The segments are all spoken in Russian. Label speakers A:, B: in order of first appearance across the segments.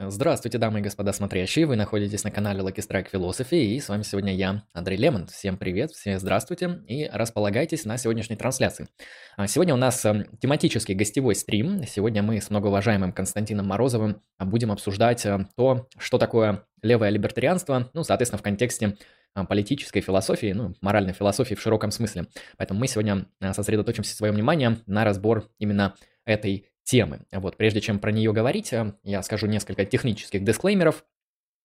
A: Здравствуйте, дамы и господа смотрящие, вы находитесь на канале Lucky Strike Philosophy, и с вами сегодня я, Андрей Лемон. Всем привет, все здравствуйте, и располагайтесь на сегодняшней трансляции. А, сегодня у нас эм, тематический гостевой стрим, сегодня мы с многоуважаемым Константином Морозовым будем обсуждать э, то, что такое левое либертарианство, ну, соответственно, в контексте э, политической философии, ну, моральной философии в широком смысле. Поэтому мы сегодня э, сосредоточим свое внимание на разбор именно этой темы. Вот, прежде чем про нее говорить, э, я скажу несколько технических дисклеймеров.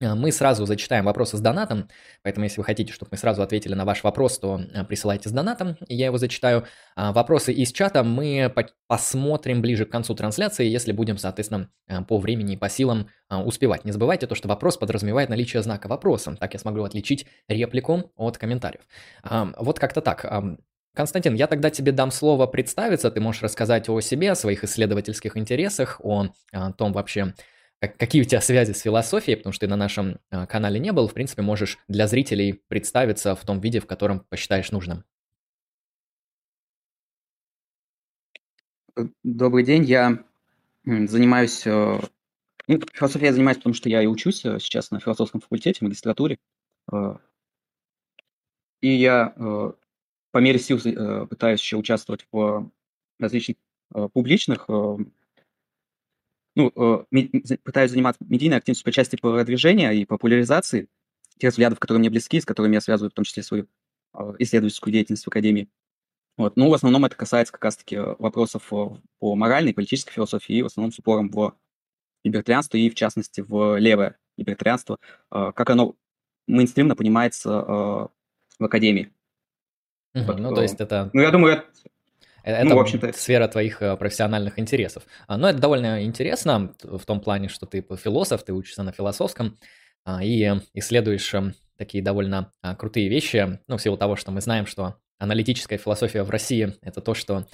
A: Э, мы сразу зачитаем вопросы с донатом, поэтому если вы хотите, чтобы мы сразу ответили на ваш вопрос, то э, присылайте с донатом, я его зачитаю. А вопросы из чата мы посмотрим ближе к концу трансляции, если будем, соответственно, по времени и по силам успевать. Не забывайте то, что вопрос подразумевает наличие знака вопроса, так я смогу отличить реплику от комментариев. Вот как-то так. Константин, я тогда тебе дам слово представиться, ты можешь рассказать о себе, о своих исследовательских интересах, о, о том вообще, как, какие у тебя связи с философией, потому что ты на нашем а, канале не был, в принципе, можешь для зрителей представиться в том виде, в котором посчитаешь нужным.
B: Добрый день, я занимаюсь... Э, ну, философией я занимаюсь, потому что я и учусь э, сейчас на философском факультете, магистратуре. Э, и я по мере сил э, пытаюсь еще участвовать в различных э, публичных, э, ну, пытаюсь заниматься медийной активностью по части продвижения и популяризации тех взглядов, которые мне близки, с которыми я связываю в том числе свою исследовательскую деятельность в Академии. Вот. Ну, в основном это касается как раз-таки вопросов по моральной, политической философии, в основном с упором в либертарианство и, в частности, в левое либертарианство, как оно мейнстримно понимается в Академии.
A: Угу, ну, то есть это...
B: Ну, я думаю, это...
A: Э, это ну, в общем-то... сфера твоих э, профессиональных интересов. А, но это довольно интересно в том плане, что ты философ, ты учишься на философском а, и исследуешь такие довольно а, крутые вещи, ну, в силу того, что мы знаем, что аналитическая философия в России – это то, что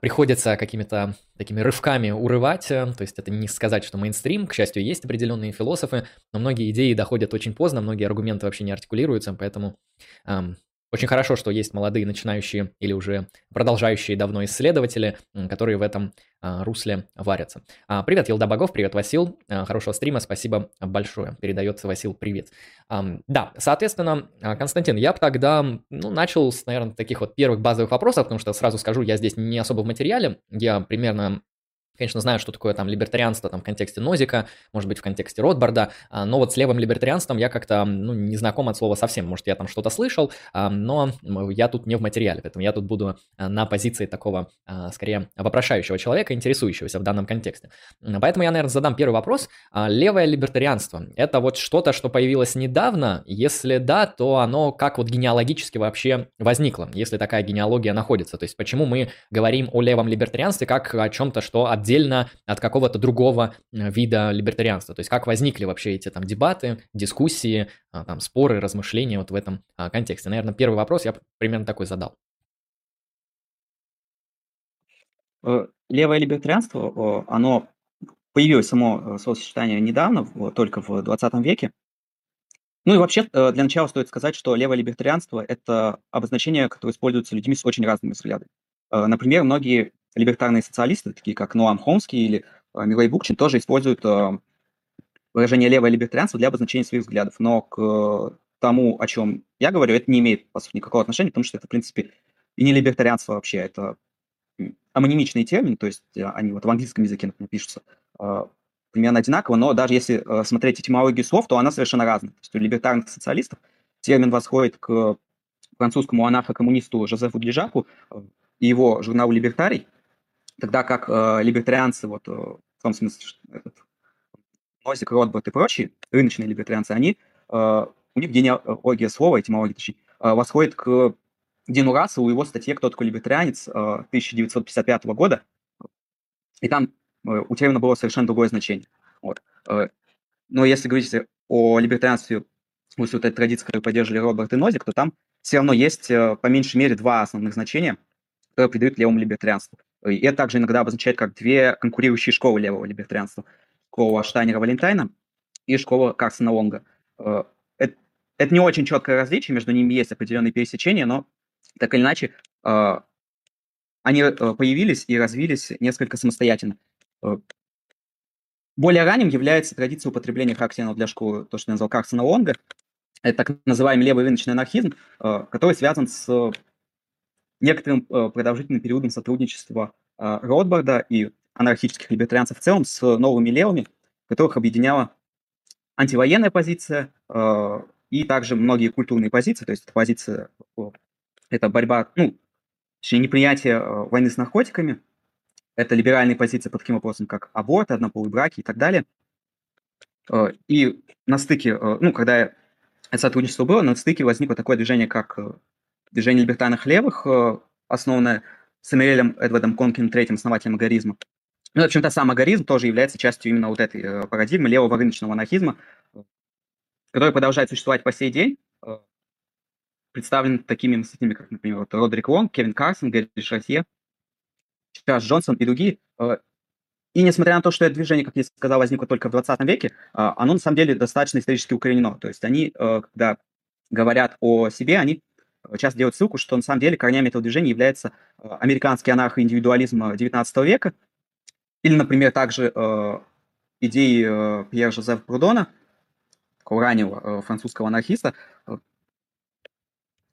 A: приходится какими-то такими рывками урывать, э, то есть это не сказать, что мейнстрим, к счастью, есть определенные философы, но многие идеи доходят очень поздно, многие аргументы вообще не артикулируются, поэтому очень хорошо, что есть молодые начинающие или уже продолжающие давно исследователи, которые в этом а, русле варятся. А, привет, Елда Богов, привет, Васил. А, хорошего стрима, спасибо большое. Передается Васил, привет. Да, соответственно, Константин, я бы тогда ну, начал с, наверное, таких вот первых базовых вопросов, потому что сразу скажу, я здесь не особо в материале, я примерно конечно, знаю, что такое там либертарианство там, в контексте Нозика, может быть, в контексте Ротбарда, а, но вот с левым либертарианством я как-то ну, не знаком от слова совсем. Может, я там что-то слышал, а, но я тут не в материале, поэтому я тут буду а, на позиции такого, скорее, вопрошающего человека, интересующегося в данном контексте. Поэтому я, наверное, задам первый вопрос. Левое либертарианство – это вот что-то, что появилось недавно? Если да, то оно как вот генеалогически вообще возникло, если такая генеалогия находится? То есть почему мы говорим о левом либертарианстве как о чем-то, что отдельно отдельно от какого-то другого э, вида либертарианства. То есть как возникли вообще эти там дебаты, дискуссии, а, там споры, размышления вот в этом а, контексте. Наверное, первый вопрос я примерно такой задал.
B: Э, левое либертарианство, оно появилось само э, словосочетание недавно, только в 20 веке. Ну и вообще, для начала стоит сказать, что левое либертарианство – это обозначение, которое используется людьми с очень разными взглядами. Например, многие либертарные социалисты, такие как Ноам Хомский или э, Милей Букчин, тоже используют э, выражение левое либертарианство для обозначения своих взглядов. Но к тому, о чем я говорю, это не имеет, по сути, никакого отношения, потому что это, в принципе, и не либертарианство вообще, это амонимичный термин, то есть э, они вот в английском языке, например, пишутся примерно одинаково, но даже если смотреть этимологию слов, то она совершенно разная. То есть у либертарных социалистов термин восходит к французскому анархо-коммунисту Жозефу Длижаку и его журналу «Либертарий», Тогда как э, либертарианцы, вот э, в том смысле, что этот, Нозик, Ротбард и прочие, рыночные либертарианцы, они, э, у них генеалогия слова, этимология, точнее, э, восходит к Дину Расселу, его статье «Кто такой либертарианец» э, 1955 года. И там э, у термина было совершенно другое значение. Вот. Э, но если говорить о либертарианстве, вот этой традиции, которую поддерживали Роберт и Нозик, то там все равно есть э, по меньшей мере два основных значения, которые придают левому либертарианству. И это также иногда обозначает как две конкурирующие школы левого либертарианства. Школа Штайнера-Валентайна и школа Карсона Лонга. Э, это, это не очень четкое различие, между ними есть определенные пересечения, но так или иначе э, они э, появились и развились несколько самостоятельно. более ранним является традиция употребления характерного для школы, то, что я назвал Карсона Лонга. Это так называемый левый рыночный анархизм, который связан с некоторым э, продолжительным периодом сотрудничества э, Ротбарда и анархических либертарианцев в целом с новыми левыми, которых объединяла антивоенная позиция и также многие культурные позиции, то есть это позиция, это борьба, ну, точнее, неприятие войны с наркотиками, это либеральные позиции по таким вопросам, как аборт, однополые браки и так далее. И на стыке, ну, когда это сотрудничество было, на стыке возникло такое движение, как э, движение либертарных левых, основанное Самуэлем Эдвардом Конкин третьим, основателем агаризма. Ну, в общем-то, сам агаризм тоже является частью именно вот этой парадигмы левого рыночного анархизма, который продолжает существовать по сей день, представлен такими мыслями, как, например, вот Родрик Лонг, Кевин Карсон, Гэри Шартье, Чарльз Джонсон и другие. Э, и несмотря на то, что это движение, как я сказал, возникло только в 20 веке, э, оно на самом деле достаточно исторически укоренено. То есть они, э, когда говорят о себе, они часто делают ссылку, что на самом деле корнями этого движения является американский анархоиндивидуализм XIX века, или, например, также идеи Пьера Жозефа Прудона, такого раннего французского анархиста.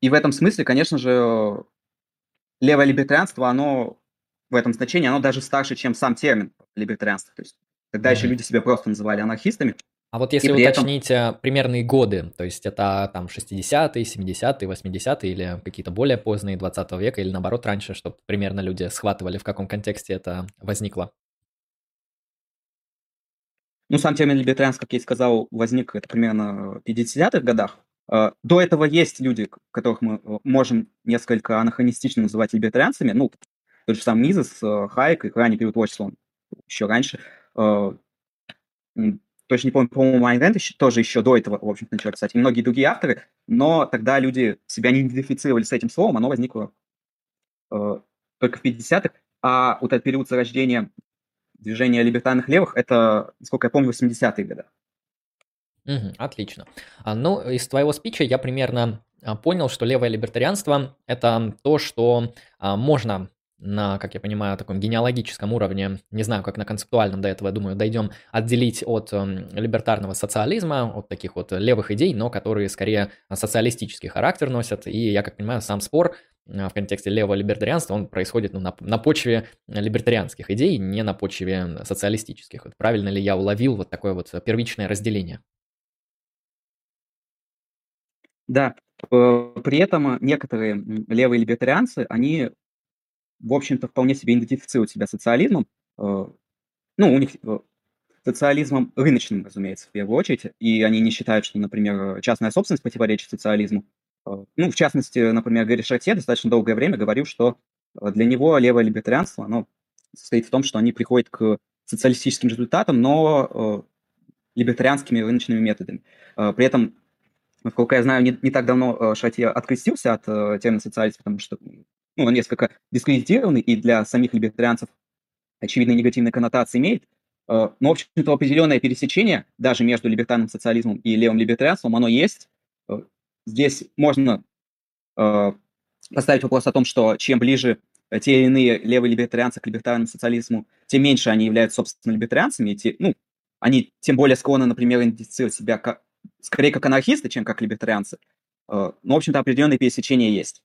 B: И в этом смысле, конечно же, левое либертарианство, оно в этом значении, оно даже старше, чем сам термин либертарианство. То есть тогда mm-hmm. еще люди себя просто называли анархистами.
A: А вот если уточнить этом... Примерные годы, то есть это там 60-е, 70-е, 80-е или какие-то более поздние 20 века, или наоборот раньше, чтобы примерно люди схватывали, в каком контексте это возникло?
B: Ну, сам термин либертарианство, как я и сказал, возник это примерно в 50-х годах. Э, до этого есть люди, которых мы э, можем несколько анахронистично называть либертарианцами. Ну, тот же самый Мизес, э, Хайек и ранний период творчества, он еще раньше. Точно не помню, по-моему, Майн Рэнд еще, тоже еще до этого, в общем-то, начал писать, и многие другие авторы, но тогда люди себя не идентифицировали с этим словом, оно возникло э, только в 50-х, а вот этот период зарождения движения либертарных левых, это, насколько я помню, 80-е годы.
A: Угу, отлично. А, ну, из твоего спича я примерно а, понял, что левое либертарианство – это то, что а, можно на, как я понимаю, таком генеалогическом уровне, не знаю, как на концептуальном до этого, думаю, дойдем, отделить от э, либертарного социализма, от таких вот левых идей, но которые скорее социалистический характер носят. И, я как понимаю, сам спор э, в контексте левого либертарианства, он происходит ну, на, на почве либертарианских идей, не на почве социалистических. Вот правильно ли я уловил вот такое вот первичное разделение?
B: Да, э, при этом некоторые левые либертарианцы, они в общем-то, вполне себе идентифицируют себя социализмом. Э, ну, у них э, социализмом рыночным, разумеется, в первую очередь, и они не считают, что, например, частная собственность противоречит социализму. Э, ну, в частности, например, Гэри Шартье достаточно долгое время говорил, что для него левое либертарианство, оно состоит в том, что они приходят к социалистическим результатам, но либертарианскими рыночными методами. При этом, насколько я знаю, не, не так давно Шартье открестился от термина социализм, потому что ну, он несколько дискредитированный и для самих либертарианцев очевидно негативные коннотации имеет. Э, но, в общем-то, определенное пересечение даже между либертарным социализмом и левым либертарианством, оно есть. Э, здесь можно э, поставить вопрос о том, что чем ближе те или иные левые либертарианцы к либертарному социализму, тем меньше они являются, собственно, либертарианцами, и те, ну, они тем более склонны, например, идентифицировать себя как, скорее как анархисты, чем как либертарианцы. Но, в общем-то, определенные пересечения есть.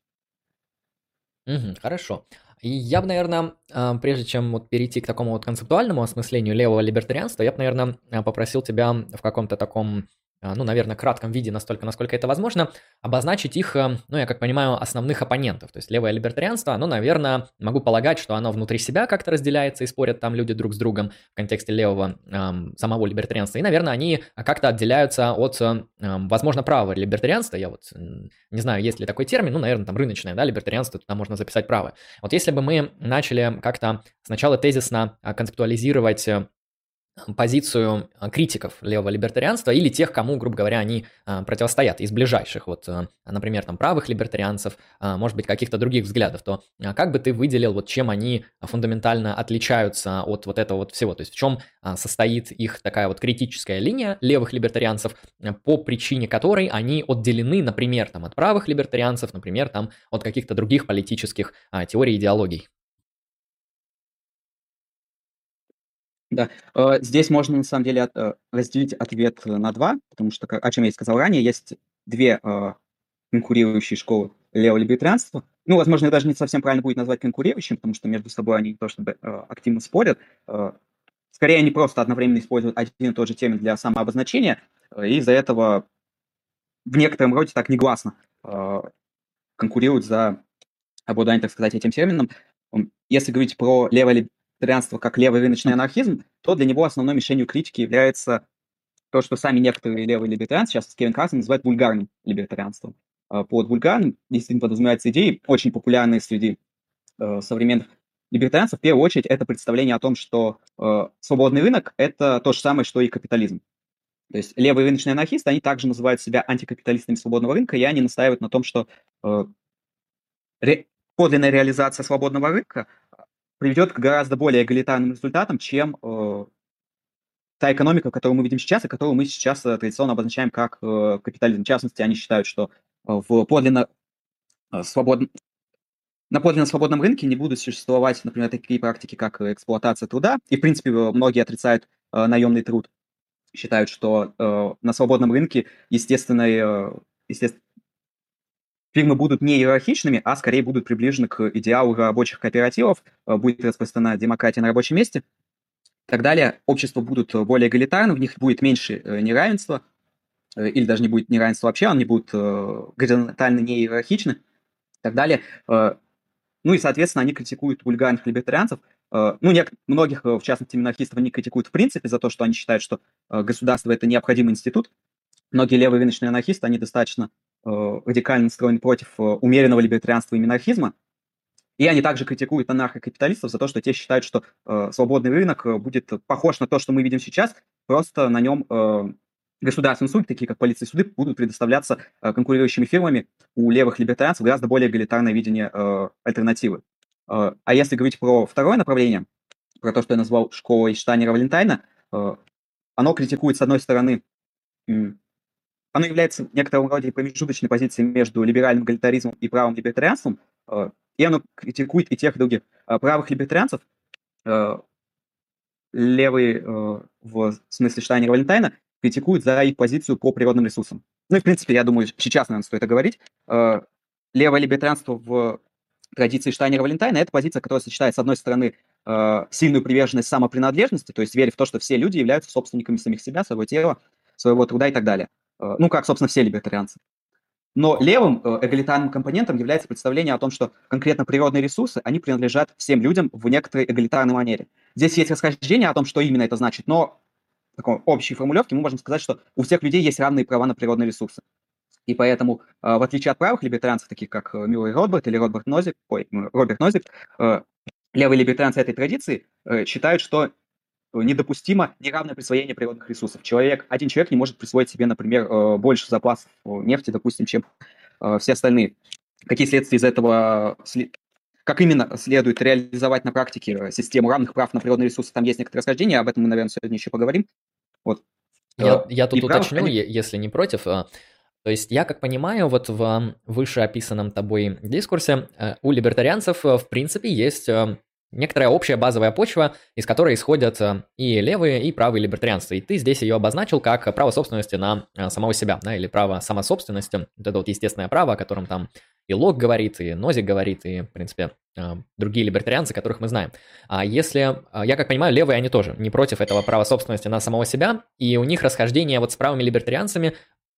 A: Мгм. Хорошо. И я бы, наверное, а, прежде чем вот перейти к такому вот концептуальному осмыслению левого либертарианства, я бы, наверное, попросил тебя в каком-то таком а, ну, наверное, кратком виде, настолько, насколько это возможно, обозначить их, э, ну, я как понимаю, основных оппонентов. То есть левое либертарианство, оно, наверное, могу полагать, что оно внутри себя как-то разделяется и спорят там люди друг с другом в контексте левого эм, самого либертарианства. И, наверное, они как-то отделяются от, эм, возможно, правого либертарианства. Я вот не знаю, есть ли такой термин, ну, наверное, там рыночное, да, либертарианство, туда можно записать правое. Вот если бы мы начали как-то сначала тезисно концептуализировать э, позицию а, критиков левого либертарианства или тех, кому, грубо говоря, они а, противостоят из ближайших, вот, а, например, там правых либертарианцев, может быть, каких-то других взглядов, то как бы ты выделил, вот чем они фундаментально отличаются от вот этого вот всего, то есть в чем состоит их такая вот критическая линия левых либертарианцев, по причине которой они отделены, например, там от правых либертарианцев, например, там от каких-то других политических теорий, идеологий.
B: Да, э, здесь можно на самом деле э, разделить ответ на два, потому что, о чем я и сказал ранее, есть две э, конкурирующие школы леволибертарианства. Ну, возможно, даже не совсем правильно будет назвать конкурирующим, потому что между собой они не то чтобы активно спорят. Скорее, они просто одновременно используют один и тот же термин для самообозначения, и из-за этого в некотором роде так негласно конкурируют за обладание, так сказать, этим термином. Если говорить про левое либертарианство как левый рыночный анархизм, то для него основной мишенью критики является то, что сами некоторые левые либертарианцы, сейчас Кевин Карсон называет вульгарным либертарианством. А, под вульгарным действительно подразумеваются идеи, очень популярные среди э, современных либертарианцев. В первую очередь это представление о том, что э, свободный рынок – это то же самое, что и капитализм. То есть левые рыночные анархисты, они также называют себя антикапиталистами свободного рынка, и они настаивают на том, что э, ре, подлинная реализация свободного рынка приведет к гораздо более эгалитарным результатам, чем э, та экономика, которую мы видим сейчас, и которую мы сейчас э, традиционно обозначаем как э, капитализм. В частности, они считают, что э, в подлинно э, свободном на подлинно свободном рынке не будут существовать, например, такие практики, как эксплуатация труда. И, в принципе, многие отрицают э, наемный труд. Считают, что э, на свободном рынке естественной, э, естественно, фирмы будут не иерархичными, а скорее будут приближены к идеалу рабочих кооперативов, э, будет распространена демократия на рабочем месте и так далее. Общества будут более эгалитарны, в них будет меньше э, неравенства, э, или даже не будет неравенства вообще, они будут горизонтально не иерархичны и так далее. Ну и, соответственно, они критикуют вульгарных либертарианцев. Ну, нек- многих, в частности, монархистов, они критикуют в принципе за то, что они считают, что государство – это необходимый институт. Многие левые рыночные анархисты, они достаточно радикально настроены против э, умеренного либертарианства и минархизма. И они также критикуют анархокапиталистов за то, что те считают, что э, свободный рынок э, будет похож на то, что мы видим сейчас, просто на нем э, государственные суды, такие как полиция и суды, будут предоставляться э, конкурирующими фирмами. У левых либертарианцев гораздо более эгалитарное видение э, альтернативы. Э, а если говорить про второе направление, про то, что я назвал школой Штайнера-Валентайна, э, оно критикует, с одной стороны, оно является некоторым роде промежуточной позицией между либеральным эгалитаризмом и правым либертарианством, э, и оно критикует и тех, и других. Э, правых либертарианцев, э, левые в смысле Штайнера Валентайна, критикуют за их позицию по природным ресурсам. Ну и, в принципе, я думаю, сейчас, наверное, стоит это говорить. Левое либертарианство в традиции Штайнера Валентайна – это позиция, которая сочетает, с одной стороны, сильную приверженность самопринадлежности, то есть верить в то, что все люди являются собственниками самих себя, своего тела, своего труда и так далее – ну, как, собственно, все либертарианцы. Но левым э, эгалитарным компонентом является представление о том, что конкретно природные ресурсы, они принадлежат всем людям в некоторой эгалитарной манере. Здесь есть расхождение о том, что именно это значит, но в такой общей формулировке мы можем сказать, что у всех людей есть равные права на природные ресурсы. И поэтому, э, в отличие от правых либертарианцев, таких как Мюррей Ротберт или Роберт Нозик, ой, Роберт Нозик, левые либертарианцы этой традиции считают, что недопустимо неравное присвоение природных ресурсов. Человек, один человек не может присвоить себе, например, э, больше запасов э, нефти, допустим, чем э, все остальные. Какие следствия из этого как именно следует реализовать на практике систему равных прав на природные ресурсы, там есть некоторые расхождения, об этом мы, наверное, сегодня еще поговорим. Вот.
A: Я, я тут И уточню, прав, если не против. То есть я как понимаю, вот в вышеописанном тобой дискурсе у либертарианцев в принципе есть некоторая общая базовая почва, из которой исходят э, и левые, и правые либертарианцы. И ты здесь ее обозначил как право собственности на э, самого себя, да, или право самособственности. Вот это вот естественное право, о котором там и Лок говорит, и Нозик говорит, и, в принципе, э, другие либертарианцы, которых мы знаем. А если, я как понимаю, левые они тоже не против этого права собственности на самого себя, и у них расхождение вот с правыми либертарианцами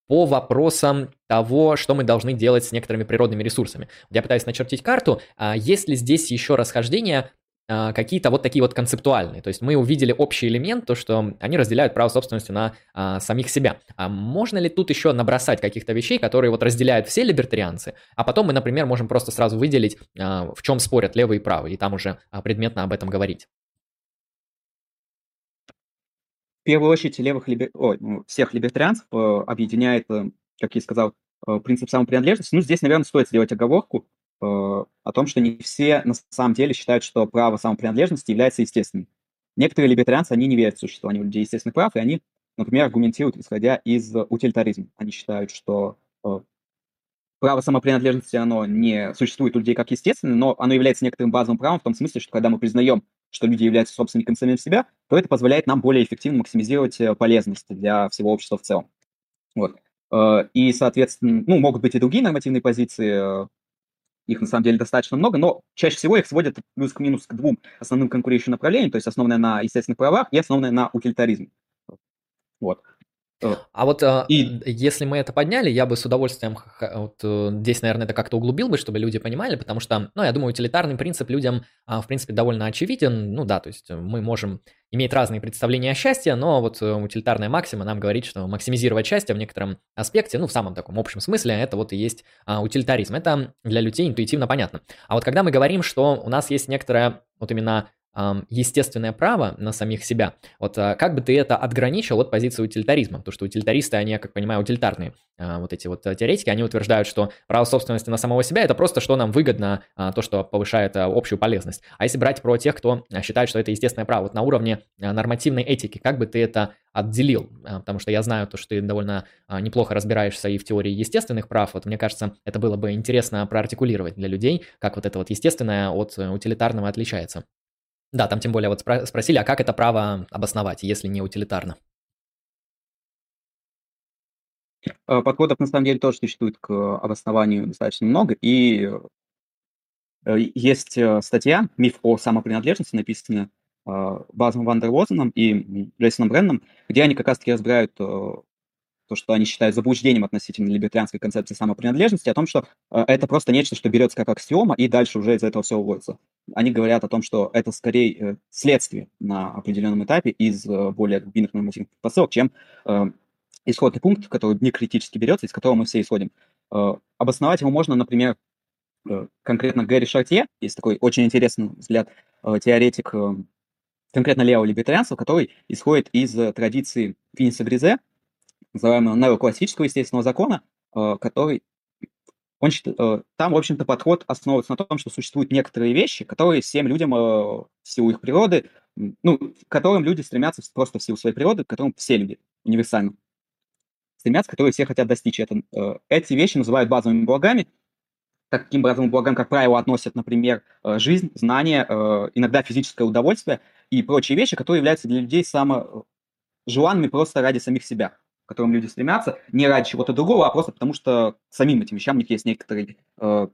A: по вопросам того, что мы должны делать с некоторыми природными ресурсами. Я пытаюсь начертить карту, а есть ли здесь еще расхождение какие-то вот такие вот концептуальные. То есть мы увидели общий элемент, то, что они разделяют право собственности на а, самих себя. А можно ли тут еще набросать каких-то вещей, которые вот разделяют все либертарианцы, а потом мы, например, можем просто сразу выделить, а, в чем спорят левые и правые, и там уже а, предметно об этом говорить.
B: В первую очередь левых либер... Ну, всех либертарианцев э, объединяет, э, как я сказал, э, принцип самопринадлежности. Ну, здесь, наверное, стоит сделать оговорку, о том, что не все на самом деле считают, что право самопринадлежности является естественным. Некоторые либертарианцы, они не верят в существование у людей естественных прав, и они, например, аргументируют, исходя из утилитаризма. Они считают, что э, право самопринадлежности, оно не существует у людей как естественное, но оно является некоторым базовым правом в том смысле, что когда мы признаем, что люди являются собственниками самим себя, то это позволяет нам более эффективно максимизировать полезность для всего общества в целом. Вот. И, соответственно, ну, могут быть и другие нормативные позиции, их на самом деле достаточно много, но чаще всего их сводят плюс к минус к двум основным конкурирующим направлениям, то есть основанное на естественных правах и основанное на утилитаризме.
A: Вот. Э, а вот а, и... если мы это подняли, я бы с удовольствием вот, э, здесь, наверное, это как-то углубил бы, чтобы люди понимали, потому что, ну, я думаю, утилитарный принцип людям, а, в принципе, довольно очевиден. Ну да, то есть мы можем иметь разные представления о счастье, но вот э, утилитарная максима нам говорит, что максимизировать счастье в некотором аспекте, ну, в самом таком общем смысле, это вот и есть а, утилитаризм. Это для людей интуитивно понятно. А вот когда мы говорим, что у нас есть некоторая вот именно естественное право на самих себя. Вот а, как бы ты это отграничил от позиции утилитаризма? Потому что утилитаристы, они, как понимаю, утилитарные а, вот эти вот э, теоретики, они утверждают, что право собственности на самого себя это просто что нам выгодно, а, то, что повышает общую полезность. А если брать про тех, кто считает, что это естественное право, вот на уровне нормативной этики, как бы ты это отделил? Потому что я знаю то, что ты довольно неплохо разбираешься и в теории естественных прав. Вот мне кажется, это было бы интересно проартикулировать для людей, как вот это вот естественное от э, утилитарного отличается. Да, там тем более вот спросили, а как это право обосновать, если не утилитарно?
B: Э, подходов на самом деле тоже существует к обоснованию достаточно много, и э, есть э, статья «Миф о самопринадлежности», написанная Базом Вандервозеном и Джейсоном Бренном, где они как раз-таки разбирают то, что они считают заблуждением относительно либертарианской концепции самопринадлежности, о том, что э, это просто нечто, что берется как аксиома, и дальше уже из этого все уводится. Они говорят о том, что это скорее э, следствие на определенном этапе из э, более глубинных нормативных посылок, чем э, исходный пункт, который не критически берется, из которого мы все исходим. Э, обосновать его можно, например, э, конкретно Гэри Шартье, есть такой очень интересный взгляд, э, теоретик э, конкретно левого либертарианства, который исходит из э, традиции Финиса Гризе, называемого неоклассического естественного закона, э, который он, э, там, в общем-то, подход основывается на том, что существуют некоторые вещи, которые всем людям э, в силу их природы, ну, к которым люди стремятся просто в силу своей природы, к которым все люди универсально стремятся, которые все хотят достичь. Это, эти вещи называют базовыми благами. Таким базовым благам, как правило, относят, например, жизнь, знания, иногда физическое удовольствие и прочие вещи, которые являются для людей само желанными просто ради самих себя к которым люди стремятся, не ради чего-то другого, а просто потому что самим этим вещам у них есть некоторый э,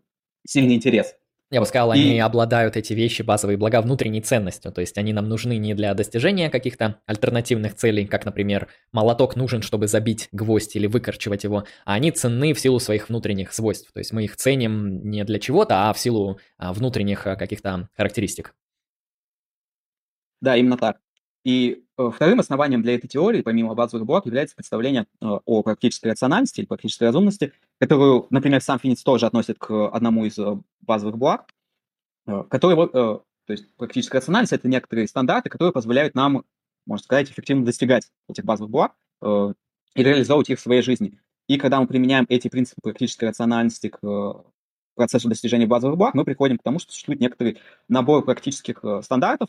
B: сильный интерес.
A: Я бы сказал, и... они обладают эти вещи, базовые блага, внутренней ценностью. То есть они нам нужны не для достижения каких-то альтернативных целей, как, например, молоток нужен, чтобы забить гвоздь или выкорчевать его, а они ценны в силу своих внутренних свойств. То есть мы их ценим не для чего-то, а в силу а, внутренних а, каких-то характеристик.
B: Да, именно так. И э, вторым основанием для этой теории, помимо базовых блок, является представление э, о практической рациональности или практической разумности, которую, например, сам Финиц тоже относит к одному из э, базовых блок, который, то есть практическая рациональность – это некоторые стандарты, которые позволяют нам, можно сказать, эффективно достигать этих базовых блок и реализовывать их в своей жизни. И когда мы применяем эти принципы практической рациональности к процессу достижения базовых благ, мы приходим к тому, что существует некоторый набор практических стандартов,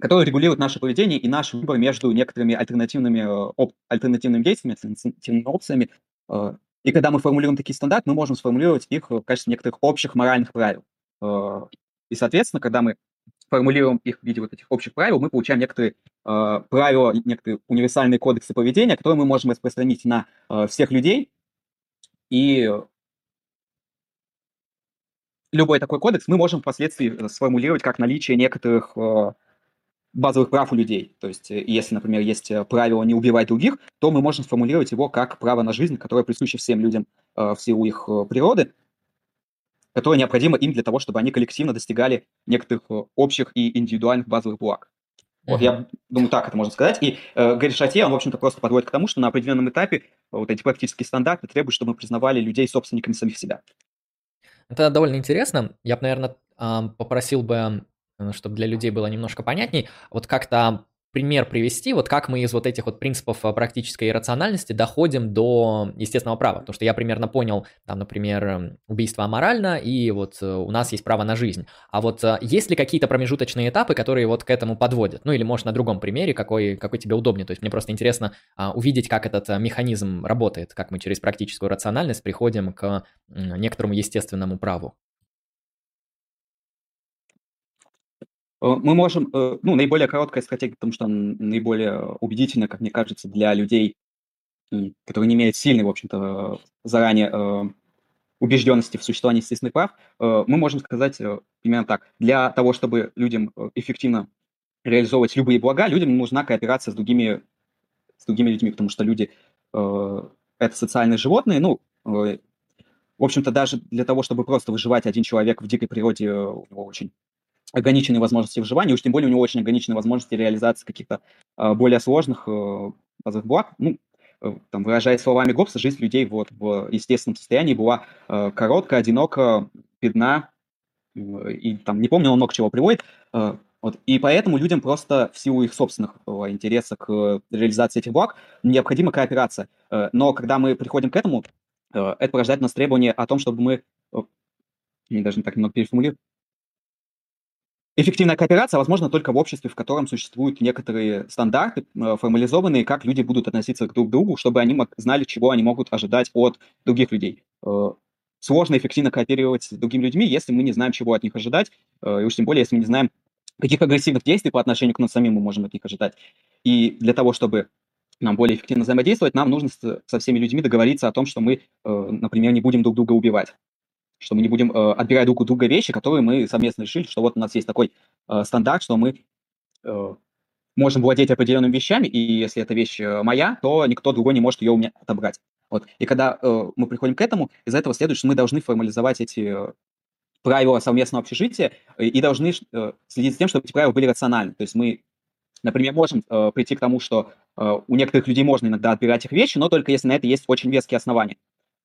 B: которые регулируют наше поведение и наш выбор между некоторыми альтернативными, э, оп, альтернативными действиями, альтернативными опциями. Э, и когда мы формулируем такие стандарты, мы можем сформулировать их в качестве некоторых общих моральных правил. Э, и, соответственно, когда мы формулируем их в виде вот этих общих правил, мы получаем некоторые правила, некоторые универсальные кодексы поведения, которые мы можем распространить на всех людей. И любой такой кодекс мы можем впоследствии сформулировать как наличие некоторых базовых прав у людей. То есть, э, если, например, есть э, правило не убивать других, то мы можем сформулировать его как право на жизнь, которое присуще всем людям э, в силу их э, природы, которое необходимо им для того, чтобы они коллективно достигали некоторых э, общих и индивидуальных базовых благ. Вот, я думаю, так это можно сказать. И э, Гэри Шатье, он, в общем-то, просто подводит к тому, что на определенном этапе вот эти практические стандарты требуют, чтобы мы признавали людей собственниками самих себя.
A: Это довольно интересно. Я бы, наверное, попросил бы Э, чтобы для людей было немножко понятней, вот как-то пример привести, вот как мы из вот этих вот принципов э, практической рациональности доходим до естественного права, потому что я примерно понял, там, например, эм, убийство аморально, и вот э, у нас есть право на жизнь, а вот есть ли какие-то промежуточные этапы, которые вот к этому подводят, ну или может на другом примере, какой, какой тебе удобнее, то есть мне просто интересно а, увидеть, как этот механизм работает, как мы через практическую рациональность приходим к некоторому естественному праву.
B: Мы можем, ну, наиболее короткая стратегия, потому что она наиболее убедительна, как мне кажется, для людей, которые не имеют сильной, в общем-то, заранее убежденности в существовании естественных прав, мы можем сказать примерно так. Для того, чтобы людям эффективно реализовывать любые блага, людям нужна кооперация с другими, с другими людьми, потому что люди э, это социальные животные. Ну, э, в общем-то, даже для того, чтобы просто выживать один человек в дикой природе, э, у него очень ограниченные возможности выживания, уж тем более у него очень ограниченные возможности реализации каких-то э, более сложных э, базовых благ. Ну, э, там, выражаясь словами Гоббса, жизнь людей вот в естественном состоянии была э, короткая, одинока, бедна, э, и там, не помню, он много чего приводит, э, вот. И поэтому людям просто в силу их собственных э, интереса к реализации этих благ необходима кооперация. Э, но когда мы приходим к этому, э, это порождает у нас требование о том, чтобы мы... Я даже так немного переформулирую. Эффективная кооперация возможна только в обществе, в котором существуют некоторые стандарты, формализованные, как люди будут относиться друг к другу, чтобы они знали, чего они могут ожидать от других людей. Сложно эффективно кооперировать с другими людьми, если мы не знаем, чего от них ожидать, и уж тем более, если мы не знаем, каких агрессивных действий по отношению к нам самим мы можем от них ожидать. И для того, чтобы нам более эффективно взаимодействовать, нам нужно со всеми людьми договориться о том, что мы, э, например, не будем друг друга убивать, что мы не будем э, отбирать друг у друга вещи, которые мы совместно решили, что вот у нас есть такой э, стандарт, что мы э, можем владеть определенными вещами, и если эта вещь э, моя, то никто другой не может ее у меня отобрать. Вот. И когда э, мы приходим к этому, из этого следует, что мы должны формализовать эти э, правила совместного общежития э, и должны э, следить за тем, чтобы эти правила были рациональны. То есть мы, например, можем э, прийти к тому, что у некоторых людей можно иногда отбирать их вещи, но только если на это есть очень веские основания.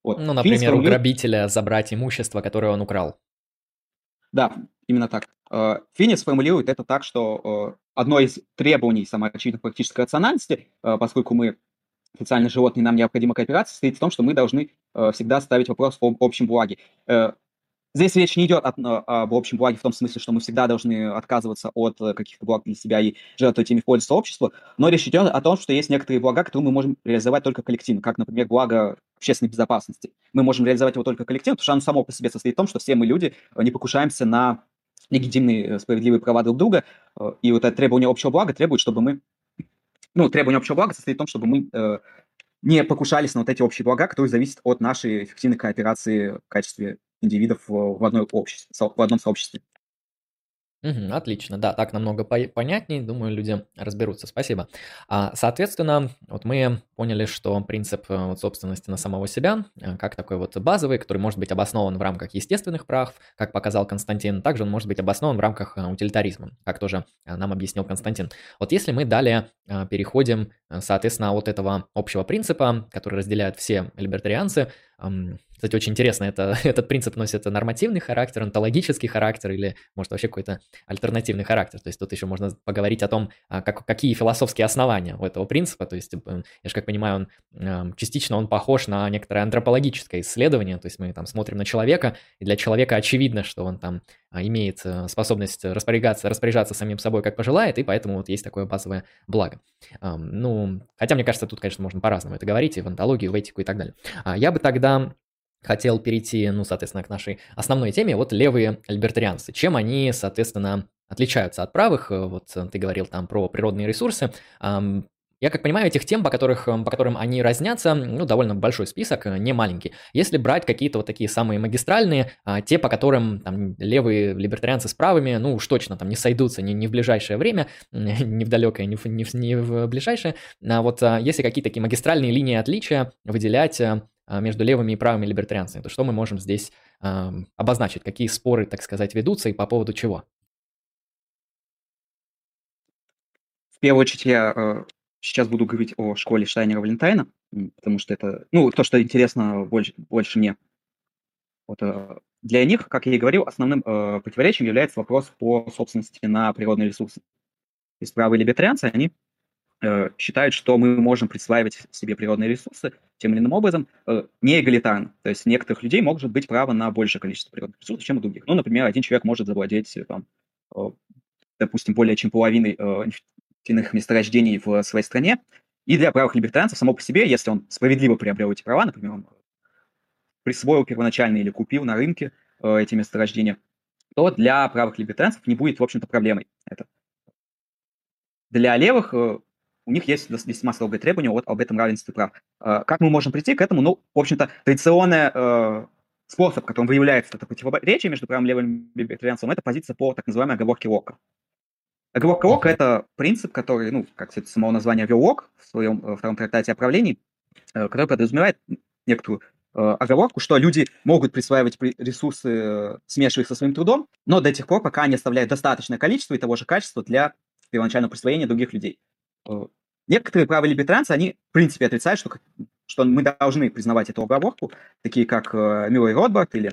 A: Вот. Ну, например, у грабителя забрать имущество, которое он украл.
B: Да, именно так. Финис формулирует это так, что одно из требований самой очевидной практической рациональности, поскольку мы социальные животные, нам необходима кооперация, состоит в том, что мы должны всегда ставить вопрос в общем благе. Здесь речь не идет от, об общем благе в том смысле, что мы всегда должны отказываться от э, каких-то благ для себя и жертвовать ими в пользу сообщества, но речь идет о том, что есть некоторые блага, которые мы можем реализовать только коллективно, как, например, благо общественной безопасности. Мы можем реализовать его только коллективно, потому что оно само по себе состоит в том, что все мы люди э, не покушаемся на легитимные э, справедливые права друг друга, и вот это требование общего блага требует, чтобы мы... Ну, требование общего блага состоит в том, чтобы мы э, не покушались на вот эти общие блага, которые зависят от нашей эффективной кооперации в качестве индивидов в, одной обществе, в одном сообществе.
A: Угу, отлично, да, так намного по- понятнее, думаю, люди разберутся, спасибо. А, соответственно, вот мы поняли, что принцип э, вот, собственности на самого себя, э, как такой вот базовый, который может быть обоснован в рамках естественных прав, как показал Константин, также он может быть обоснован в рамках э, утилитаризма, как тоже нам объяснил Константин. Вот если мы далее переходим, соответственно, от этого общего принципа, который разделяют все либертарианцы, кстати, очень интересно, это, этот принцип носит нормативный характер, онтологический характер или, может, вообще какой-то альтернативный характер. То есть тут еще можно поговорить о том, а, как, какие философские основания у этого принципа. То есть, типа, я же как понимаю, он частично он похож на некоторое антропологическое исследование. То есть мы там смотрим на человека, и для человека очевидно, что он там а, имеет э, способность распоряжаться, распоряжаться самим собой, как пожелает, и поэтому вот есть такое базовое благо. Ну, хотя, мне кажется, тут, конечно, можно по-разному это говорить, и в онтологию, в этику и так далее. А, я бы тогда хотел перейти, ну, соответственно, к нашей основной теме, вот левые либертарианцы. Чем они, соответственно, отличаются от правых? Вот ты говорил там про природные ресурсы. Я как понимаю, этих тем, по, которых, по которым они разнятся, ну, довольно большой список, не маленький. Если брать какие-то вот такие самые магистральные, а, те, по которым там левые либертарианцы с правыми, ну, уж точно там не сойдутся ни, ни в ближайшее время, ни в далекое, ни в, ни в, ни в ближайшее. А вот а, если какие-то такие магистральные линии отличия выделять, между левыми и правыми либертарианцами, то что мы можем здесь э, обозначить, какие споры, так сказать, ведутся и по поводу чего?
B: В первую очередь я э, сейчас буду говорить о школе Штайнера-Валентайна, потому что это, ну, то, что интересно больше, больше мне. Вот, э, для них, как я и говорил, основным э, противоречием является вопрос по собственности на природные ресурсы. То есть правые либертарианцы, они Э, считают, что мы можем присваивать себе природные ресурсы тем или иным образом э, не эгалитарно. То есть у некоторых людей может быть право на большее количество природных ресурсов, чем у других. Ну, например, один человек может завладеть, э, там, допустим, более чем половиной нефтяных месторождений в своей стране. И для правых либертарианцев само по себе, если он справедливо приобрел эти права, например, он присвоил первоначально или купил на рынке эти месторождения, то для правых либертарианцев не будет, в общем-то, проблемой это. Для левых э, у них есть весьма строгое требование вот об этом равенстве прав. Э, как мы можем прийти к этому? Ну, в общем-то, традиционный э, способ, которым выявляется это противоречие между правым и левым либертарианцем, это позиция по так называемой оговорке Лока. Оговорка Лока – это принцип, который, ну, как это самого названия вел Лок в своем э, втором трактате о правлении, э, который подразумевает некоторую оговорку, что люди могут присваивать ресурсы, смешивая их со своим трудом, но до тех пор, пока они оставляют достаточное количество и того же качества для первоначального присвоения других людей. Э, некоторые правые либертарианцы, они в принципе отрицают, что, что мы должны признавать эту оговорку, такие как э, Мюррей Ротбард или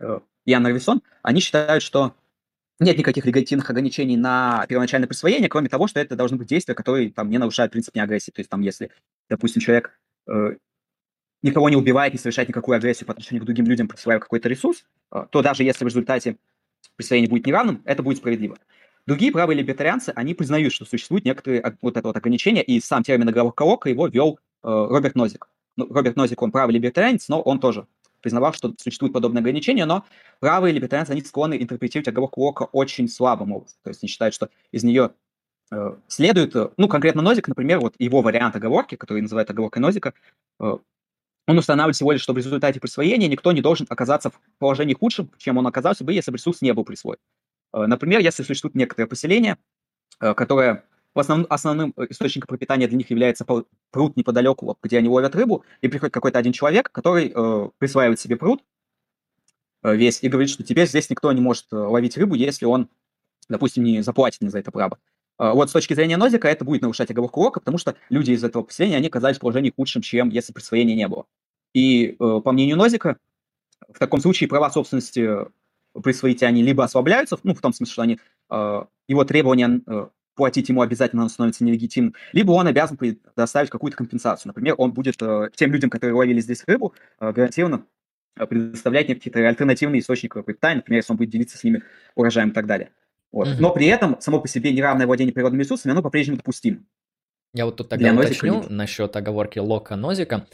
B: э, Ян Нарвисон, они считают, что нет никаких регулятивных ограничений на первоначальное присвоение, кроме того, что это должны быть действия, которые там не нарушают принцип неагрессии. То есть там, если, допустим, человек э, никого не убивает, не совершает никакую агрессию по отношению к другим людям, присваивая какой-то ресурс, э, то даже если в результате присвоение будет неравным, это будет справедливо. Другие правые либертарианцы, они признают, что существуют некоторые вот это вот ограничения, и сам термин оговорка Лока его вел э, Роберт Нозик. Ну, Роберт Нозик, он правый либертарианец, но он тоже признавал, что существуют подобные ограничения, но правые либертарианцы, они склонны интерпретировать оговорку Лока очень слабым образом. То есть они считают, что из нее э, следует, э, ну, конкретно Нозик, например, вот его вариант оговорки, который называют оговоркой Нозика, э, он устанавливает всего лишь, что в результате присвоения никто не должен оказаться в положении худшем, чем он оказался бы, если бы ресурс не был присвоен. Э, например, если существует некоторое поселение, э, которое в основном, основным э, источником пропитания для них является пруд неподалеку, где они ловят рыбу, и приходит какой-то один человек, который присваивает себе пруд весь и говорит, что теперь здесь никто не может ловить рыбу, если он, допустим, не заплатит за это право. Вот с точки зрения Нозика это будет нарушать оговорку Лока, потому что люди из этого поселения, они оказались в положении худшем, чем если присвоения не было. И, по мнению Нозика, в таком случае права собственности присвоите они либо освобляются, ну, в том смысле, что они, э, его требования э, платить ему обязательно становится нелегитимным, либо он обязан предоставить какую-то компенсацию. Например, он будет э, тем людям, которые ловили здесь рыбу, э, гарантированно э, предоставлять какие-то альтернативные источники питания, например, если он будет делиться с ними урожаем и так далее. Вот. Mm-hmm. Но при этом само по себе неравное владение природными ресурсами, оно по-прежнему допустимо.
A: Я вот тут тогда уточню насчет оговорки Лока-Нозика.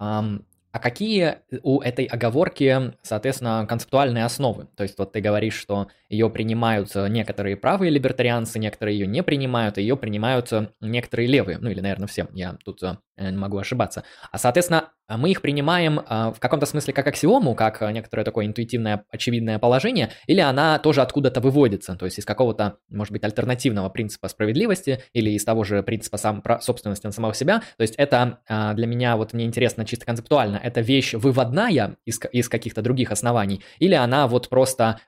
A: Um, а какие у этой оговорки, соответственно, концептуальные основы? То есть вот ты говоришь, что ее принимают некоторые правые либертарианцы, некоторые ее не принимают, ее принимают некоторые левые, ну или, наверное, все, я тут э, могу ошибаться. А, соответственно, мы их принимаем в каком-то смысле как аксиому, как некоторое такое интуитивное, очевидное положение, или она тоже откуда-то выводится, то есть из какого-то, может быть, альтернативного принципа справедливости или из того же принципа сам, собственности на самого себя. То есть это а, для меня, вот мне интересно чисто концептуально, это вещь выводная из, из каких-то других оснований, или она вот просто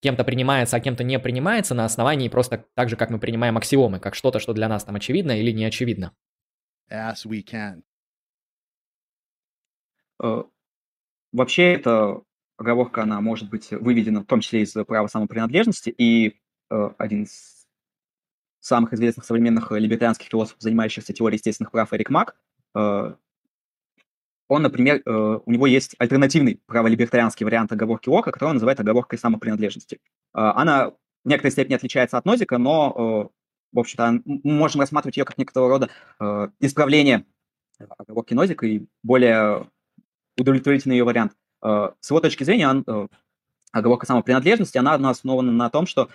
A: кем-то принимается, а кем-то не принимается на основании просто так же, как мы принимаем аксиомы, как что-то, что для нас там очевидно или не очевидно. As we can.
B: Э, вообще, эта оговорка, она может быть выведена в том числе из права самопринадлежности, и э, один из самых известных современных либертарианских философов, занимающихся теорией естественных прав, Эрик Мак, э, он, например, у него есть альтернативный праволибертарианский вариант оговорки Лока, который он называет оговоркой самопринадлежности. Она в некоторой степени отличается от Нозика, но, в общем-то, мы можем рассматривать ее как некоторого рода исправление оговорки Нозика и более удовлетворительный ее вариант. С его точки зрения, он, оговорка самопринадлежности, она основана на том, что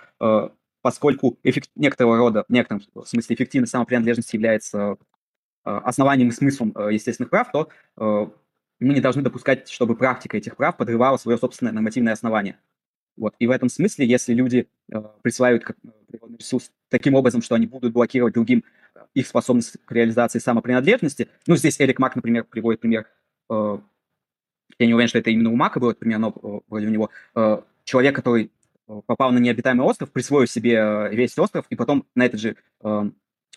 B: поскольку эффект, некоторого рода, в некотором смысле эффективность самопринадлежности является Э, основанием и смыслом э, естественных прав, то э, мы не должны допускать, чтобы практика этих прав подрывала свое собственное нормативное основание. Вот. И в этом смысле, если люди присваивают природный ресурс таким образом, что они будут блокировать другим их способность к реализации самопринадлежности, ну, здесь Эрик Мак, например, приводит пример, я не уверен, что это именно у Мака был пример, но вроде у него, человек, который попал на необитаемый остров, присвоил себе весь остров, и потом на этот же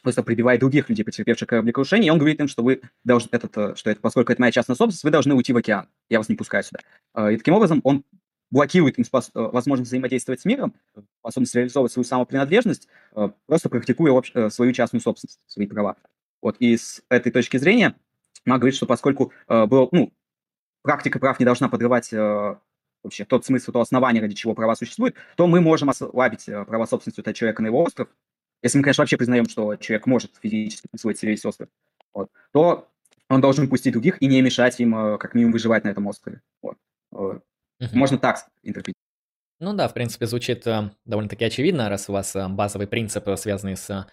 B: просто прибивает других людей, потерпевших кораблекрушение, и он говорит им, что вы должны, этот, э, что это, поскольку это моя частная собственность, вы должны уйти в океан, я вас не пускаю сюда. А, и таким образом он блокирует им спос- э, возможность взаимодействовать с миром, способность реализовывать свою самопринадлежность, э, просто практикуя обще- свою частную собственность, свои права. Вот, и с этой точки зрения Мак говорит, что поскольку был, ну, практика прав не должна подрывать вообще тот смысл, то основание, ради чего права существуют, то мы можем ослабить права собственности этого человека на его остров, если мы, конечно, вообще признаем, что человек может физически присвоить себе весь остров, вот, то он должен пустить других и не мешать им, э, как минимум, выживать на этом острове. Вот. Uh-huh. Можно так интерпретировать.
A: Ну да, в принципе, звучит э, довольно-таки очевидно, раз у вас э, базовый принцип, э, связанный с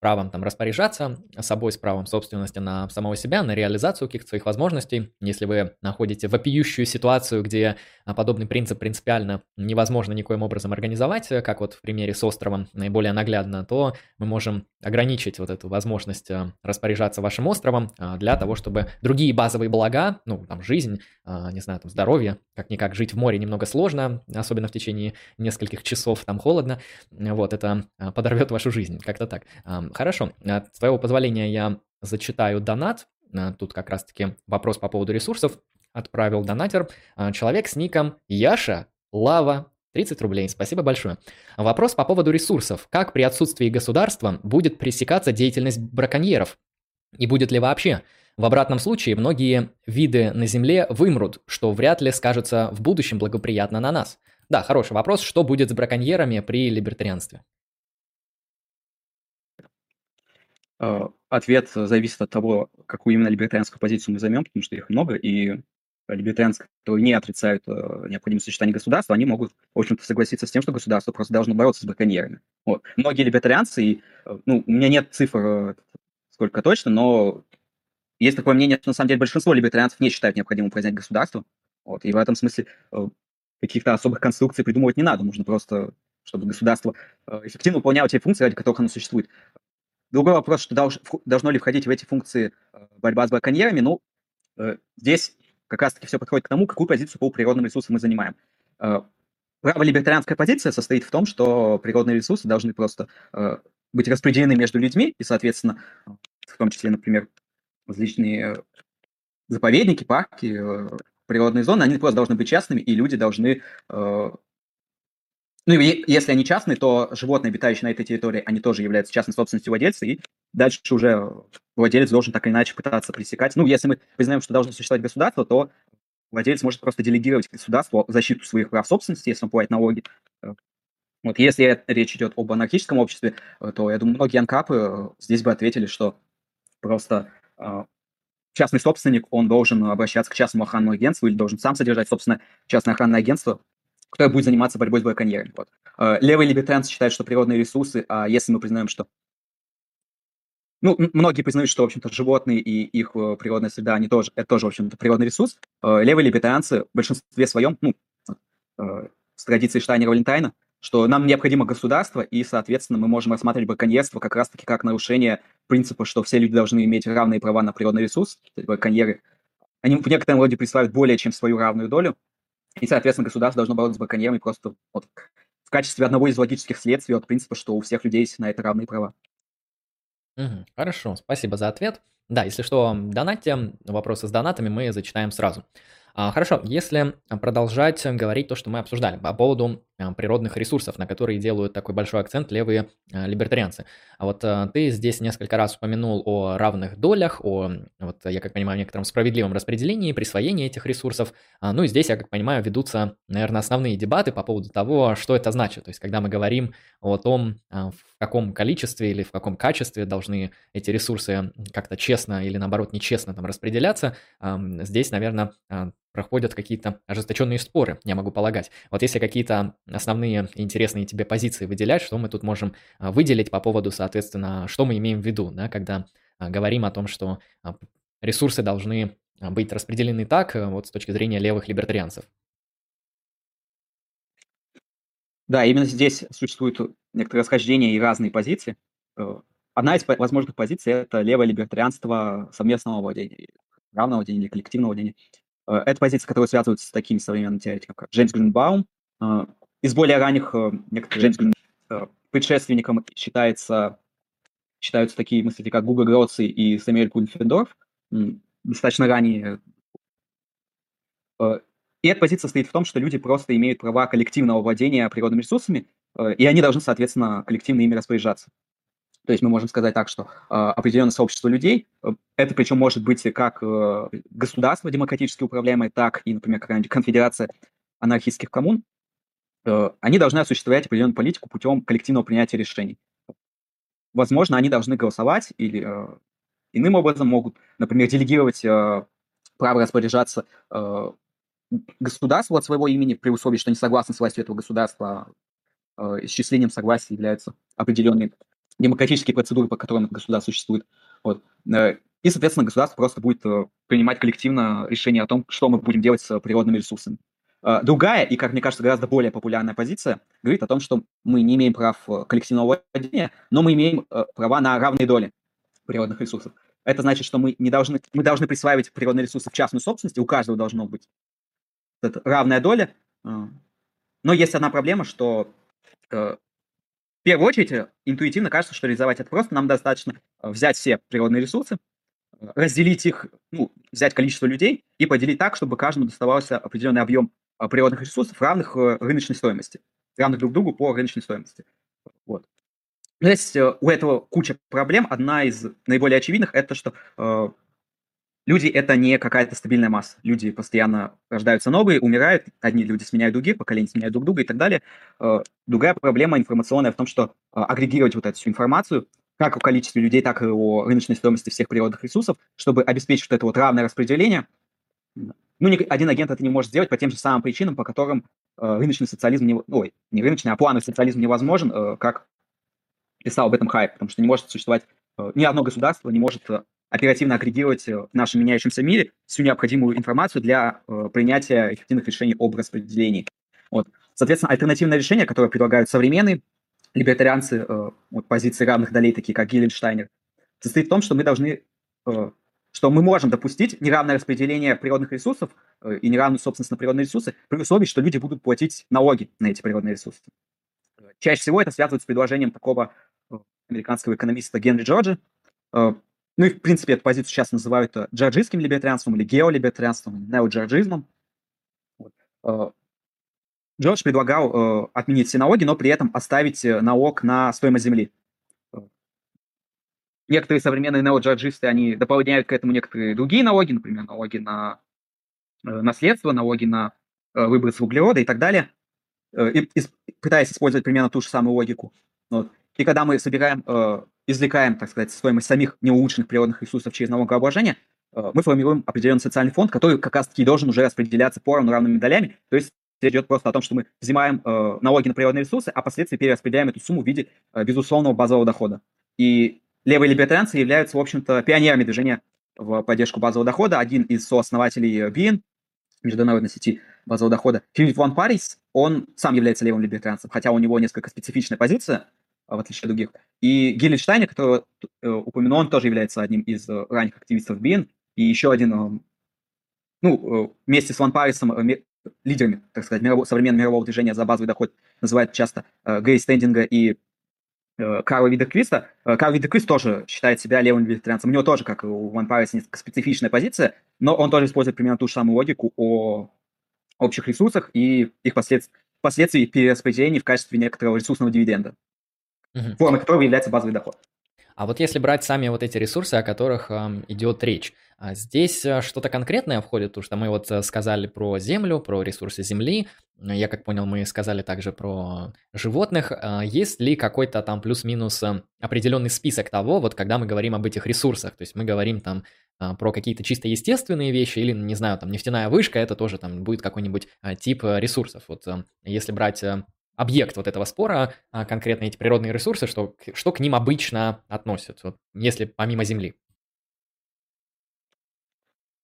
A: правом там распоряжаться собой, с правом собственности на самого себя, на реализацию каких-то своих возможностей. Если вы находите вопиющую ситуацию, где а, подобный принцип принципиально невозможно никоим образом организовать, как вот в примере с островом наиболее наглядно, то мы можем ограничить вот эту возможность а, распоряжаться вашим островом а, для того, чтобы другие базовые блага, ну, там, жизнь, не знаю, там, здоровье, как-никак жить в море немного сложно, особенно в течение нескольких часов там холодно, вот, это подорвет вашу жизнь, как-то так. Хорошо, с твоего позволения я зачитаю донат. А, тут как раз-таки вопрос по поводу ресурсов. Отправил донатер. А, человек с ником Яша Лава 30 рублей, спасибо большое. Вопрос по поводу ресурсов. Как при отсутствии государства будет пресекаться деятельность браконьеров? И будет ли вообще? В обратном случае многие виды на Земле вымрут, что вряд ли скажется в будущем благоприятно на нас. Да, хороший вопрос. Что будет с браконьерами при либертарианстве?
B: Э, ответ зависит от того, какую именно либертарианскую позицию мы займем, потому что их много, и либертарианцы, которые не отрицают э, необходимость существования государства, они могут, в общем-то, согласиться с тем, что государство просто должно бороться с браконьерами. Вот. Многие либертарианцы, э, ну, у меня нет цифр сколько точно, но есть такое мнение, что на самом деле большинство либертарианцев не считают необходимым признать государство. Вот. И в этом смысле каких-то особых конструкций придумывать не надо. Нужно просто, чтобы государство эффективно выполняло те функции, ради которых оно существует. Другой вопрос, что долж, должно ли входить в эти функции э, борьба с браконьерами. Ну, э, здесь как раз-таки все подходит к тому, какую позицию по природным ресурсам мы занимаем. Э, Право-либертарианская позиция состоит в том, что природные ресурсы должны просто быть распределены между людьми, и, соответственно, в том числе, например, различные заповедники, парки, природные зоны, они просто должны быть частными, и люди должны ну, и если они частные, то животные, обитающие на этой территории, они тоже являются частной собственностью владельца, и дальше уже владелец должен так или иначе пытаться пресекать. Ну, если мы признаем, что должно существовать государство, то владелец может просто делегировать государству защиту своих прав собственности, если он платит налоги. Вот если речь идет об анархическом обществе, то, я думаю, многие анкапы э, здесь бы ответили, что просто э, частный собственник, он должен обращаться к частному охранному агентству или должен сам содержать, собственно, частное охранное агентство, которая будет заниматься борьбой с браконьерами. Вот. Э, левые либертарианцы считают, что природные ресурсы, а если мы признаем, что ну, многие признают, что, в общем-то, животные и их э, природная среда, они тоже, это тоже, в общем-то, природный ресурс. Э, левые либертарианцы в большинстве своем, ну, с традицией Штайнера Валентайна, что нам необходимо государство, и, соответственно, мы можем рассматривать браконьерство как раз-таки как нарушение принципа, что все люди должны иметь равные права на природный ресурс. Браконьеры, они в некотором роде присваивают более чем свою равную долю, и, соответственно, государство должно бороться с браконьерами просто вот, в качестве одного из логических следствий от принципа, что у всех людей на это равные права.
A: Угу, хорошо, спасибо за ответ. Да, если что, донатьте, вопросы с донатами мы зачитаем сразу. А, хорошо, если продолжать говорить то, что мы обсуждали по поводу а, природных ресурсов, на которые делают такой большой акцент левые а, либертарианцы. А вот ты здесь несколько раз упомянул о равных долях, о, вот я как понимаю, некотором справедливом распределении, присвоении этих ресурсов. Ну и здесь, я как понимаю, ведутся, наверное, основные дебаты по поводу того, что это значит. То есть, когда мы говорим о том, в каком количестве или в каком качестве должны эти ресурсы как-то честно или наоборот нечестно там распределяться, здесь, наверное, проходят какие-то ожесточенные споры, я могу полагать. Вот если какие-то основные интересные тебе позиции выделять, что мы тут можем а, выделить по поводу, соответственно, что мы имеем в виду, да, когда а, говорим о том, что а, ресурсы должны быть распределены так, вот с точки зрения левых либертарианцев.
B: Да, именно здесь существуют некоторые расхождения и разные позиции. Э, одна из возможных позиций – это левое либертарианство совместного владения, равного владения или коллективного владения. Э, это позиция, которая связывается с такими современными теоретиками, как Джеймс Гринбаум. Э, из более ранних э, некоторых Джеймс Грин, предшественником считается, считаются такие мысли, как Гуга Гроци и Самуэль Кульфендорф, достаточно ранние. И эта позиция стоит в том, что люди просто имеют права коллективного владения природными ресурсами, и они должны, соответственно, коллективно ими распоряжаться. То есть мы можем сказать так, что э, определенное сообщество людей, э, это причем может быть как э, государство демократически управляемое, так и, например, какая-нибудь конфедерация анархистских коммун, э, они должны осуществлять определенную политику путем коллективного принятия решений. Возможно, они должны голосовать или э, иным образом могут, например, делегировать э, право распоряжаться э, государству от своего имени, при условии, что они согласны с властью этого государства, э, исчислением согласия являются определенные демократические процедуры, по которым государство существует. Вот. Э, и, соответственно, государство просто будет э, принимать коллективно решение о том, что мы будем делать с природными ресурсами. Э, другая, и, как мне кажется, гораздо более популярная позиция, говорит о том, что мы не имеем прав коллективного владения, но мы имеем права на равные доли природных ресурсов. Это значит, что мы, не должны, мы должны присваивать природные ресурсы в частную собственность, и у каждого должно быть равная доля. Но есть одна проблема, что в первую очередь, э, интуитивно кажется, что реализовать это просто. Нам достаточно э, взять все природные ресурсы, э, разделить их, ну, взять количество людей и поделить так, чтобы каждому доставался определенный объем природных ресурсов, равных рыночной стоимости, равных друг другу по рыночной стоимости. Вот. Но есть у этого куча проблем. Одна из наиболее очевидных – это что люди – это не какая-то стабильная масса. Люди постоянно рождаются новые, умирают, одни люди сменяют других, поколения сменяют друг друга и так далее. Э, другая проблема информационная в том, что э, агрегировать вот эту всю информацию, как о количестве людей, так и о рыночной стоимости всех природных ресурсов, чтобы обеспечить вот это вот равное распределение. Ну, ни один агент это не может сделать по тем же самым причинам, по которым э, рыночный социализм, не, ой, не рыночный, а плановый социализм невозможен, как писал об этом Хайп, потому что не может существовать ни одно государство не может оперативно агрегировать э, в нашем меняющемся мире всю необходимую информацию для э, принятия эффективных решений об распределении. Вот. Соответственно, альтернативное решение, которое предлагают современные либертарианцы э, вот, позиции равных долей, такие как Гиллинштайнер, состоит в том, что мы должны, э, что мы можем допустить неравное распределение природных ресурсов э, и неравную собственность на природные ресурсы при условии, что люди будут платить налоги на эти природные ресурсы. Чаще всего это связывается с предложением такого э, американского экономиста Генри Джорджа, э, ну и, в принципе, эту позицию сейчас называют э, джорджистским либертарианством или геолибертарианством, неоджорджизмом. Вот. Э, Джордж предлагал э, отменить все налоги, но при этом оставить налог на стоимость земли. Некоторые современные неоджорджисты, они дополняют к этому некоторые другие налоги, например, налоги на наследство, налоги на выброс углерода и так далее, и, и, пытаясь использовать примерно ту же самую логику. Вот. И когда мы собираем извлекаем, так сказать, стоимость самих неулучшенных природных ресурсов через налогообложение, э, мы формируем определенный социальный фонд, который как раз-таки должен уже распределяться поровну равными долями. То есть речь идет просто о том, что мы взимаем э, налоги на природные ресурсы, а впоследствии перераспределяем эту сумму в виде э, безусловного базового дохода. И левые либертарианцы являются, в общем-то, пионерами движения в поддержку базового дохода. Один из сооснователей BIN, международной сети базового дохода, Филипп Ван Парис, он сам является левым либертарианцем, хотя у него несколько специфичная позиция, в отличие от других. И Геллинштайнер, которого э, упомянул, он тоже является одним из э, ранних активистов БИН, и еще один, э, ну, вместе с Ван Парисом, лидерами, так сказать, мирового, современного мирового движения за базовый доход, называют часто Грей Стендинга и Карла Видерквиста. Карл Видерквист тоже считает себя левым либертарианцем. У него тоже, как и у Ван Париса, несколько специфичная позиция, но он тоже использует примерно ту же самую логику о общих ресурсах и их послед... последствий перераспределений в качестве некоторого ресурсного дивиденда угу. формой которого является базовый доход.
A: А вот если брать сами вот эти ресурсы, о которых э, идет речь, а здесь э, что-то конкретное входит, потому что мы вот э, сказали про землю, про ресурсы земли, я как понял, мы сказали также про животных. А есть ли какой-то там плюс-минус э, определенный список того, вот когда мы говорим об этих ресурсах, то есть мы говорим там про какие-то чисто естественные вещи или, не знаю, там нефтяная вышка, это тоже там будет какой-нибудь тип ресурсов. Вот если брать объект вот этого спора, а конкретно эти природные ресурсы, что, что к ним обычно относят, вот, если помимо Земли?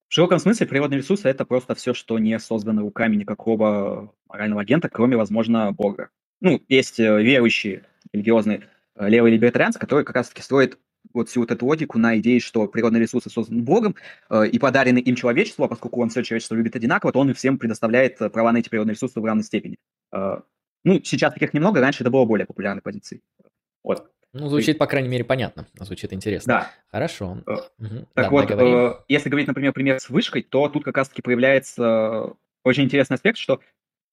B: В широком смысле природные ресурсы – это просто все, что не создано руками никакого морального агента, кроме, возможно, Бога. Ну, есть э, верующие религиозные э, левые либертарианцы, которые как раз-таки строят вот всю вот эту логику на идее, что природные ресурсы созданы Богом э, и подарены им человечеству, а поскольку он все человечество любит одинаково, то он всем предоставляет э, права на эти природные ресурсы в равной степени. Э, ну, сейчас таких немного, раньше это было более популярной позицией.
A: Вот. Ну, звучит, по крайней мере, понятно. Звучит интересно.
B: Да.
A: Хорошо.
B: Угу. Так да, вот, э, если говорить, например, пример с вышкой, то тут как раз-таки проявляется очень интересный аспект, что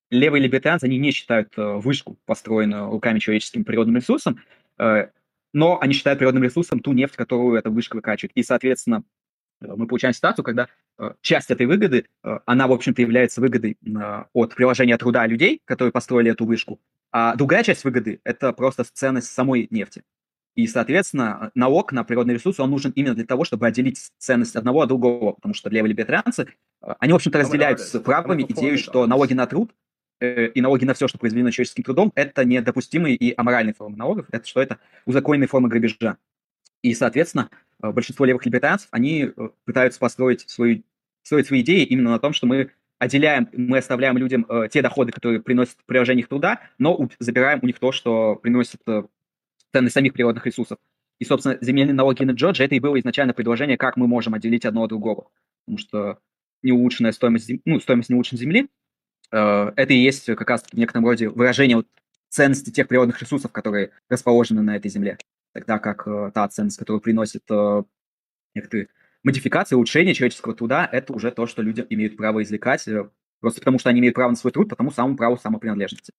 B: левые либертарианцы, они не считают э, вышку, построенную руками человеческим природным ресурсом, э, но они считают природным ресурсом ту нефть, которую эта вышка выкачивает. И, соответственно, мы получаем ситуацию, когда э, часть этой выгоды, э, она, в общем-то, является выгодой э, от приложения труда людей, которые построили эту вышку, а другая часть выгоды – это просто ценность самой нефти. И, соответственно, налог на природные ресурсы, он нужен именно для того, чтобы отделить ценность одного от другого, потому что левые либертарианцы Они, в общем-то, разделяют с правыми идею, что налоги на труд э, и налоги на все, что произведено человеческим трудом, это недопустимые и аморальные формы налогов, это что это узаконенные формы грабежа. И, соответственно, э, большинство левых либертарианцев, они э, пытаются построить, свою, строить свои идеи именно на том, что мы отделяем, мы оставляем людям э, те доходы, которые приносят приложение их труда, но забираем у них то, что приносит э, ценность самих природных ресурсов. И, собственно, земельные налоги на Джорджа это и было изначально предложение, как мы можем отделить одно от другого. Потому что неулучшенная стоимость, ну, стоимость неулучшенной земли, э, это и есть как раз в некотором роде выражение вот ценности тех природных ресурсов, которые расположены на этой земле. Тогда как э, та ценность, которую приносит э, некоторые модификация, улучшение человеческого труда – это уже то, что люди имеют право извлекать, э, просто потому что они имеют право на свой труд, потому самому праву самопринадлежности.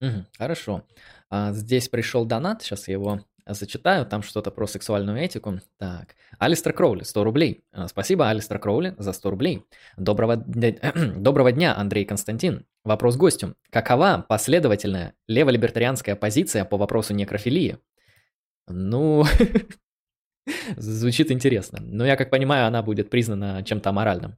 A: Мгм. Хорошо. А, здесь пришел донат, сейчас я его зачитаю, там что-то про сексуальную этику. Так, Алистер Кроули, 100 рублей. А, Спасибо, Алистер Кроули, за 100 рублей. Доброго, дня- Доброго дня, Андрей Константин. Вопрос гостю. Какова последовательная леволибертарианская позиция по вопросу некрофилии? Ну, звучит интересно. Но я как понимаю, она будет признана чем-то аморальным.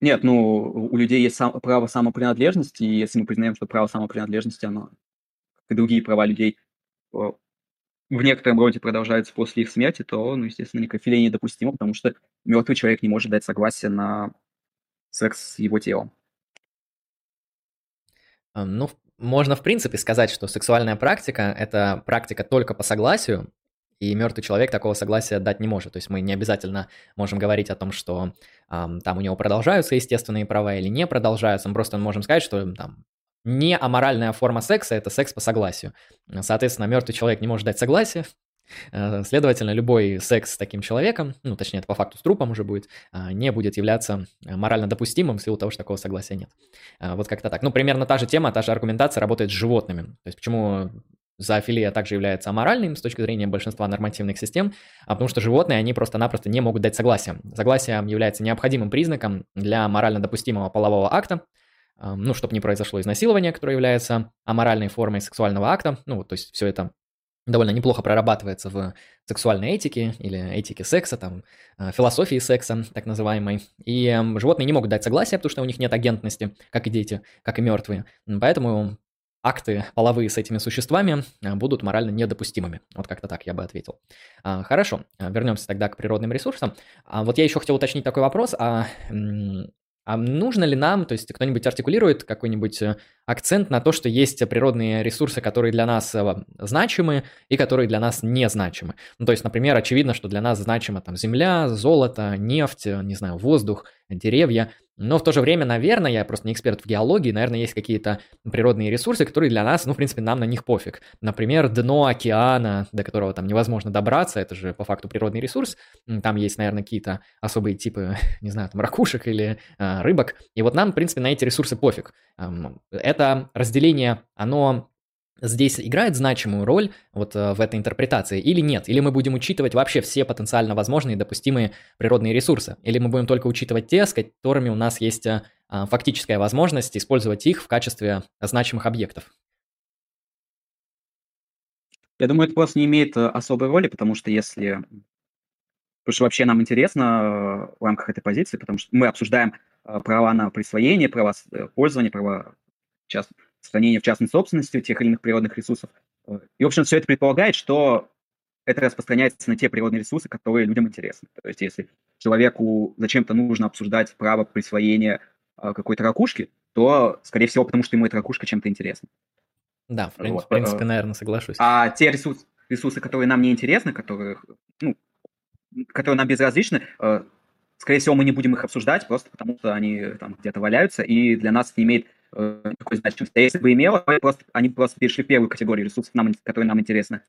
B: Нет, ну, у людей есть сам, право самопринадлежности, и если мы признаем, что право самопринадлежности, оно, как и другие права людей, в некотором роде продолжаются после их смерти, то, ну, естественно, некрофилия недопустимо, потому что мертвый человек не может дать согласие на секс с его телом.
A: Ну, можно в принципе сказать, что сексуальная практика – это практика только по согласию, и мертвый человек такого согласия дать не может. То есть мы не обязательно можем говорить о том, что эм, там у него продолжаются естественные права или не продолжаются. Мы просто можем сказать, что там не аморальная форма секса – это секс по согласию. Соответственно, мертвый человек не может дать согласие, Э, следовательно, любой секс с таким человеком, ну, точнее, это по факту с трупом уже будет, а, не будет являться э, морально допустимым в силу того, что такого согласия нет. А, вот как-то так. Ну, примерно та же тема, та же аргументация работает с животными. То есть почему зоофилия также является аморальным с точки зрения большинства нормативных систем, а потому что животные, они просто-напросто не могут дать согласие. Согласие является необходимым признаком для морально допустимого полового акта, ну, чтобы не произошло изнасилование, которое является аморальной формой сексуального акта, ну, то есть все это довольно неплохо прорабатывается в сексуальной этике или этике секса, там, э, философии секса, так называемой. И эм, животные не могут дать согласие, потому что у них нет агентности, как и дети, как и мертвые. Поэтому акты половые с этими существами э, будут морально недопустимыми. Вот как-то так я бы ответил. А, хорошо, э, вернемся тогда к природным ресурсам. А вот я еще хотел уточнить такой вопрос. А а нужно ли нам, то есть кто-нибудь артикулирует какой-нибудь э, акцент на то, что есть природные ресурсы, которые для нас э, значимы и которые для нас не значимы? Ну, то есть, например, очевидно, что для нас значима там земля, золото, нефть, э, не знаю, воздух, деревья – но в то же время, наверное, я просто не эксперт в геологии, наверное, есть какие-то природные ресурсы, которые для нас, ну, в принципе, нам на них пофиг. Например, дно океана, до которого там невозможно добраться, это же по факту природный ресурс. Там есть, наверное, какие-то особые типы, не знаю, там ракушек или э, рыбок. И вот нам, в принципе, на эти ресурсы пофиг. Это разделение, оно здесь играет значимую роль вот э, в этой интерпретации или нет? Или мы будем учитывать вообще все потенциально возможные допустимые природные ресурсы? Или мы будем только учитывать те, с которыми у нас есть э, а, фактическая возможность использовать их в качестве значимых объектов?
B: Я думаю, это просто не имеет э, особой роли, потому что если... Потому что вообще нам интересно в рамках этой позиции, потому что мы обсуждаем права на присвоение, права пользования, права част сохранения в частной собственности тех или иных природных ресурсов. И, в общем, все это предполагает, что это распространяется на те природные ресурсы, которые людям интересны. То есть, если человеку зачем-то нужно обсуждать право присвоения а, какой-то ракушки, то, скорее всего, потому что ему эта ракушка чем-то интересна.
A: Да, в принципе, вот. в принципе наверное, соглашусь.
B: А те ресурсы, ресурсы, которые нам не интересны, которые, ну, которые нам безразличны, э, скорее всего, мы не будем их обсуждать, просто потому что они там где-то валяются, и для нас не имеет э, значимости. А если бы имело, просто, они просто перешли первую категорию ресурсов, нам, которые нам интересны.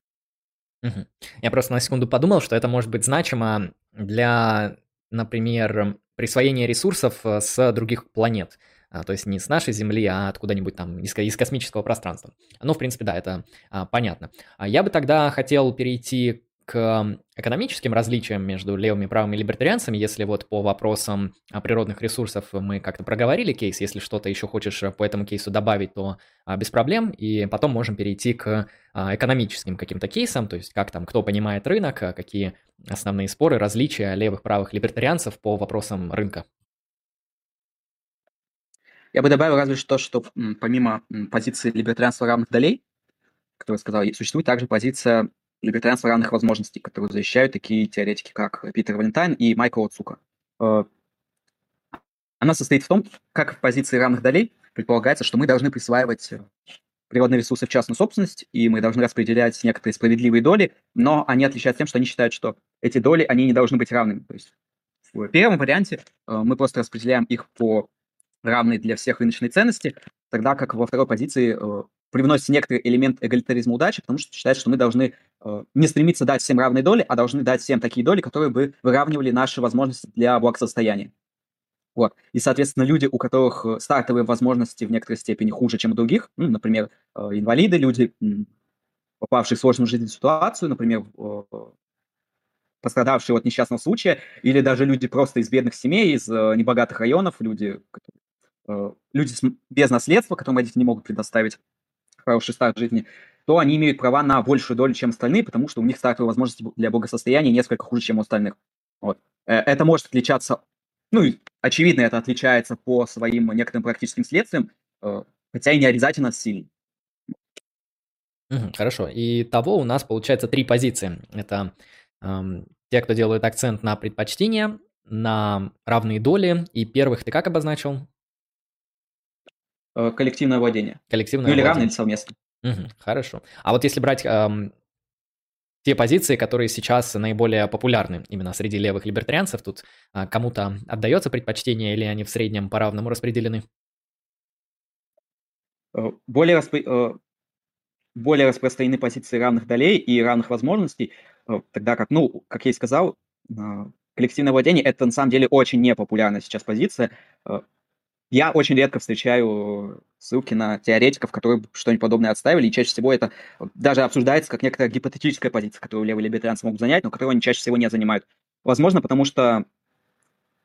A: Угу. Я просто на секунду подумал, что это может быть значимо для, например, присвоения ресурсов э, с других планет. А, то есть не с нашей Земли, а откуда-нибудь там из, из космического пространства. Ну, в принципе, да, это а, понятно. А я бы тогда хотел перейти к экономическим различиям между левыми правыми либертарианцами, если вот по вопросам природных ресурсов мы как-то проговорили кейс, если что-то еще хочешь по этому кейсу добавить, то а, без проблем, и потом можем перейти к а, экономическим каким-то кейсам, то есть как там, кто понимает рынок, какие основные споры, различия левых, правых либертарианцев по вопросам рынка?
B: Я бы добавил разве что, что помимо позиции либертарианства равных долей, которую сказал, существует также позиция либертарианства равных возможностей, которую защищают такие теоретики, как Питер Валентайн и Майкл Оцука. Э, она состоит в том, как в позиции равных долей предполагается, что мы должны присваивать э, природные ресурсы в частную собственность, и мы должны распределять некоторые справедливые доли, но они отличаются тем, что они считают, что эти доли, они не должны быть равными. То есть в первом варианте э, мы просто распределяем их по равной для всех рыночной ценности, тогда как во второй позиции э, привносится некоторый элемент эгалитаризма удачи, потому что считает, что мы должны э, не стремиться дать всем равные доли, а должны дать всем такие доли, которые бы выравнивали наши возможности для благосостояния. Вот. И, соответственно, люди, у которых э, стартовые возможности в некоторой степени хуже, чем у других, ну, например, э, инвалиды, люди, попавшие в сложную жизненную ситуацию, например, э, пострадавшие от несчастного случая, или даже люди просто из бедных семей, из небогатых районов, люди, люди без наследства, которым родители не могут предоставить хороший старт жизни, то они имеют права на большую долю, чем остальные, потому что у них стартовые возможности для благосостояния несколько хуже, чем у остальных. Вот. Это может отличаться ну, очевидно, это отличается по своим некоторым практическим следствиям, э, хотя и не обязательно сильно.
A: хорошо. И того у нас получается три позиции. Это эм, те, кто делает акцент на предпочтения, на равные доли. И первых ты как обозначил?
B: Э, коллективное владение.
A: Коллективное
B: ну, или равное, или совместно.
A: Угу, хорошо. А вот если брать эм, те позиции, которые сейчас наиболее популярны именно среди левых либертарианцев. Тут а, кому-то отдается предпочтение или они в среднем по-равному распределены?
B: Э, более, распро... Э, более распространены позиции равных долей и равных возможностей, э, тогда как, ну, как я и сказал, коллективное владение – это на самом деле очень непопулярная сейчас позиция. Я очень редко встречаю ссылки на теоретиков, которые что-нибудь подобное отставили, и чаще всего это даже обсуждается как некоторая гипотетическая позиция, которую левые либертарианцы могут занять, но которую они чаще всего не занимают. Возможно, потому что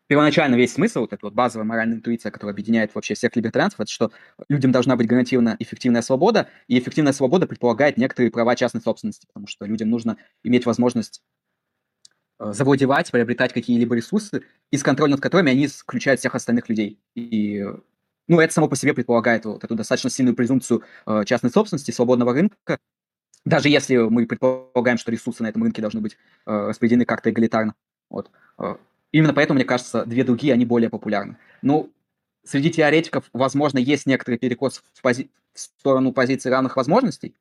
B: первоначально весь смысл, вот эта вот базовая моральная интуиция, которая объединяет вообще всех либертарианцев, это что людям должна быть гарантирована эффективная свобода, и эффективная свобода предполагает некоторые права частной собственности, потому что людям нужно иметь возможность Э, завладевать, приобретать какие-либо ресурсы, из контроля над которыми они исключают всех остальных людей. И ну, это само по себе предполагает вот эту достаточно сильную презумпцию э, частной собственности, свободного рынка, даже если мы предполагаем, что ресурсы на этом рынке должны быть э, распределены как-то эгалитарно. Вот. Э, именно поэтому, мне кажется, две другие, они более популярны. Ну, среди теоретиков, возможно, есть некоторый перекос в, пози- в сторону позиции равных возможностей,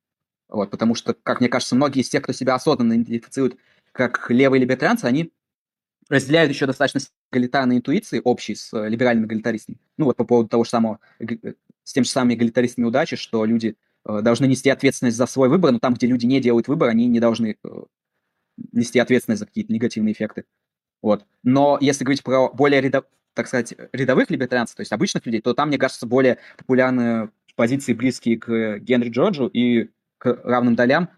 B: вот, потому что, как мне кажется, многие из тех, кто себя осознанно идентифицирует как левые либертарианцы, они разделяют еще достаточно эгалитарные интуиции общие с э, либеральными эгалитаристами. Ну вот по поводу того же самого, э, с тем же самыми эгалитаристами удачи, что люди э, должны нести ответственность за свой выбор, но там, где люди не делают выбор, они не должны нести ответственность за какие-то негативные эффекты. Вот. Но если говорить про более рядов, так сказать, рядовых либертарианцев, то есть обычных людей, то там, мне кажется, более популярны позиции, близкие к Генри Джорджу и к равным долям,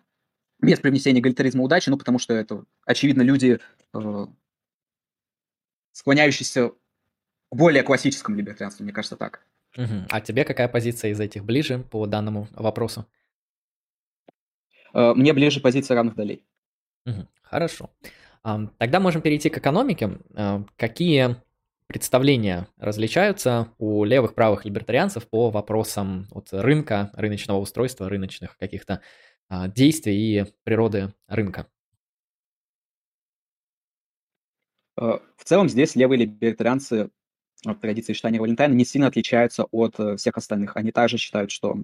B: без привнесения эгалитаризма удачи, ну, потому что это, очевидно, люди, э, склоняющиеся к более классическому либертарианству, мне кажется, так.
A: Угу. А тебе какая позиция из этих ближе по данному вопросу?
B: Э, мне ближе позиция равных долей.
A: Угу. Хорошо. Тогда можем перейти к экономике. Э, какие представления различаются у левых правых либертарианцев по вопросам вот рынка, рыночного устройства, рыночных каких-то а, действий и природы рынка.
B: Э, в целом здесь левые либертарианцы в традиции считания Валентайна не сильно отличаются от э, всех остальных. Они также считают, что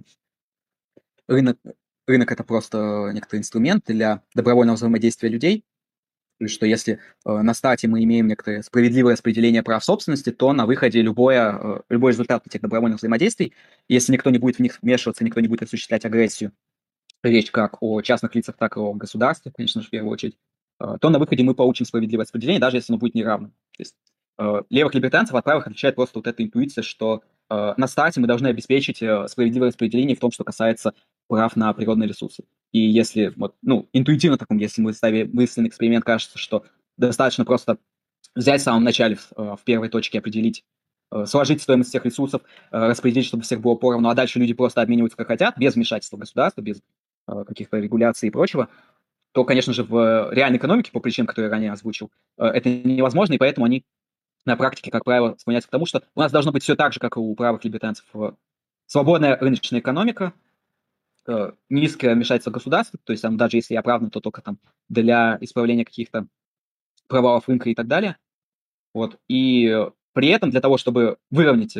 B: рынок, рынок это просто некоторый инструмент для добровольного взаимодействия людей, и что если э, на старте мы имеем некоторое справедливое распределение прав собственности, то на выходе любое, любой результат этих добровольных взаимодействий, если никто не будет в них вмешиваться, никто не будет осуществлять агрессию, речь как о частных лицах, так и о государстве, конечно же, в первую очередь, э, то на выходе мы получим справедливое распределение, даже если оно будет неравным. То есть э, левых либертанцев от правых отличает просто вот эта интуиция, что э, на старте мы должны обеспечить справедливое распределение в том, что касается прав на природные ресурсы. И если, вот, ну, интуитивно таком, если мы ставим мысленный эксперимент, кажется, что достаточно просто взять в самом начале, в, первой точке определить сложить стоимость всех ресурсов, распределить, чтобы всех было поровну, а дальше люди просто обмениваются как хотят, без вмешательства государства, без каких-то регуляций и прочего, то, конечно же, в реальной экономике, по причинам, которые я ранее озвучил, это невозможно, и поэтому они на практике, как правило, склоняются к тому, что у нас должно быть все так же, как и у правых либертарианцев. Свободная рыночная экономика, низкое вмешательство государства, то есть там, даже если оправдано, то только там для исправления каких-то провалов рынка и так далее. Вот. И при этом для того, чтобы выровнять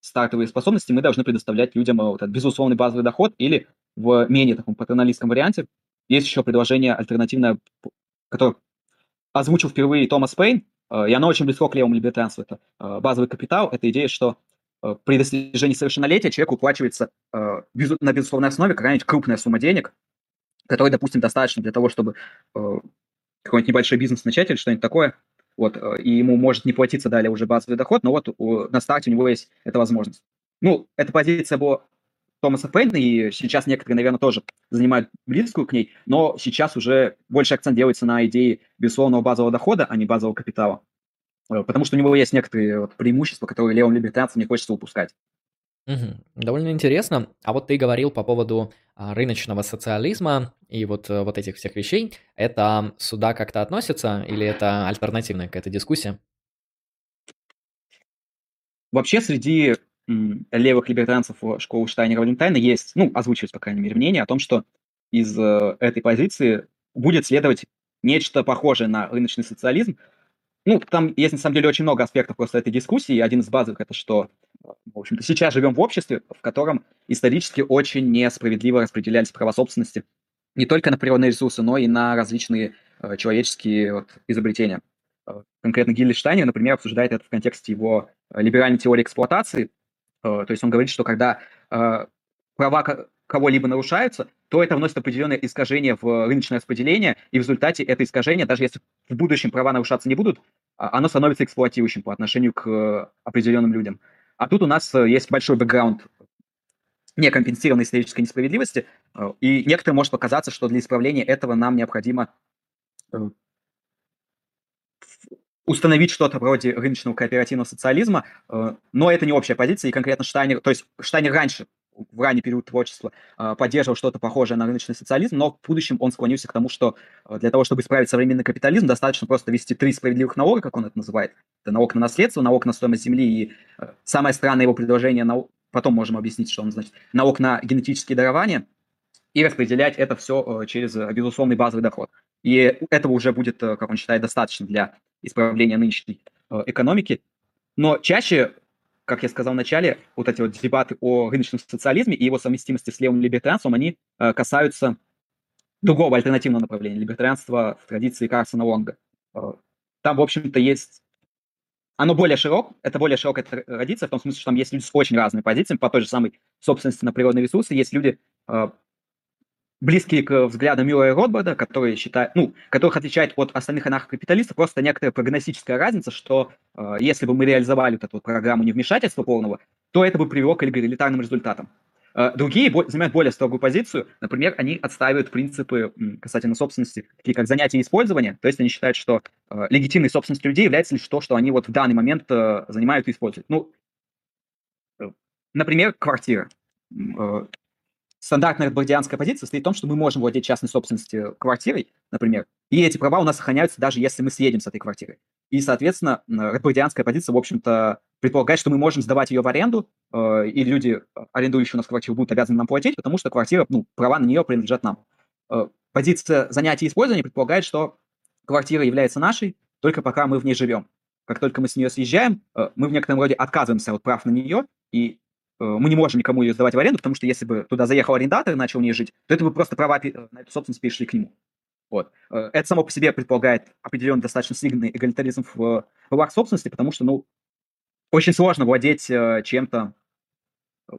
B: стартовые способности, мы должны предоставлять людям вот этот безусловный базовый доход или в менее таком патерналистском варианте. Есть еще предложение альтернативное, которое озвучил впервые Томас Пейн, и оно очень близко к левому либертарианству. Это базовый капитал, это идея, что при достижении совершеннолетия человеку уплачивается на безусловной основе какая-нибудь крупная сумма денег, которой, допустим, достаточно для того, чтобы какой-нибудь небольшой бизнес начать или что-нибудь такое, вот, э, и ему может не платиться далее уже базовый доход, но вот на старте у него есть эта возможность. Ну, эта позиция была Томаса Пейна, и сейчас некоторые, наверное, тоже занимают близкую к ней, но сейчас уже больше акцент делается на идее безусловного базового дохода, а не базового капитала. Э, потому что у него есть некоторые вот преимущества, которые левым либертарианцам не хочется упускать.
A: Угу. Довольно интересно. А вот ты говорил по поводу а, рыночного социализма и вот, э, вот этих всех вещей. Это сюда как-то относится или это альтернативная какая-то дискуссия?
B: Вообще среди левых либертарианцев школы Штайнера Валентайна есть, ну, озвучивается, по крайней мере, мнение о том, что из э, этой позиции будет следовать нечто похожее на рыночный социализм, ну, там есть, на самом деле, очень много аспектов просто этой дискуссии. Один из базовых – это что, в общем-то, сейчас живем в обществе, в котором исторически очень несправедливо распределялись права собственности не только на природные ресурсы, но и на различные э, человеческие вот, изобретения. Э, конкретно Гилли Штайнер, например, обсуждает это в контексте его э, либеральной теории эксплуатации. Э, то есть он говорит, что когда э, права кого-либо нарушаются, то это вносит определенное искажение в рыночное распределение, и в результате это искажение, даже если в будущем права нарушаться не будут, а, оно становится эксплуатирующим по отношению к э, определенным людям. А тут у нас э, есть большой бэкграунд некомпенсированной исторической несправедливости, э, и некоторым может показаться, что для исправления этого нам необходимо установить что-то вроде рыночного кооперативного социализма, но это не общая позиция, и конкретно Штайнер, то есть Штайнер раньше в ранний период творчества э, поддерживал что-то похожее на рыночный социализм, но в будущем он склонился к тому, что э, для того, чтобы исправить современный капитализм, достаточно просто ввести три справедливых налога, как он это называет. Это налог на наследство, налог на стоимость земли и э, самое странное его предложение, потом можем объяснить, что он значит, налог на генетические дарования, и распределять это все через безусловный базовый доход. И этого уже будет, как он считает, достаточно для исправления нынешней экономики. Но чаще как я сказал в начале, вот эти вот дебаты о рыночном социализме и его совместимости с левым либертарианством, они э, касаются другого альтернативного направления, либертарианства в традиции Карсона Лонга. Э, там, в общем-то, есть... Оно более широк, это более широкая традиция, в том смысле, что там есть люди с очень разными позициями по той же самой собственности на природные ресурсы, есть люди, э, близкие к взглядам Мюра и Ротбарда, которые считают, ну, которых отличает от остальных анархокапиталистов просто некоторая прогностическая разница, что э, если бы мы реализовали вот эту вот программу невмешательства полного, то это бы привело к эгалитарным результатам. Э, другие бо- занимают более строгую позицию. Например, они отстаивают принципы касательно собственности, такие как занятие и использование. То есть они считают, что э, легитимной собственностью людей является лишь то, что они вот в данный момент э, занимают и используют. Ну, э, например, квартира. Стандартная бардианская позиция стоит в том, что мы можем владеть частной собственностью квартирой, например, и эти права у нас сохраняются даже если мы съедем с этой квартиры. И, соответственно, редбардианская позиция, в общем-то, предполагает, что мы можем сдавать ее в аренду, э, и люди, арендующие у нас квартиру, будут обязаны нам платить, потому что квартира, ну, права на нее принадлежат нам. Э, позиция занятия и использования предполагает, что квартира является нашей, только пока мы в ней живем. Как только мы с нее съезжаем, э, мы в некотором роде отказываемся от прав на нее, и мы не можем никому ее сдавать в аренду, потому что если бы туда заехал арендатор и начал в ней жить, то это бы просто права на эту собственность перешли к нему. Вот. Э, это само по себе предполагает определенный достаточно сильный эгалитаризм в правах собственности, потому что, ну, очень сложно владеть э, чем-то,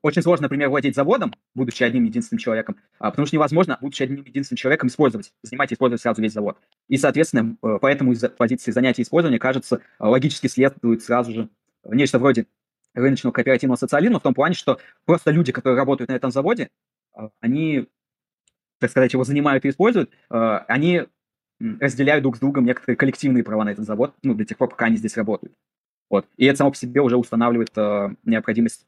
B: очень сложно, например, владеть заводом, будучи одним единственным человеком, а, потому что невозможно, будучи одним единственным человеком, использовать, занимать и использовать сразу весь завод. И, соответственно, поэтому из позиции занятия и использования, кажется, логически следует сразу же нечто вроде рыночного кооперативного социализма в том плане, что просто люди, которые работают на этом заводе, а, они, так сказать, его занимают и используют, а, они разделяют друг с другом некоторые коллективные права на этот завод, ну, до тех пор, пока они здесь работают. Вот. И это само по себе уже устанавливает э, необходимость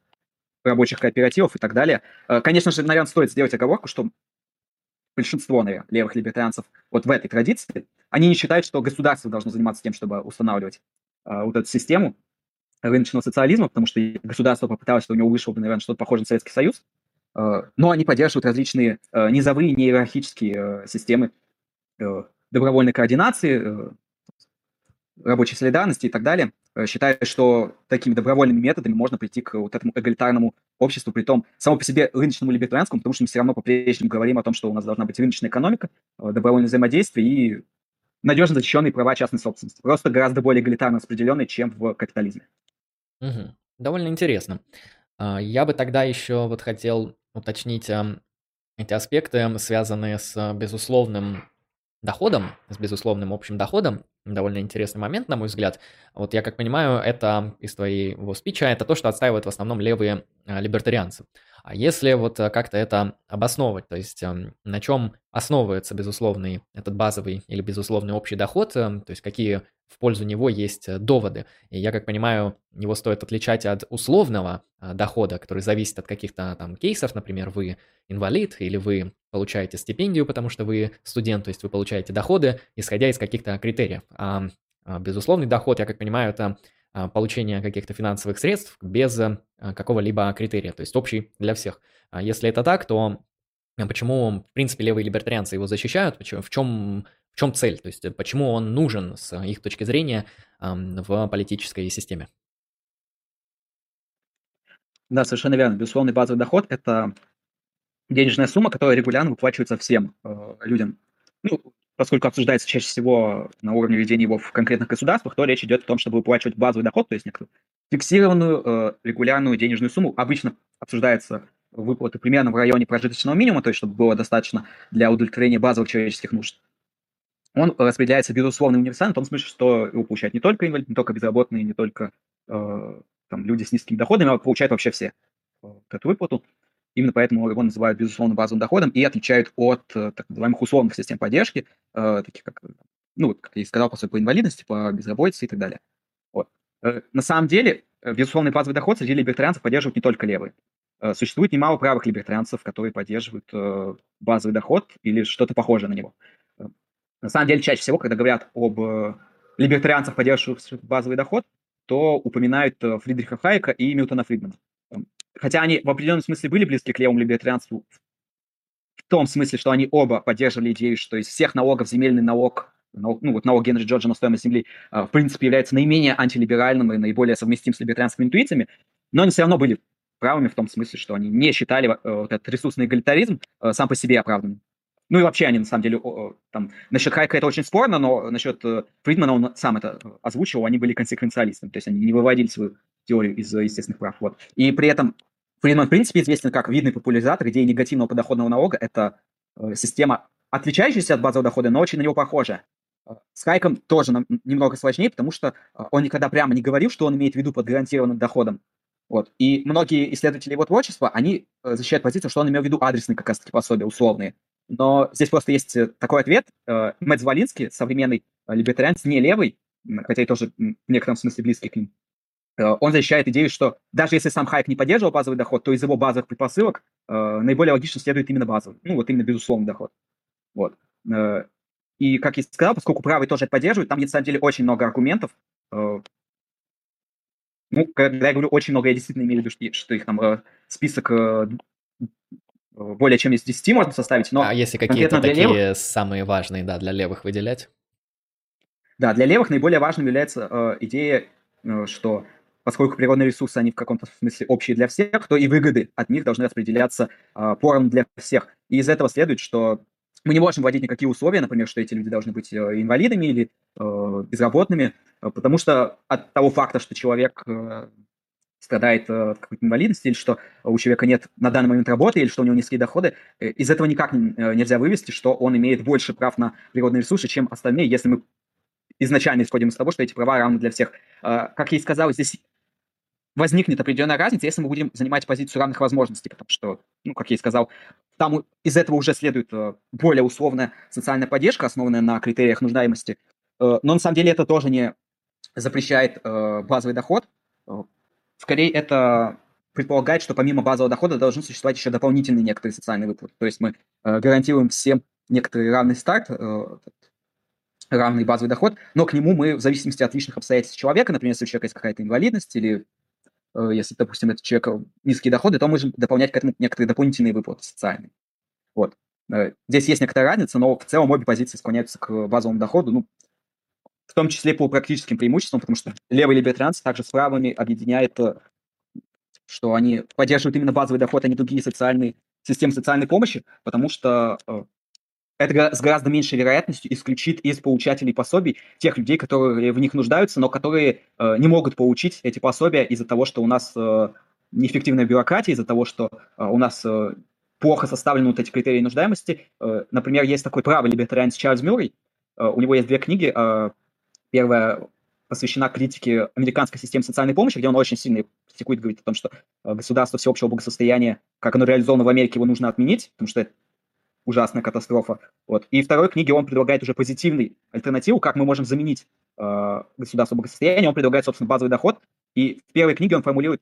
B: рабочих кооперативов и так далее. Конечно же, наверное, стоит сделать оговорку, что большинство, наверное, левых либертарианцев вот в этой традиции, они не считают, что государство должно заниматься тем, чтобы устанавливать вот эту систему рыночного социализма, потому что государство попыталось, что у него вышло бы, наверное, что-то похожее на Советский Союз, э, но они поддерживают различные э, низовые, неиерархические э, системы добровольной координации, рабочей солидарности и так далее, считают, что такими добровольными методами можно прийти к вот этому эгалитарному обществу, при том само по себе рыночному либертарианскому, потому что мы все равно по-прежнему говорим о том, что у нас должна быть рыночная экономика, добровольное взаимодействие и надежно защищенные права частной собственности. Просто гораздо более эгалитарно распределенные, чем в капитализме.
A: Угу. Довольно интересно. А, я бы тогда еще вот хотел уточнить эти аспекты, связанные с безусловным доходом, с безусловным общим доходом, довольно интересный момент, на мой взгляд. Вот я как понимаю, это из твоего спича, это то, что отстаивают в основном левые а, либертарианцы. А если вот э, как-то это обосновывать, то есть эм, на чем основывается безусловный этот базовый или безусловный общий доход, эм, то есть какие в пользу него есть э, доводы. И я как понимаю, его стоит отличать от условного дохода, который зависит от каких-то там кейсов, например, вы инвалид или вы получаете стипендию, потому что вы студент, то есть вы получаете доходы, исходя из каких-то критериев. А, а безусловный доход, я как понимаю, это а, получения каких-то финансовых средств без а, какого-либо критерия, то есть общий для всех. Если это так, то почему, в принципе, левые либертарианцы его защищают, в чем, в чем цель, то есть почему он нужен с их точки зрения в политической системе?
B: Да, совершенно верно. Безусловный базовый доход – это денежная сумма, которая регулярно выплачивается всем э, людям. Ну, поскольку обсуждается чаще всего на уровне ведения его в конкретных государствах, то речь идет о том, чтобы выплачивать базовый доход, то есть некоторую фиксированную э, регулярную денежную сумму. Обычно обсуждается выплаты примерно в районе прожиточного минимума, то есть чтобы было достаточно для удовлетворения базовых человеческих нужд. Он распределяется безусловно универсально в том смысле, что его получают не только инвалиды, не только безработные, не только э, там, люди с низкими доходами, а получают вообще все э, эту выплату. Именно поэтому его называют, безусловно, базовым доходом и отличают от э, так называемых условных систем поддержки, э, таких как, ну, как я и сказал, по, по инвалидности, по безработице и так далее. Вот. Э, на самом деле, э, безусловный базовый доход среди либертарианцев поддерживают не только левые. Э, существует немало правых либертарианцев, которые поддерживают э, базовый доход или что-то похожее на него. Э, на самом деле, чаще всего, когда говорят об э, либертарианцах, поддерживающих базовый доход, то упоминают э, Фридриха Хайека и Милтона Фридмана хотя они в определенном смысле были близки к левому либертарианству, в том смысле, что они оба поддерживали идею, что из всех налогов земельный налог, ну вот налог Генри Джорджа на стоимость земли, а, в принципе, является наименее антилиберальным и наиболее совместим с либертарианскими интуициями, но они все равно были правыми в том смысле, что они не считали э, вот этот ресурсный эгалитаризм э, сам по себе оправданным. Ну и вообще они, на самом деле, там, насчет Хайка это очень спорно, но насчет э, Фридмана он сам это озвучивал, они были консеквенциалистами, то есть они не выводили свою теорию из естественных прав. Вот. И при этом Фридман, в принципе, известен как видный популяризатор идеи негативного подоходного налога. Это э, система, отличающаяся от базового дохода, но очень на него похожая. Э, с Хайком тоже нам, немного сложнее, потому что э, он никогда прямо не говорил, что он имеет в виду под гарантированным доходом. Вот. И многие исследователи его творчества, они э, защищают позицию, что он имел в виду адресные как раз-таки пособия, условные. Но здесь просто есть такой ответ. Мэтт Звалинский, современный либертарианец, не левый, хотя и тоже в некотором смысле близкий к ним, он защищает идею, что даже если сам Хайк не поддерживал базовый доход, то из его базовых предпосылок э, наиболее логично следует именно базовый, ну вот именно безусловный доход. Вот. Э, и, как я сказал, поскольку правый тоже это поддерживает, там, на самом деле, очень много аргументов. Э, ну, когда я говорю очень много, я действительно имею в виду, что их там э, список э, более чем из 10 можно составить, но...
A: А если какие-то такие левых, самые важные, да, для левых выделять?
B: Да, для левых наиболее важным является э, идея, э, что поскольку природные ресурсы, они в каком-то смысле общие для всех, то и выгоды от них должны распределяться э, поровну для всех. И из этого следует, что мы не можем вводить никакие условия, например, что эти люди должны быть э, инвалидами или э, безработными, э, потому что от того факта, что человек э, страдает э, от какой-то инвалидности, или что у человека нет на данный момент работы, или что у него низкие доходы, из этого никак не, нельзя вывести, что он имеет больше прав на природные ресурсы, чем остальные, если мы изначально исходим из того, что эти права равны для всех. Э, как я и сказал, здесь возникнет определенная разница, если мы будем занимать позицию равных возможностей, потому что, ну, как я и сказал, там из этого уже следует э, более условная социальная поддержка, основанная на критериях нуждаемости. Э, но на самом деле это тоже не запрещает э, базовый доход. Скорее, это предполагает, что помимо базового дохода должны существовать еще дополнительные некоторые социальные выплаты. То есть мы гарантируем всем некоторый равный старт, равный базовый доход, но к нему мы в зависимости от личных обстоятельств человека, например, если у человека есть какая-то инвалидность или если, допустим, это человек низкие доходы, то мы можем дополнять к этому некоторые дополнительные выплаты социальные. Вот. Э, здесь есть некоторая разница, но в целом обе позиции склоняются к базовому доходу, ну, в том числе по практическим преимуществам, потому что левые либертарианцы также с правыми объединяет, э, что они поддерживают именно базовый доход, а не другие социальные системы социальной помощи, потому что это с гораздо меньшей вероятностью исключит из получателей пособий тех людей, которые в них нуждаются, но которые э, не могут получить эти пособия из-за того, что у нас э, неэффективная бюрократия, из-за того, что э, у нас э, плохо составлены вот эти критерии нуждаемости. Э, например, есть такой правый либертарианец Чарльз Мюррей, э, у него есть две книги. Э, первая посвящена критике американской системы социальной помощи, где он очень сильно критикует, говорит о том, что э, государство всеобщего благосостояния, как оно реализовано в Америке, его нужно отменить, потому что ужасная катастрофа. Вот. И второй книге он предлагает уже позитивный альтернативу, как мы можем заменить э, государство благосостояния. Он предлагает, собственно, базовый доход. И в первой книге он формулирует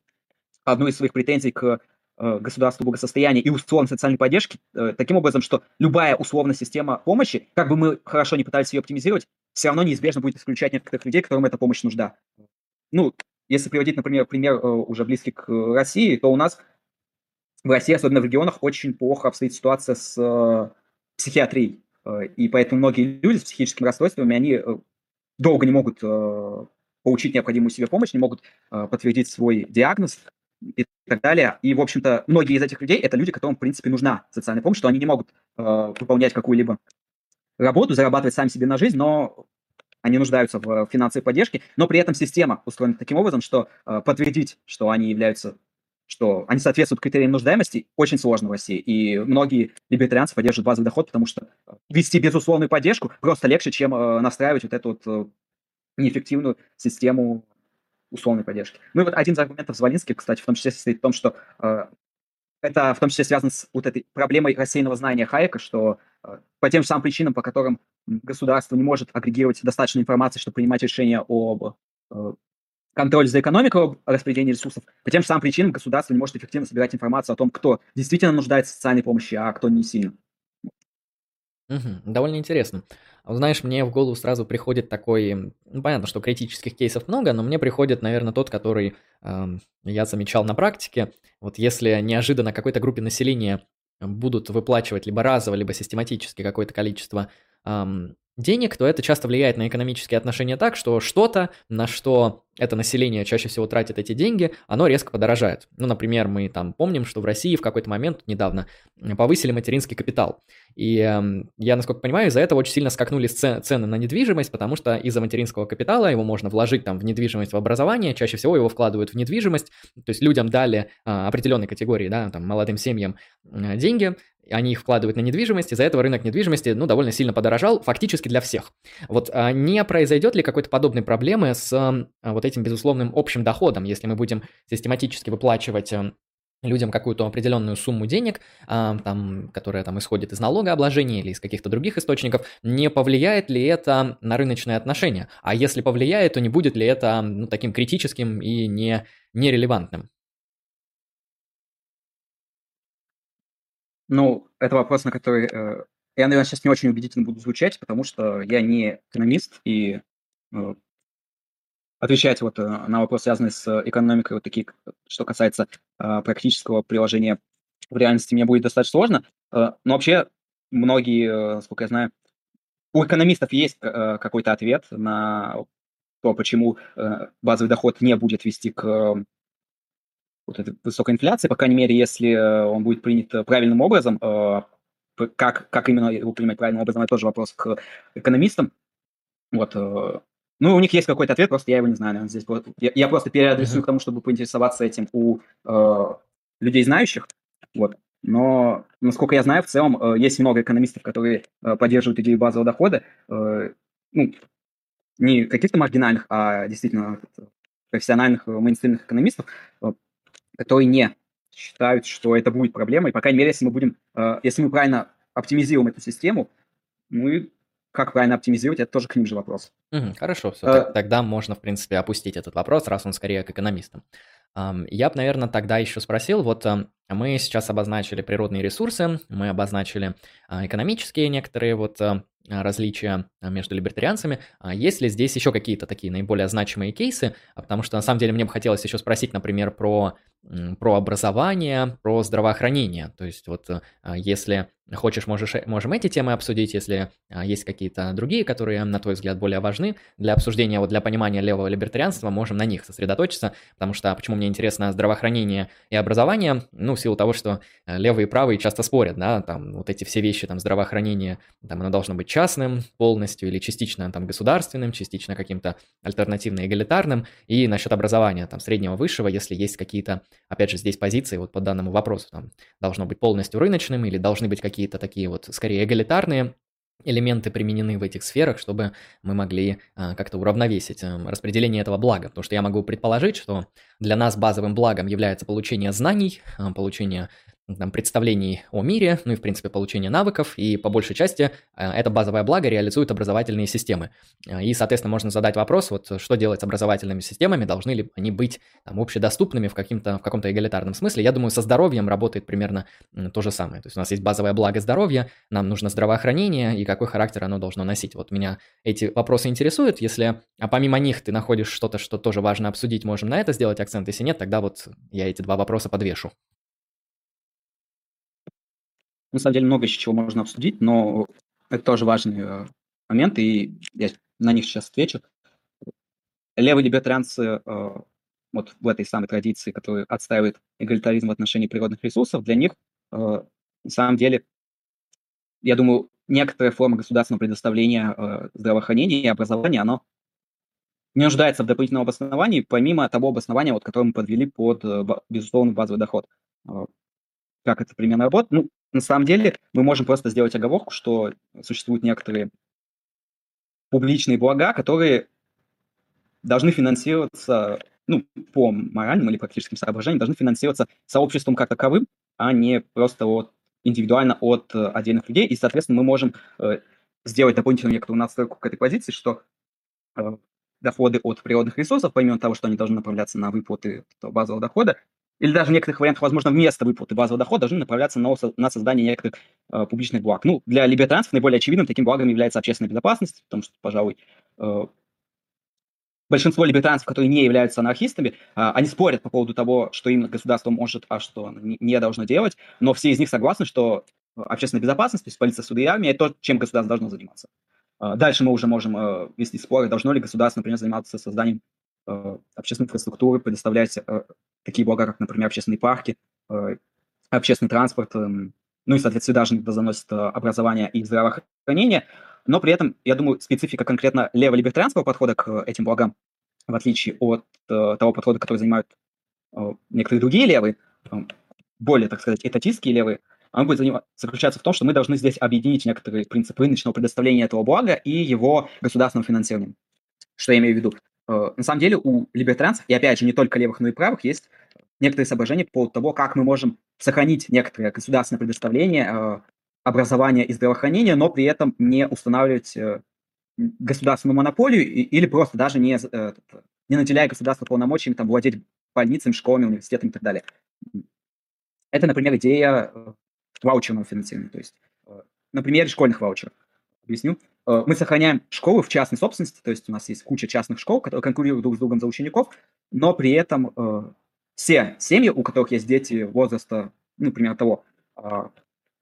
B: одну из своих претензий к э, государству благосостояния и условно социальной поддержки э, таким образом, что любая условная система помощи, как бы мы хорошо не пытались ее оптимизировать, все равно неизбежно будет исключать некоторых людей, которым эта помощь нужда. Ну, если приводить, например, пример э, уже близкий к России, то у нас в России, особенно в регионах, очень плохо обстоит ситуация с э, психиатрией. Э, и поэтому многие люди с психическими расстройствами, они э, долго не могут получить необходимую себе помощь, не могут подтвердить свой диагноз и так далее. И, в общем-то, многие из этих людей – это люди, которым, в принципе, нужна социальная помощь, что они не могут выполнять какую-либо работу, зарабатывать сами себе на жизнь, но они нуждаются в финансовой поддержке, но при этом система устроена таким образом, что э, подтвердить, что они являются что они соответствуют критериям нуждаемости, очень сложно в России. И многие либертарианцы поддерживают базовый доход, потому что вести безусловную поддержку просто легче, чем э, настраивать вот эту вот э, неэффективную систему условной поддержки. Ну и вот один из аргументов Звалинских, кстати, в том числе состоит в том, что э, это в том числе связано с вот этой проблемой рассеянного знания Хайека, что э, по тем же самым причинам, по которым государство не может агрегировать достаточно информации, чтобы принимать решения об э, контроль за экономикой распределения ресурсов. По тем же самым причинам государство не может эффективно собирать информацию о том, кто действительно нуждается в социальной помощи, а кто не сильно.
A: Угу, довольно интересно. Знаешь, мне в голову сразу приходит такой, ну, понятно, что критических кейсов много, но мне приходит, наверное, тот, который э, я замечал на практике. Вот если неожиданно какой-то группе населения будут выплачивать либо разово, либо систематически какое-то количество эм, денег, то это часто влияет на экономические отношения так, что что-то, на что это население чаще всего тратит эти деньги, оно резко подорожает. Ну, например, мы там помним, что в России в какой-то момент недавно повысили материнский капитал. И э, я, насколько понимаю, из-за этого очень сильно скакнули цены на недвижимость, потому что из-за материнского капитала его можно вложить там в недвижимость, в образование, чаще всего его вкладывают в недвижимость, то есть людям дали э, определенной категории, да, там, молодым семьям э, деньги, они их вкладывают на недвижимость, из-за этого рынок недвижимости, ну, довольно сильно подорожал, фактически для всех. Вот а не произойдет ли какой-то подобной проблемы с а, вот этим безусловным общим доходом, если мы будем систематически выплачивать а, людям какую-то определенную сумму денег, там, которая там исходит из налогообложения или из каких-то других источников, не повлияет ли это на рыночные отношения? А если повлияет, то не будет ли это ну, таким критическим и не, нерелевантным?
B: Ну, это вопрос, на который э, я, наверное, сейчас не очень убедительно буду звучать, потому что я не экономист, и э, отвечать вот э, на вопросы, связанные с экономикой, вот такие, что касается э, практического приложения в реальности, мне будет достаточно сложно. Э, но вообще многие, э, сколько я знаю, у экономистов есть э, какой-то ответ на то, почему э, базовый доход не будет вести к вот этой высокой инфляции, по крайней мере, если э, он будет принят э, правильным образом, э, как, как именно его принимать правильным образом, это тоже вопрос к экономистам. Вот. Ну, у них есть какой-то ответ, просто я его не знаю, наверное, здесь. Я, я просто переадресую mm-hmm. к тому, чтобы поинтересоваться этим у э, людей знающих. Вот. Но, насколько я знаю, в целом э, есть много экономистов, которые э, поддерживают идею базового дохода. Э, ну, не каких-то маргинальных, а действительно профессиональных мейнстримных экономистов которые не считают, что это будет проблемой. По крайней мере, если мы будем, э, если мы правильно оптимизируем эту систему, мы как правильно оптимизировать, это тоже к ним же вопрос.
A: Угу, хорошо, все. А, тогда можно, в принципе, опустить этот вопрос, раз он скорее к экономистам. Я бы, наверное, тогда еще спросил, вот мы сейчас обозначили природные ресурсы, мы обозначили а, экономические некоторые вот различия между либертарианцами. А есть ли здесь еще какие-то такие наиболее значимые кейсы? Потому что на самом деле мне бы хотелось еще спросить, например, про, про образование, про здравоохранение. То есть вот если Хочешь, можешь, можем эти темы обсудить, если а, есть какие-то другие, которые, на твой взгляд, более важны для обсуждения, вот для понимания левого либертарианства, можем на них сосредоточиться, потому что почему мне интересно здравоохранение и образование, ну, в силу того, что э, левые и правые часто спорят, да, там вот эти все вещи, там, здравоохранение, там, оно должно быть частным полностью или частично там государственным, частично каким-то альтернативно-эгалитарным, и насчет образования, там, среднего, высшего, если есть какие-то, опять же, здесь позиции вот по данному вопросу, там, должно быть полностью рыночным или должны быть какие какие-то такие вот, скорее, эгалитарные элементы применены в этих сферах, чтобы мы могли а, как-то уравновесить а, распределение этого блага. Потому что я могу предположить, что для нас базовым благом является получение знаний, а, получение там, представлений о мире, ну и, в принципе, получение навыков, и по большей части э, это базовое благо реализует образовательные системы. Э, и, соответственно, можно задать вопрос, вот что делать с образовательными системами, должны ли они быть там, общедоступными в, каким-то, в каком-то эгалитарном смысле. Я думаю, со здоровьем работает примерно то же самое. То есть у нас есть базовое благо здоровья, нам нужно здравоохранение, и какой характер оно должно носить. Вот меня эти вопросы интересуют. Если а помимо них ты находишь что-то, что тоже важно обсудить, можем на это сделать акцент. Если нет, тогда вот я эти два вопроса подвешу.
B: На самом деле много чего можно обсудить, но это тоже важный э, момент, и я на них сейчас отвечу. Левые либертарианцы э, вот в этой самой традиции, которая отстаивает эгалитаризм в отношении природных ресурсов, для них э, на самом деле, я думаю, некоторая форма государственного предоставления здравоохранения и образования, оно не нуждается в дополнительном обосновании, помимо того обоснования, вот, которое мы подвели под, безусловно, базовый доход. Как это примерно работает? Ну, на самом деле мы можем просто сделать оговорку, что существуют некоторые публичные блага, которые должны финансироваться, ну, по моральным или практическим соображениям, должны финансироваться сообществом как таковым, а не просто от, индивидуально от э, отдельных людей. И, соответственно, мы можем э, сделать дополнительную некоторую настройку к этой позиции, что э, доходы от природных ресурсов, помимо того, что они должны направляться на выплаты базового дохода, или даже в некоторых вариантах, возможно, вместо выплаты базового дохода должны направляться на, на создание некоторых э, публичных благ. Ну, для либертарианцев наиболее очевидным таким благом является общественная безопасность, потому что, пожалуй, э, большинство либертарианцев, которые не являются анархистами, э, они спорят по поводу того, что именно государство может, а что не, должно делать, но все из них согласны, что общественная безопасность, то есть полиция, суды и армия, это то, чем государство должно заниматься. Э, дальше мы уже можем э, вести споры, должно ли государство, например, заниматься созданием э, общественной инфраструктуры, предоставлять э, такие блага, как, например, общественные парки, э, общественный транспорт, э, ну и, соответственно, даже иногда заносит э, образование и здравоохранение. Но при этом, я думаю, специфика конкретно лево-либертарианского подхода к этим благам, в отличие от того подхода, который занимают некоторые другие левые, более, так сказать, этатистские левые, он будет заключаться в том, что мы должны здесь объединить некоторые принципы рыночного предоставления этого блага и его государственного финансирования. Что я имею в виду? Э, на самом деле у либертарианцев, и опять же не только левых, но и правых, есть некоторые соображения по поводу того, как мы можем сохранить некоторое государственное предоставление э, образования и здравоохранения, но при этом не устанавливать э, государственную монополию или просто даже не, не наделяя государство полномочиями там, владеть больницами, школами, университетами и так далее. Это, например, идея ваучерного финансирования, то есть на примере школьных ваучеров. Объясню. Э, мы сохраняем школы в частной собственности, то есть у нас есть куча частных школ, которые конкурируют друг с другом за учеников, но при этом э, все семьи, у которых есть дети возраста, ну, например, того, э,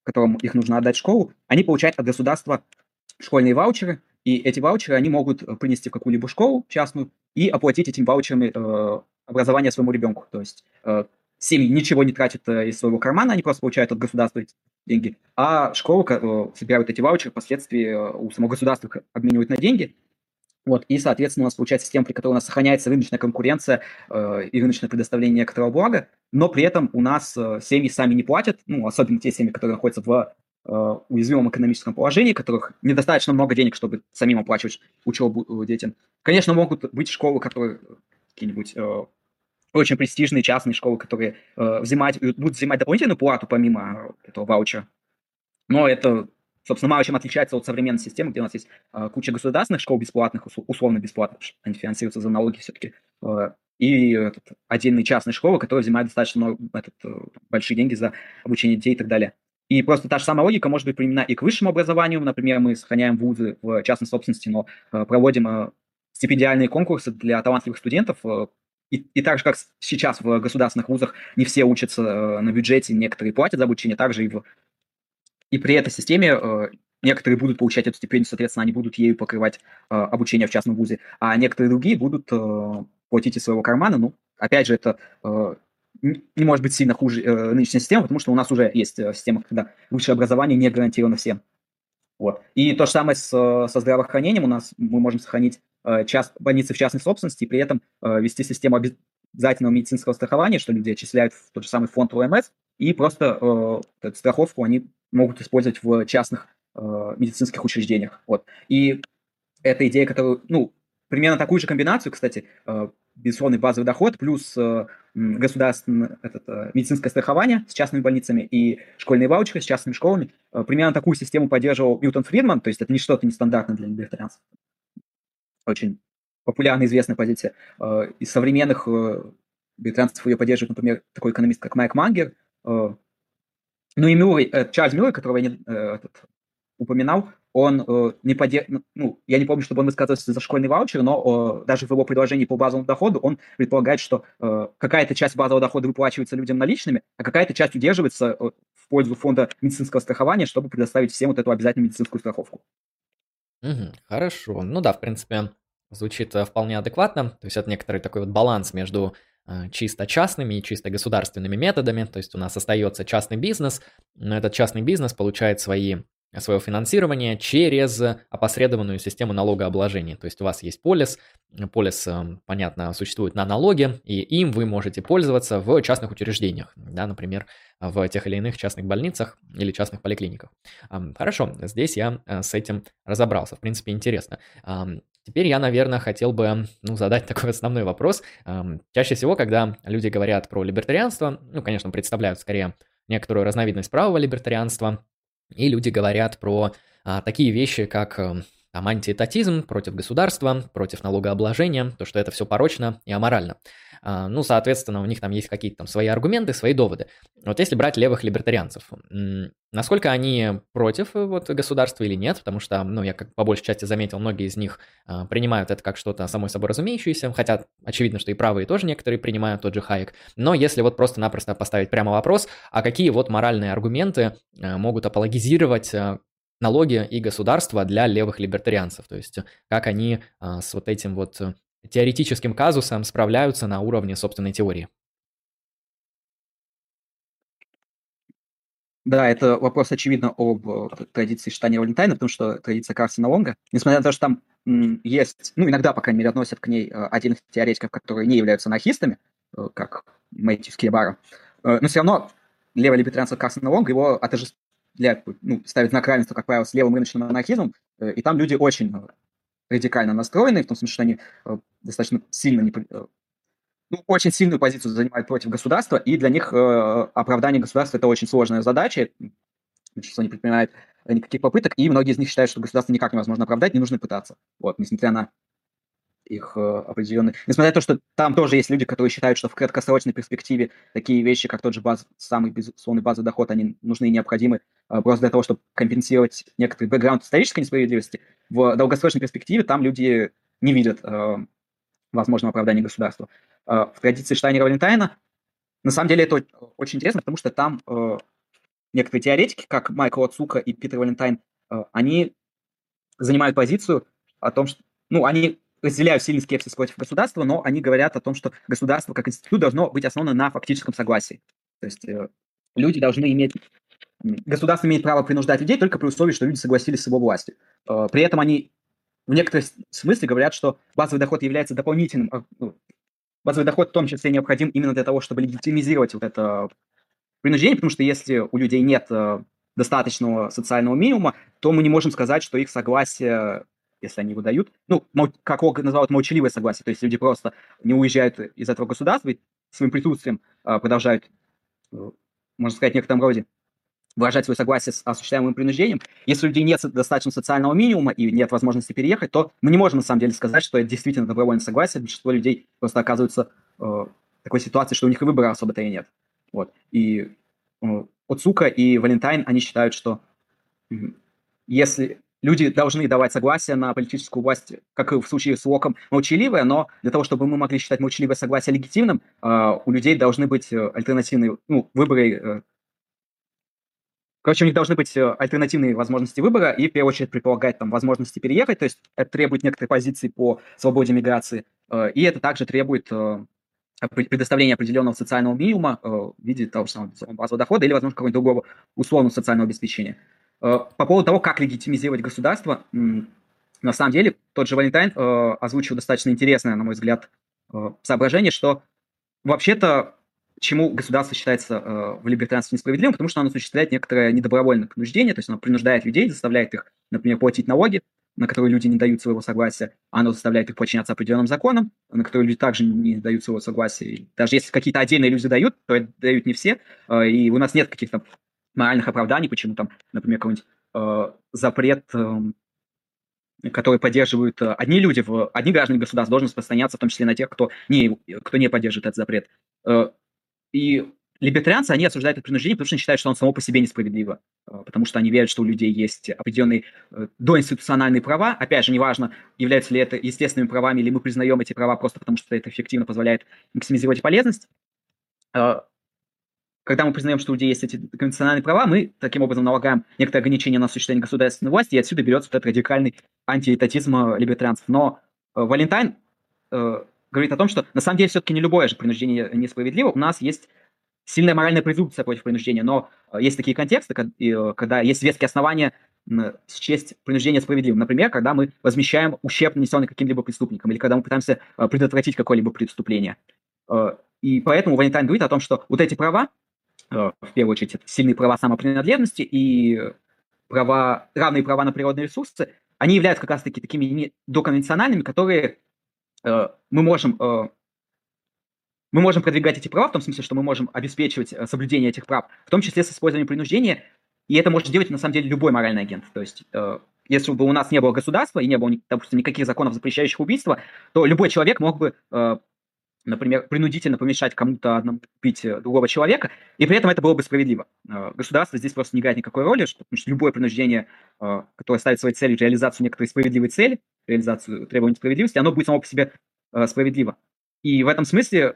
B: которому их нужно отдать школу, они получают от государства школьные ваучеры, и эти ваучеры они могут принести в какую-либо школу частную и оплатить этими ваучерами образование своему ребенку. То есть семьи ничего не тратят э, из своего кармана, они просто получают от государства деньги, а школы э, собирают эти ваучеры, впоследствии э, у самого государства их обменивают на деньги, вот, и, соответственно, у нас получается система, при которой у нас сохраняется рыночная конкуренция э, и рыночное предоставление некоторого блага, но при этом у нас э, семьи сами не платят, ну, особенно те семьи, которые находятся в э, уязвимом экономическом положении, которых недостаточно много денег, чтобы самим оплачивать учебу детям. Конечно, могут быть школы, которые какие-нибудь очень престижные частные школы, которые э, взимать, будут взимать дополнительную плату помимо этого ваучера. Но это, собственно, мало чем отличается от современной системы, где у нас есть э, куча государственных школ бесплатных, условно бесплатных, они финансируются за налоги все-таки, э, и этот, отдельные частные школы, которые взимают достаточно много, этот, большие деньги за обучение детей и так далее. И просто та же самая логика может быть применена и к высшему образованию. Например, мы сохраняем вузы в частной собственности, но проводим стипендиальные конкурсы для талантливых студентов. И, и так же, как сейчас в государственных вузах не все учатся на бюджете, некоторые платят за обучение, также и в и при этой системе э, некоторые будут получать эту стипендию, соответственно, они будут ею покрывать э, обучение в частном вузе, а некоторые другие будут э, платить из своего кармана. Ну, опять же, это не может быть сильно хуже нынешней системы, потому что у нас уже есть система, когда высшее образование не гарантировано всем. Вот. И то же самое с, со здравоохранением. У нас мы можем сохранить част, больницы в частной собственности и при этом вести систему обязательного медицинского страхования, что люди отчисляют в тот же самый фонд ОМС, и просто э, страховку они могут использовать в частных э, медицинских учреждениях. Вот. И эта идея, которую, ну, примерно такую же комбинацию, кстати, э, безусловный базовый доход плюс э, государственное э, медицинское страхование с частными больницами и школьные ваучеры с частными школами. Э, примерно такую систему поддерживал Ньютон Фридман, то есть это не что-то нестандартное для либертарианцев. Очень популярная, известная позиция. Э, из современных э, либертарианцев ее поддерживает, например, такой экономист, как Майк Мангер, э, ну и Мюррей, Чарльз Мюррей, которого я не, этот, упоминал, он не подер... Ну, ну, я не помню, чтобы он высказывался за школьный ваучер, но даже в его предложении по базовому доходу он предполагает, что какая-то часть базового дохода выплачивается людям наличными, а какая-то часть удерживается в пользу фонда медицинского страхования, чтобы предоставить всем вот эту обязательную медицинскую страховку.
A: Угу, хорошо. Ну да, в принципе, звучит э, вполне адекватно. То есть это некоторый такой вот баланс между Э, чисто частными и чисто государственными методами. То есть у нас остается частный бизнес, но этот частный бизнес получает свои свое финансирование через опосредованную систему налогообложения. То есть у вас есть полис, полис, эм, понятно, существует на налоге, и им вы можете пользоваться в частных учреждениях, да, например, в тех или иных частных больницах или частных поликлиниках. Хорошо, здесь я э, с этим разобрался, в принципе, интересно. Теперь я, наверное, хотел бы ну, задать такой основной вопрос. Чаще всего, когда люди говорят про либертарианство, ну, конечно, представляют скорее некоторую разновидность правого либертарианства, и люди говорят про а, такие вещи, как э, там, антиэтатизм против государства, против налогообложения, то, что это все порочно и аморально. А, ну, соответственно, у них там есть какие-то там свои аргументы, свои доводы. Вот если брать левых либертарианцев, насколько они против э, вот, государства или нет, потому что, ну, я как по большей части заметил, многие из них а, принимают это как что-то само собой разумеющееся, хотя очевидно, что и правые тоже некоторые принимают, тот же Хайек. Но если вот просто-напросто поставить прямо вопрос, а какие вот моральные аргументы а, могут апологизировать а, налоги и государство для левых либертарианцев, то есть как они а, с вот этим вот теоретическим казусом справляются на уровне собственной теории.
B: Да, это вопрос, очевидно, об э, традиции Штани Валентайна, потому что традиция Карсона Лонга, несмотря на то, что там есть, ну, иногда, по крайней мере, относят к ней э, отдельных теоретиков, которые не являются анархистами, э, как Мэтью Скебара, но все равно левый либертарианство Карсона Лонга его отождествляет, ну, ставит знак равенства, как правило, с левым рыночным анархизмом, и там люди очень радикально настроенные, в том смысле, что они э, достаточно сильно не, э, ну, очень сильную позицию занимают против государства, и для них э, оправдание государства это очень сложная задача, большинство не предпринимает никаких попыток, и многие из них считают, что государство никак невозможно оправдать, не нужно пытаться. Вот, несмотря на их э, определенные... Несмотря на то, что там тоже есть люди, которые считают, что в краткосрочной перспективе такие вещи, как тот же баз, самый безусловный базовый доход, они нужны и необходимы э, просто для того, чтобы компенсировать некоторый бэкграунд исторической несправедливости. В долгосрочной перспективе там люди не видят э, возможного оправдания государства. В традиции Штайнера Валентайна на самом деле это очень интересно, потому что там некоторые теоретики, как Майкл Ацука и Питер Валентайн, они занимают позицию о том, что ну, они разделяю сильный скепсис против государства, но они говорят о том, что государство как институт должно быть основано на фактическом согласии. То есть э, люди должны иметь... Государство имеет право принуждать людей только при условии, что люди согласились с его властью. Э, при этом они в некотором смысле говорят, что базовый доход является дополнительным... Э, ну, базовый доход в том числе необходим именно для того, чтобы легитимизировать вот это принуждение, потому что если у людей нет э, достаточного социального минимума, то мы не можем сказать, что их согласие если они выдают. Ну, как Ог называют, молчаливое согласие. То есть люди просто не уезжают из этого государства и своим присутствием а, продолжают, э, можно сказать, в некотором роде выражать свое согласие с осуществляемым принуждением. Если у людей нет достаточно социального минимума и нет возможности переехать, то мы не можем на самом деле сказать, что это действительно добровольное согласие. Большинство людей просто оказываются э, такой ситуации, что у них и выбора особо-то и нет. Вот. И э, Оцука и Валентайн, они считают, что если люди должны давать согласие на политическую власть, как и в случае с Локом, молчаливое, но для того, чтобы мы могли считать молчаливое согласие легитимным, э, у людей должны быть э, альтернативные ну, выборы. Э. Короче, у них должны быть альтернативные возможности выбора, и в первую очередь предполагать там возможности переехать, то есть это требует некоторой позиции по свободе миграции, и это также требует предоставления определенного социального минимума в виде того же самого базового дохода или, возможно, какого-нибудь другого условного социального обеспечения. Э, по поводу того, как легитимизировать государство, на самом деле тот же Валентайн э, озвучил достаточно интересное, на мой взгляд, э, соображение, что вообще-то чему государство считается в либертарианстве несправедливым, потому что оно осуществляет некоторое недобровольное принуждение, то есть оно принуждает людей, заставляет их, например, платить налоги, на которые люди не дают своего согласия, оно заставляет их подчиняться определенным законам, на которые люди также не дают своего согласия. И даже если какие-то отдельные люди дают, то это дают не все, и у нас нет каких-то моральных оправданий, почему там, например, какой-нибудь э, запрет, э, который поддерживают э, одни люди, в, одни граждане государства, должен распространяться в том числе на тех, кто не, кто не поддерживает этот запрет. Э, и либертарианцы, они осуждают это принуждение, потому что они считают, что он само по себе несправедливо, э, потому что они верят, что у людей есть определенные э, доинституциональные права. Опять же, неважно, являются ли это естественными правами, или мы признаем эти права просто потому, что это эффективно позволяет максимизировать полезность. Э, когда мы признаем, что у людей есть эти конституциональные права, мы таким образом налагаем некоторые ограничения на осуществление государственной власти, и отсюда берется вот этот радикальный антиэтатизм э, либертарианцев. Но э, Валентайн э, говорит о том, что на самом деле все-таки не любое же принуждение несправедливо. У нас есть сильная моральная презумпция против принуждения, но э, есть такие контексты, когда, э, когда есть веские основания счесть принуждение справедливым. Например, когда мы возмещаем ущерб, нанесенный каким-либо преступником, или когда мы пытаемся э, предотвратить какое-либо преступление. И поэтому Валентайн говорит о том, что вот эти права, Э, в первую очередь, это сильные права самопринадлежности и права, равные права на природные ресурсы, они являются как раз-таки такими доконвенциональными, которые э, мы можем э, мы можем продвигать эти права в том смысле, что мы можем обеспечивать э, соблюдение этих прав, в том числе с использованием принуждения, и это может делать на самом деле любой моральный агент. То есть, э, если бы у нас не было государства и не было, допустим, никаких законов, запрещающих убийство, то любой человек мог бы э, например, принудительно помешать кому-то одному купить э, другого человека, и при этом это было бы справедливо. Э, государство здесь просто не играет никакой роли, потому что любое принуждение, э, которое ставит своей целью реализацию некоторой справедливой цели, реализацию требований справедливости, оно будет само по себе справедливо. И в этом смысле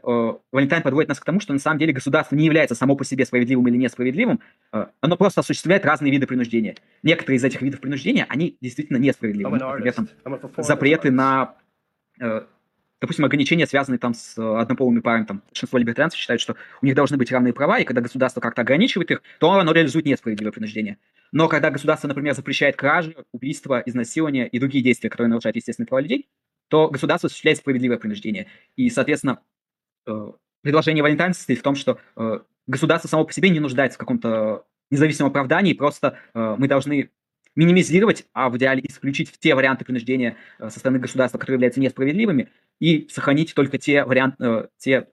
B: Валентайн подводит нас к тому, что на самом деле государство не является само по себе справедливым или несправедливым, оно просто осуществляет разные виды принуждения. Некоторые из этих видов принуждения, они действительно несправедливы. Например, там, запреты на допустим, ограничения, связанные там с э, однополыми парами, там, большинство либертарианцев считают, что у них должны быть равные права, и когда государство как-то ограничивает их, то оно реализует несправедливое принуждение. Но когда государство, например, запрещает кражи, убийства, изнасилования и другие действия, которые нарушают естественные права людей, то государство осуществляет справедливое принуждение. И, соответственно, э, предложение Валентайна состоит в том, что э, государство само по себе не нуждается в каком-то независимом оправдании, просто мы должны минимизировать, а в идеале исключить те варианты принуждения со стороны государства, которые являются несправедливыми, и сохранить только те варианты, э, те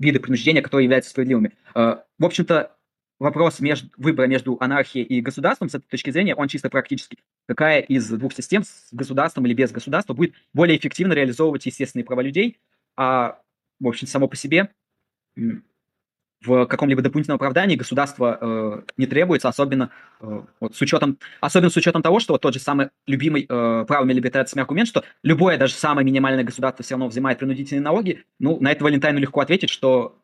B: виды принуждения, которые являются справедливыми. Э, в общем-то, вопрос между, выбора между анархией и государством, с этой точки зрения, он чисто практический. Какая из двух систем, с государством или без государства, будет более эффективно реализовывать естественные права людей, а, в общем, само по себе в каком-либо дополнительном оправдании государство э, не требуется, особенно, э, вот, с учетом, особенно с учетом того, что вот тот же самый любимый э, правыми либертарианцами аргумент, что любое, даже самое минимальное государство все равно взимает принудительные налоги, ну, на это Валентайну легко ответить, что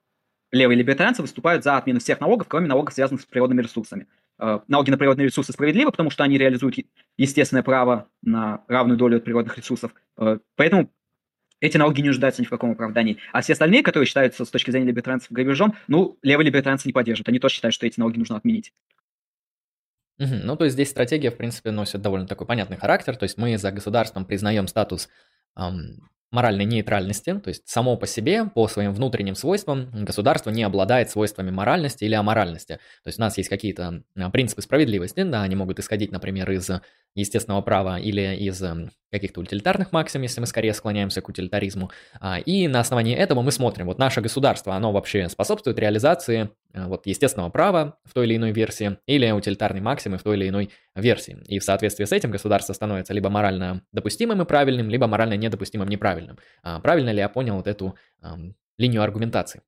B: левые либертарианцы выступают за отмену всех налогов, кроме налогов, связанных с природными ресурсами. Э, налоги на природные ресурсы справедливы, потому что они реализуют естественное право на равную долю от природных ресурсов. Э, поэтому эти налоги не нуждаются ни в каком оправдании. А все остальные, которые считаются с точки зрения либертарианцев грабежом, ну, левые либертарианцы не поддерживают. Они тоже считают, что эти налоги нужно отменить.
A: Угу. Ну, то есть здесь стратегия, в принципе, носит довольно такой понятный характер. То есть мы за государством признаем статус эм, моральной нейтральности, то есть само по себе, по своим внутренним свойствам, государство не обладает свойствами моральности или аморальности. То есть у нас есть какие-то принципы справедливости, да, они могут исходить, например, из естественного права или из каких-то утилитарных максим, если мы скорее склоняемся к утилитаризму. А, и на основании этого мы смотрим, вот наше государство, оно вообще способствует реализации э, вот естественного права в той или иной версии или утилитарной максимы в той или иной версии. И в соответствии с этим государство становится либо морально допустимым и правильным, либо морально недопустимым и неправильным. А, правильно ли я понял вот эту линию аргументации.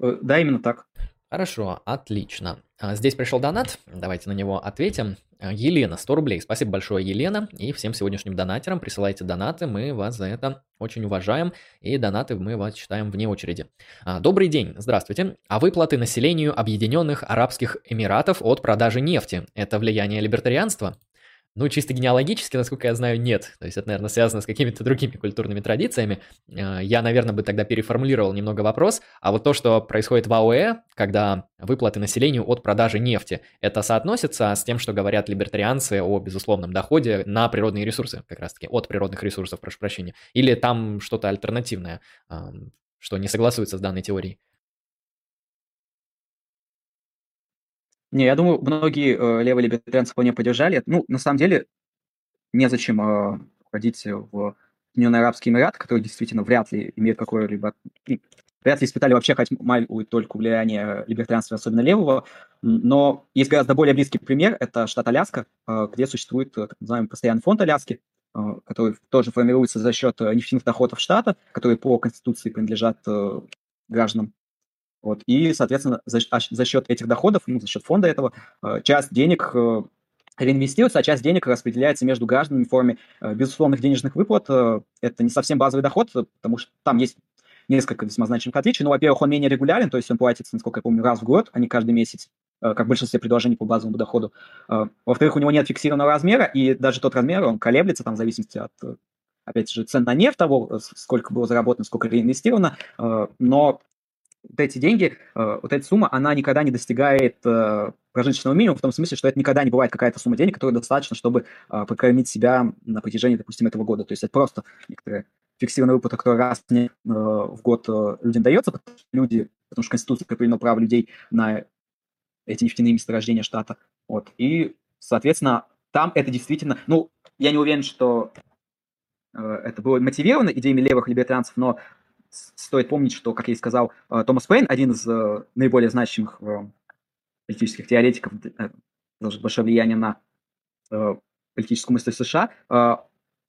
B: Э, да, именно так.
A: Хорошо, отлично. А, здесь пришел донат, давайте на него ответим. А, Елена, 100 рублей. Спасибо большое, Елена. И всем сегодняшним донатерам присылайте донаты, мы вас за это очень уважаем. И донаты мы вас читаем вне очереди. Добрый день, здравствуйте. А выплаты населению Объединенных Арабских Эмиратов от продажи нефти – это влияние либертарианства? Ну, чисто генеалогически, насколько я знаю, нет. То есть это, наверное, связано с какими-то другими культурными традициями. Э, я, наверное, бы тогда переформулировал немного вопрос. А вот то, что происходит в АОЭ, когда выплаты населению от продажи нефти, это соотносится с тем, что говорят либертарианцы о безусловном доходе на природные ресурсы, как раз-таки, от природных ресурсов, прошу прощения. Или там что-то альтернативное, что не согласуется с данной теорией?
B: Не, я думаю, многие э, левые либертарианцы вполне поддержали. Ну, на самом деле, незачем э, ходить в Соединенные Арабские Эмираты, которые действительно вряд ли имеют какое-либо... Вряд ли испытали вообще хоть малую только влияние либертарианства, особенно левого. Но есть гораздо более близкий пример. Это штат Аляска, э, где существует э, так называемый постоянный фонд Аляски, э, который тоже формируется за счет э, нефтяных доходов штата, которые по Конституции принадлежат э, гражданам вот. И, соответственно, за, а, за счет этих доходов, ну, за счет фонда этого, э, часть денег э, реинвестируется, а часть денег распределяется между гражданами в форме э, безусловных денежных выплат. Это не совсем базовый доход, потому что там есть несколько весьма значимых отличий. Ну, во-первых, он менее регулярен, то есть он платится, насколько я помню, раз в год, а не каждый месяц, как в большинстве предложений по базовому доходу. Во-вторых, у него нет фиксированного размера, и даже тот размер, он колеблется там в зависимости от опять же, цен на нефть того, сколько было заработано, сколько реинвестировано, но вот эти деньги, э, вот эта сумма, она никогда не достигает э, прожиточного минимума, в том смысле, что это никогда не бывает какая-то сумма денег, которая достаточно, чтобы э, прокормить себя на протяжении, допустим, этого года. То есть это просто некоторые фиксированная выплата, которая раз в год людям дается, потому что люди, потому что Конституция определено право людей на эти нефтяные месторождения штата. Вот. И, соответственно, там это действительно, ну, я не уверен, что это было мотивировано идеями левых либертарианцев, но стоит помнить, что, как я и сказал, э, Томас Пейн, один из э, наиболее значимых э, политических теоретиков, заложил большое влияние на политическую мысль США,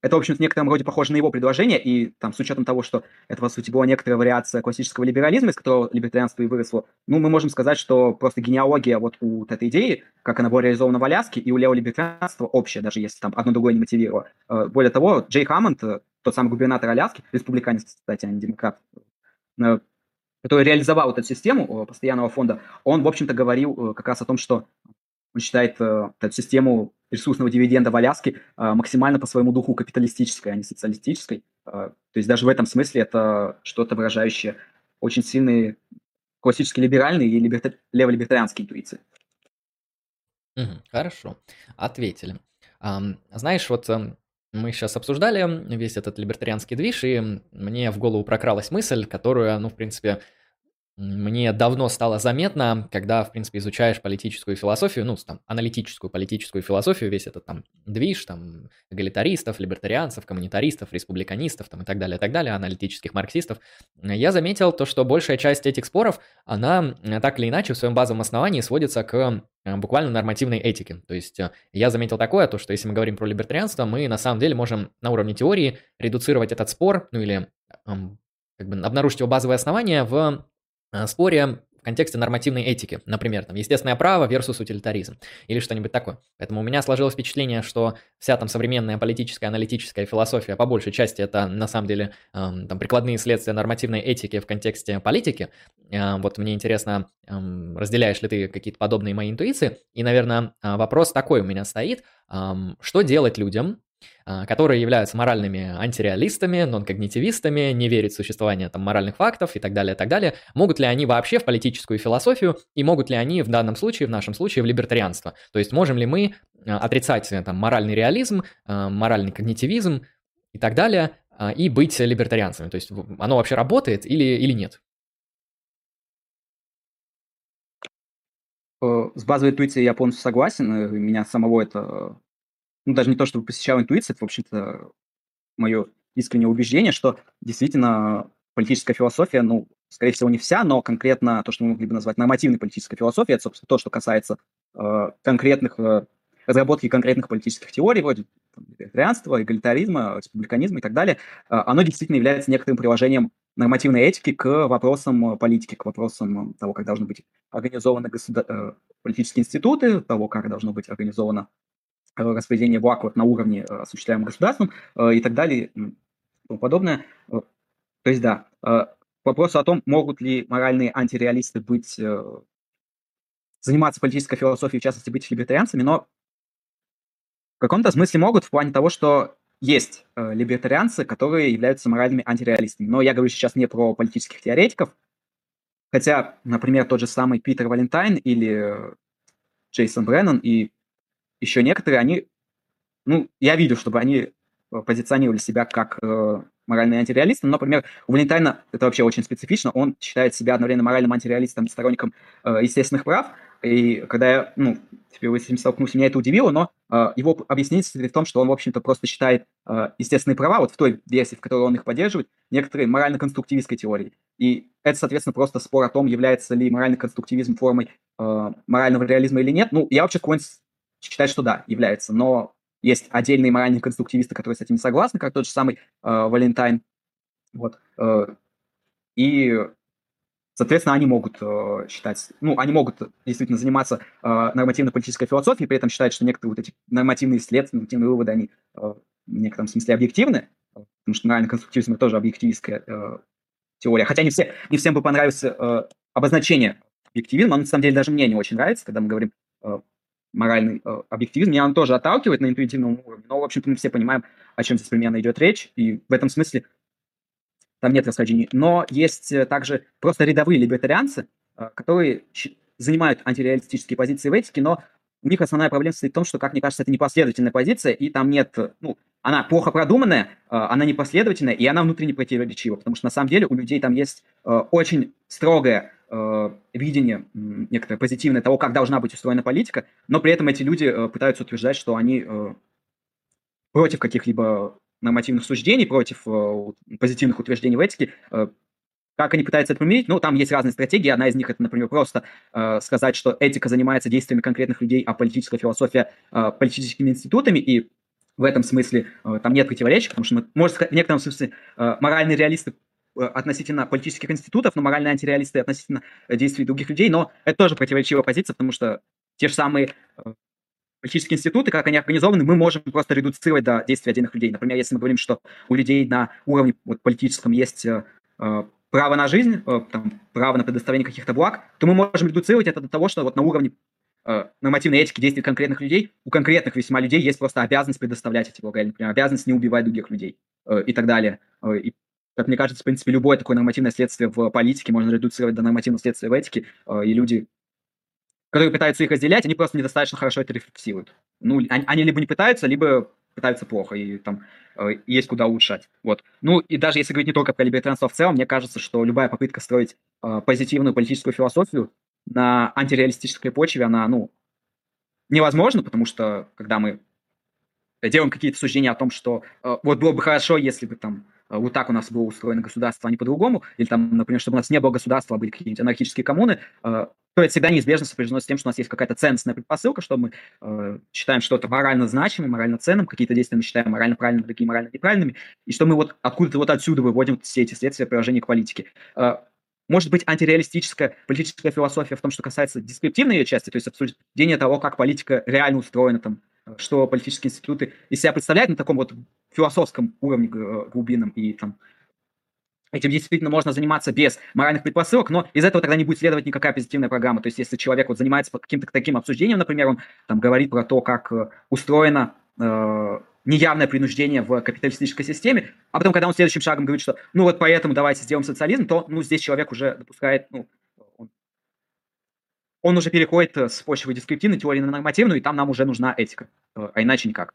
B: это, в общем-то, в некотором роде похоже на его предложение, и там с учетом того, что это, по сути, была некоторая вариация классического либерализма, из которого либертарианство и выросло, ну, мы можем сказать, что просто генеалогия вот у вот этой идеи, как она была реализована в Аляске, и у леволибертарианства общая, даже если там одно другое не мотивировало. Более того, Джей Хаммонд, тот самый губернатор Аляски, республиканец, кстати, а не демократ, э, который реализовал эту систему э, постоянного фонда, он, в общем-то, говорил э, как раз о том, что он считает эту систему ресурсного дивиденда в Аляске максимально по своему духу капиталистической, а не социалистической. То есть даже в этом смысле это что-то выражающее очень сильные классические либеральные и либерта... леволибертарианские интуиции.
A: хорошо, ответили. знаешь, вот эм, мы сейчас обсуждали весь этот либертарианский движ, и мне в голову прокралась мысль, которую, ну, в принципе, мне давно стало заметно, когда, в принципе, изучаешь политическую философию, ну, там, аналитическую политическую философию, весь этот там движ, там, эгалитаристов, либертарианцев, коммунитаристов, республиканистов, там, и так далее, и так далее, аналитических марксистов, я заметил то, что большая часть этих споров, она так или иначе в своем базовом основании сводится к э, буквально нормативной этике. То есть э, я заметил такое, то, что если мы говорим про либертарианство, мы на самом деле можем на уровне теории редуцировать этот спор, ну или как бы обнаружить его базовые основания в Э, споре в контексте нормативной этики, например, там, естественное право versus утилитаризм или что-нибудь такое. Поэтому у меня сложилось впечатление, что вся там современная политическая, аналитическая философия по большей части это на самом деле э, там прикладные следствия нормативной этики в контексте политики. Э, вот мне интересно, э, разделяешь ли ты какие-то подобные мои интуиции? И, наверное, э, вопрос такой у меня стоит. Э, что делать людям, которые являются моральными антиреалистами, нон-когнитивистами, не верят в существование там, моральных фактов и так далее, и так далее. Могут ли они вообще в политическую философию и могут ли они в данном случае, в нашем случае, в либертарианство? То есть можем ли мы а, отрицать там, моральный реализм, а, моральный когнитивизм и так далее, и быть либертарианцами? То есть оно вообще работает или, или нет?
B: Э, с базовой интуицией я полностью согласен. Э, меня самого это ну, даже не то, чтобы посещал интуиция, это, в общем-то, мое искреннее убеждение, что действительно политическая философия, ну, скорее всего, не вся, но конкретно то, что мы могли бы назвать нормативной политической философией, это, собственно, то, что касается э, конкретных, э, разработки конкретных политических теорий, вроде либертарианства, эгалитаризма, республиканизма и так далее, оно действительно является некоторым приложением нормативной этики к вопросам политики, к вопросам того, как должны быть организованы государ... политические институты, того, как должно быть организовано распределение благ вот на уровне осуществляемым государством и так далее и тому подобное. То есть, да, вопросу о том, могут ли моральные антиреалисты быть, заниматься политической философией, в частности, быть либертарианцами, но в каком-то смысле могут в плане того, что есть э, либертарианцы, которые являются моральными антиреалистами. Но я говорю сейчас не про политических теоретиков, хотя, например, тот же самый Питер Валентайн или Джейсон Бреннан и еще некоторые, они, ну, я видел, чтобы они э, позиционировали себя как э, моральные антиреалисты. Но, например, у Валентайна это вообще очень специфично. Он считает себя одновременно моральным антиреалистом, сторонником э, естественных прав, и когда я, ну, впервые с этим столкнулся, меня это удивило, но э, его объяснение состоит в том, что он, в общем-то, просто считает э, естественные права, вот в той версии, в которой он их поддерживает, некоторые морально-конструктивистской теорией. И это, соответственно, просто спор о том, является ли моральный конструктивизм формой э, морального реализма или нет. Ну, я вообще склонен считать, что да, является, но есть отдельные моральные конструктивисты, которые с этим не согласны, как тот же самый э, Валентайн. Вот. Э, и Соответственно, они могут э, считать, ну, они могут действительно заниматься э, нормативно-политической философией, при этом считать, что некоторые вот эти нормативные следствия, нормативные выводы, они э, в некотором смысле объективны, потому что моральный конструктивизм – это тоже объективистская э, теория. Хотя не, все, не всем бы понравилось э, обозначение объективизма, оно на самом деле даже мне не очень нравится, когда мы говорим э, моральный э, объективизм, меня он тоже отталкивает на интуитивном уровне, но, в общем-то, мы все понимаем, о чем здесь примерно идет речь, и в этом смысле там нет расхождений. Но есть э, также просто рядовые либертарианцы, э, которые занимают антиреалистические позиции в этике, но у них основная проблема состоит в том, что, как мне кажется, это непоследовательная позиция, и там нет, э, ну, она плохо продуманная, она непоследовательная, и она внутренне противоречива, потому что на самом деле у людей там есть очень строгое видение, некоторое позитивное того, как должна быть устроена политика, но при этом эти люди пытаются утверждать, что они против каких-либо нормативных суждений, против э, позитивных утверждений в этике. Э, как они пытаются это применить? Ну, там есть разные стратегии. Одна из них это, например, просто э, сказать, что этика занимается действиями конкретных людей, а политическая философия э, политическими институтами. И в этом смысле э, там нет противоречий, потому что, мы, сказать, в некотором смысле э, моральные реалисты э, относительно политических институтов, но моральные антиреалисты относительно действий других людей. Но это тоже противоречивая позиция, потому что те же самые э, политические институты, как они организованы, мы можем просто редуцировать до действий отдельных людей. Например, если мы говорим, что у людей на уровне вот, политическом есть э, э, право на жизнь, э, там, право на предоставление каких-то благ, то мы можем редуцировать это до того, что вот на уровне э, нормативной этики действий конкретных людей, у конкретных весьма людей есть просто обязанность предоставлять эти блага, или, например, обязанность не убивать других людей э, и так далее. Э, и, как мне кажется, в принципе, любое такое нормативное следствие в политике можно редуцировать до нормативного следствия в этике, э, и люди которые пытаются их разделять, они просто недостаточно хорошо это рефлексируют. Ну, они, они либо не пытаются, либо пытаются плохо, и там э, есть куда улучшать. Вот. Ну, и даже если говорить не только про либертарианство в целом, мне кажется, что любая попытка строить э, позитивную политическую философию на антиреалистической почве, она, ну, невозможна, потому что, когда мы делаем какие-то суждения о том, что э, вот было бы хорошо, если бы там вот так у нас было устроено государство, а не по-другому, или там, например, чтобы у нас не было государства, а были какие-нибудь анархические коммуны, э, то это всегда неизбежно сопряжено с тем, что у нас есть какая-то ценностная предпосылка, что мы э, считаем что-то морально значимым, морально ценным, какие-то действия мы считаем морально правильными, другие морально неправильными, и что мы вот откуда-то вот отсюда выводим все эти следствия приложения к политике. Э, может быть, антиреалистическая политическая философия в том, что касается дескриптивной ее части, то есть обсуждение того, как политика реально устроена, там, что политические институты из себя представляют на таком вот философском уровне э, глубинном и там Этим действительно можно заниматься без моральных предпосылок, но из этого тогда не будет следовать никакая позитивная программа. То есть, если человек вот занимается каким-то таким обсуждением, например, он там говорит про то, как э, устроено э, неявное принуждение в капиталистической системе, а потом, когда он следующим шагом говорит, что ну вот поэтому давайте сделаем социализм, то ну здесь человек уже допускает, ну, он, уже переходит с почвы дескриптивной теории на нормативную, и там нам уже нужна этика, э, а иначе никак.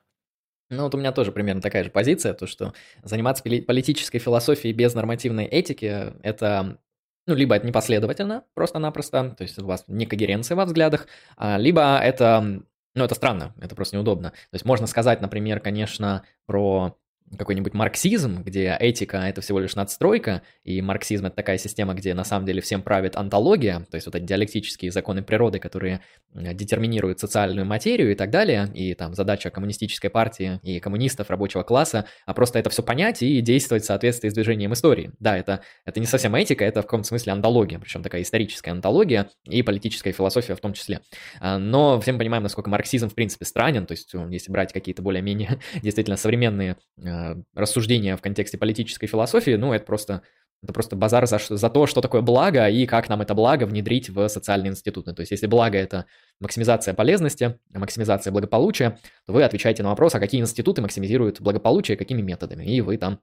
A: Ну, вот у меня тоже примерно такая же позиция, то, что заниматься политической философией без нормативной этики – это ну, либо это непоследовательно, просто-напросто, то есть у вас некогеренция во взглядах, а, либо это, ну, это странно, это просто неудобно. То есть можно сказать, например, конечно, про какой-нибудь марксизм, где этика — это всего лишь надстройка, и марксизм — это такая система, где на самом деле всем правит антология, то есть вот эти диалектические законы природы, которые детерминируют социальную материю и так далее, и там задача коммунистической партии и коммунистов рабочего класса, а просто это все понять и действовать в соответствии с движением истории. Да, это, это не совсем этика, это в каком-то смысле антология, причем такая историческая антология и политическая философия в том числе. А, но всем понимаем, насколько марксизм в принципе странен, то есть если брать какие-то более-менее действительно современные а, рассуждения в контексте политической философии, ну, это просто это просто базар за, за то, что такое благо и как нам это благо внедрить в социальные институты. То есть если благо – это максимизация полезности, максимизация благополучия, то вы отвечаете на вопрос, а какие институты максимизируют благополучие, какими методами. И вы там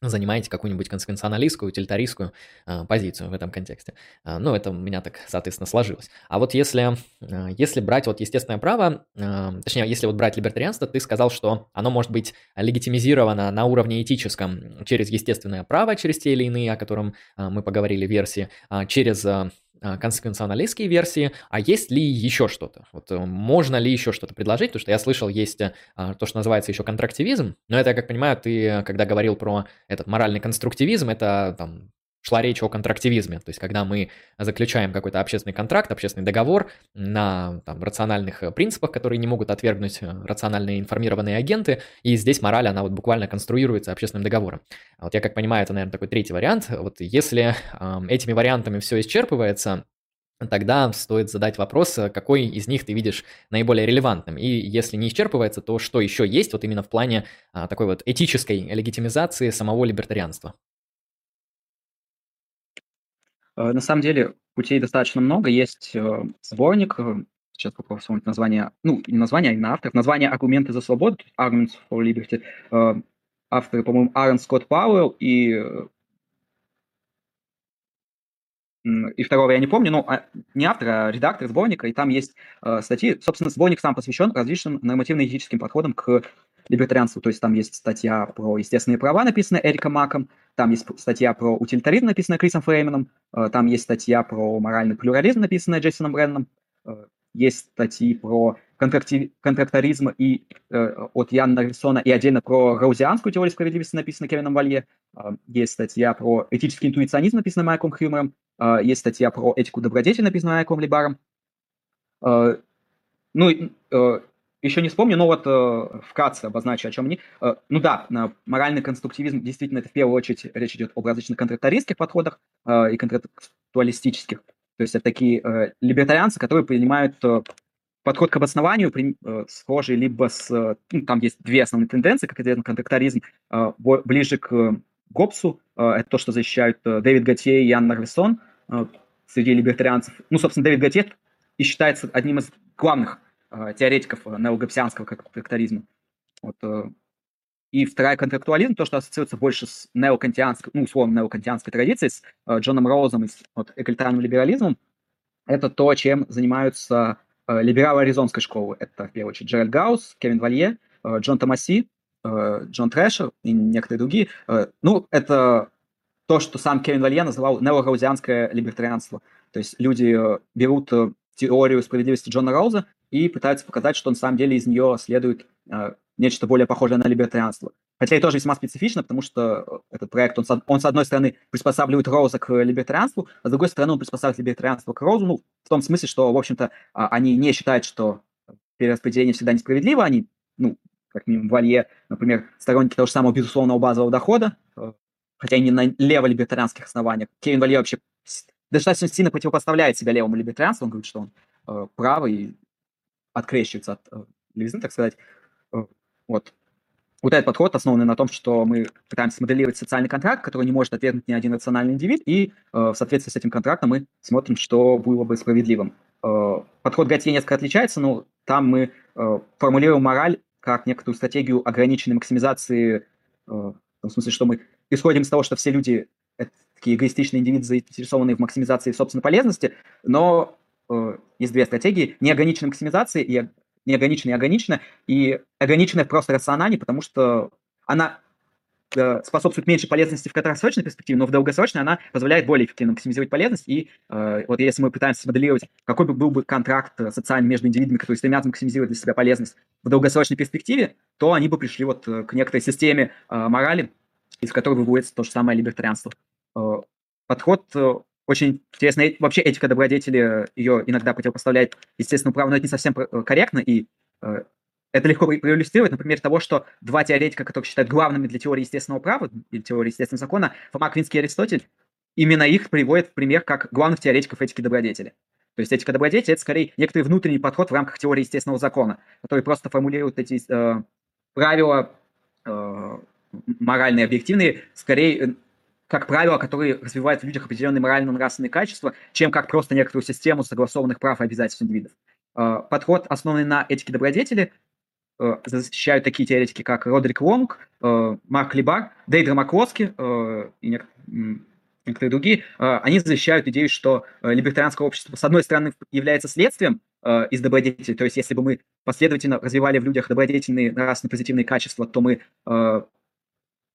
A: занимаете какую-нибудь консеквенционалистскую, утилитаристскую э, позицию в этом контексте. Э, ну, это у меня так, соответственно, сложилось. А вот если, э, если брать вот естественное право, э, точнее, если вот брать либертарианство, ты сказал, что оно может быть легитимизировано на уровне этическом через естественное право, через те или иные, о котором э, мы поговорили, версии, э, через э, консеквенционалистские версии, а есть ли еще что-то? Вот э, можно ли еще что-то предложить? Потому что я слышал, есть а, то, что называется еще контрактивизм, но это, я как понимаю, ты, когда говорил про этот моральный конструктивизм, это там шла речь о контрактивизме, то есть когда мы заключаем какой-то общественный контракт, общественный договор на там, рациональных э, принципах, которые не могут отвергнуть э, рациональные информированные агенты, и здесь мораль, она вот буквально конструируется общественным договором. А вот я как понимаю, это, наверное, такой третий вариант. Вот если э, этими вариантами все исчерпывается, тогда стоит задать вопрос, э, какой из них ты видишь наиболее релевантным. И если не исчерпывается, то что еще есть вот именно в плане а, такой вот этической легитимизации самого либертарианства?
B: Э, на самом деле путей достаточно много. Есть э, сборник, э, сейчас попробую вспомнить название, ну, не название, а именно автор. Название «Аргументы за свободу», «Arguments for Liberty». Авторы, по-моему, Аарон Скотт Пауэлл и и второго я не помню, ну, а, не автор, а редактор сборника, и там есть э, статьи. Собственно, сборник сам посвящен различным нормативно-этическим подходам к либертарианству. То есть там есть статья про естественные права, написанная Эриком Маком, там есть статья про утилитаризм, написанная Крисом Фрейменом, э, там есть статья про моральный плюрализм, написанная Джейсоном Бренном, э, есть статьи про контракторизм и э, от Яна Нарлисона и отдельно про раузианскую теорию справедливости, написанная Кевином Валье. Есть статья про этический интуиционизм, написанная Майком Хьюмером. Есть статья про этику добродетели, написанная Майком Либаром. Ну, еще не вспомню, но вот э, вкратце обозначу, о чем они. Э, ну да, моральный конструктивизм, действительно, это в первую очередь речь идет об различных-контрактористских подходах э, и контрактуалистических. То есть это такие э, либертарианцы, которые принимают э, подход к обоснованию, при, э, схожий либо с... Э, ну, там есть две основные тенденции, как известно, контракторизм э, ближе к э, Гоббсу, э, это то, что защищают э, Дэвид Готье и Ян Нарлисон э, среди либертарианцев. Ну, собственно, Дэвид Готье и считается одним из главных Э, теоретиков э, неогопсианского контрактуализма. Вот. Э, и вторая контрактуализм, то, что ассоциируется больше с неокантианской, ну, условно, неокантианской традицией, с Джоном Роузом и с вот, эгалитарным либерализмом, это то, чем занимаются либералы аризонской школы. Это, в первую очередь, Джеральд Гаусс, Кевин Валье, Джон Томаси, Джон Трэшер и некоторые другие. Ну, это то, что сам Кевин Валье называл неогаузианское либертарианство. То есть люди берут теорию справедливости Джона Роуза и пытаются показать, что на самом деле из нее следует э, нечто более похожее на либертарианство. Хотя и тоже весьма специфично, потому что э, этот проект, он, он с одной стороны приспосабливает Роуза к либертарианству, а с другой стороны он приспосабливает либертарианство к Роузу, ну, в том смысле, что, в общем-то, а, они не считают, что перераспределение всегда несправедливо, они, ну, как минимум Валье, например, сторонники того же самого безусловного базового дохода, э, хотя и не на лево-либертарианских основаниях. Кевин Валье вообще достаточно сильно противопоставляет себя левому либертарианству, он говорит, что он э, правый, открещивается от э, левизны, так сказать. Э, вот. Вот этот подход основанный на том, что мы пытаемся смоделировать социальный контракт, который не может отвергнуть ни один рациональный индивид, и э, в соответствии с этим контрактом мы смотрим, что было бы справедливым. Э, подход Готье несколько отличается, но там мы э, формулируем мораль как некоторую стратегию ограниченной максимизации, э, в том смысле, что мы исходим из того, что все люди — такие эгоистичные индивиды, заинтересованные в максимизации собственной полезности, но э, есть две стратегии. Неограниченная максимизация и неограниченная и ограниченная. И ограниченная просто рациональнее, потому что она э, способствует меньше полезности в краткосрочной перспективе, но в долгосрочной она позволяет более эффективно максимизировать полезность. И э, вот если мы пытаемся смоделировать, какой бы был бы контракт э, социальный между индивидами, которые стремятся максимизировать для себя полезность в долгосрочной перспективе, то они бы пришли вот э, к некоторой системе э, морали, из которой выводится то же самое либертарианство. Э, подход э, очень интересный. Вообще этика добродетели ее иногда противопоставляет естественному праву, но это не совсем корректно, и это легко проиллюстрировать, например, того, что два теоретика, которых считают главными для теории естественного права или теории естественного закона, Фома Аквинский и Аристотель, именно их приводят в пример как главных теоретиков этики добродетели. То есть этика добродетели – это скорее некоторый внутренний подход в рамках теории естественного закона, который просто формулирует эти э, правила э, моральные, объективные, скорее э, как правила, которые развивают в людях определенные морально-нравственные качества, чем как просто некоторую систему согласованных прав и обязательств индивидов. Э, подход, основанный на этике добродетели, Э, защищают такие теоретики, как Родрик Лонг, э, Марк Либар, Дейдер Маклоски э, и некоторые другие, они защищают идею, что либертарианское общество, с одной стороны, является следствием из добродетели, то есть если бы мы последовательно развивали в людях добродетельные, нравственно позитивные качества, то мы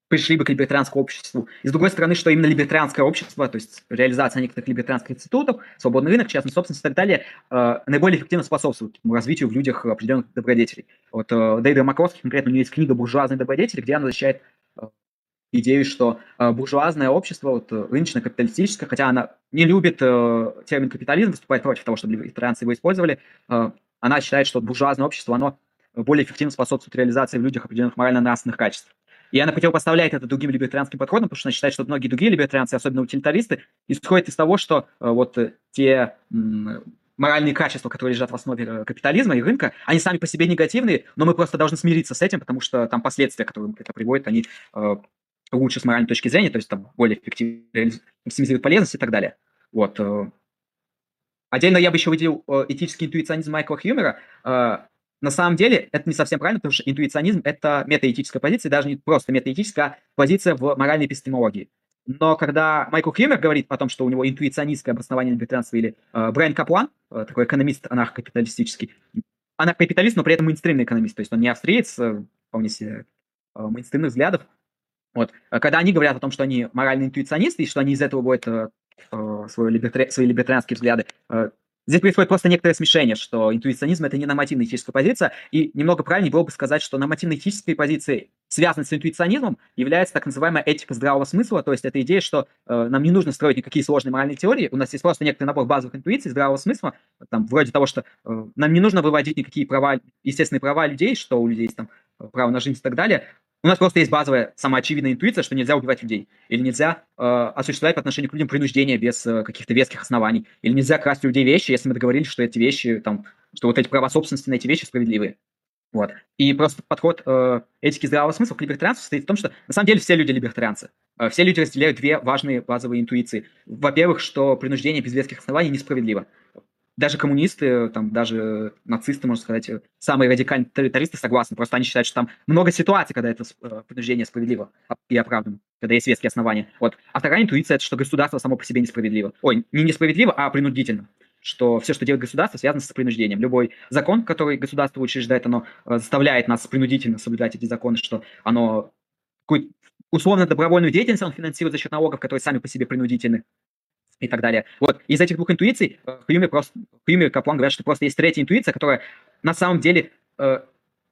B: пришли бы к либертарианскому обществу. И с другой стороны, что именно либертарианское общество, то есть реализация некоторых либертарианских институтов, свободный рынок, частная собственность и так далее, э, наиболее эффективно способствует развитию в людях определенных добродетелей. Вот э, Дэйда Макровский, конкретно, у него есть книга «Буржуазные добродетели», где она защищает э, идею, что э, буржуазное общество, вот, э, рыночно-капиталистическое, хотя она не любит э, термин капитализм, выступает против того, чтобы либертарианцы его использовали, э, она считает, что буржуазное общество, оно более эффективно способствует реализации в людях определенных морально-нравственных качеств. И она противопоставляет это другим либертарианским подходам, потому что она считает, что многие другие либертарианцы, особенно утилитаристы, исходят из того, что э, вот э, те моральные качества, которые лежат в основе э, капитализма и рынка, они сами по себе негативные, но мы просто должны смириться с этим, потому что там последствия, которые это приводит, они э, лучше с моральной точки зрения, то есть там более эффективно максимизируют полезность и так далее. Вот. Отдельно я бы еще выделил этический интуиционизм Майкла Хьюмера. На самом деле это не совсем правильно, потому что интуиционизм – это метаэтическая позиция, даже не просто метаэтическая, а позиция в моральной эпистемологии. Но когда Майкл Хьюмер говорит о том, что у него интуиционистское обоснование либертарианства, или э, Брайан Каплан, э, такой экономист анархокапиталистический, анархокапиталист, но при этом мейнстримный экономист, то есть он не австриец, э, вполне себе э, мейнстримных взглядов. Вот. Когда они говорят о том, что они моральные интуиционисты, и что они из этого будут э, э, свои, либертари... свои либертарианские взгляды э, Здесь происходит просто некоторое смешение, что интуиционизм – это не нормативная этическая позиция, и немного правильнее было бы сказать, что нормативной этической позицией, связанной с интуиционизмом, является так называемая этика здравого смысла, то есть это идея, что э, нам не нужно строить никакие сложные моральные теории, у нас есть просто некоторый набор базовых интуиций здравого смысла, там, вроде того, что э, нам не нужно выводить никакие права, естественные права людей, что у людей есть там право на жизнь и так далее, у нас просто есть базовая самоочевидная интуиция, что нельзя убивать людей, или нельзя э, осуществлять по отношению к людям принуждение без э, каких-то веских оснований, или нельзя красть у людей вещи, если мы договорились, что эти вещи, там, что вот эти права собственности на эти вещи справедливые. Вот. И просто подход э, этики здравого смысла к либертарианству состоит в том, что на самом деле все люди либертарианцы. Э, все люди разделяют две важные базовые интуиции. Во-первых, что принуждение без веских оснований несправедливо даже коммунисты, там, даже нацисты, можно сказать, самые радикальные тоталитаристы согласны. Просто они считают, что там много ситуаций, когда это э, принуждение справедливо и оправдано, когда есть веские основания. Вот. А вторая интуиция – это что государство само по себе несправедливо. Ой, не несправедливо, а принудительно что все, что делает государство, связано с принуждением. Любой закон, который государство учреждает, оно э, заставляет нас принудительно соблюдать эти законы, что оно какую условно добровольную деятельность он финансирует за счет налогов, которые сами по себе принудительны и так далее. Вот, из этих двух интуиций э, Хьюми, просто, Хьюми и Каплан говорят, что просто есть третья интуиция, которая на самом деле э,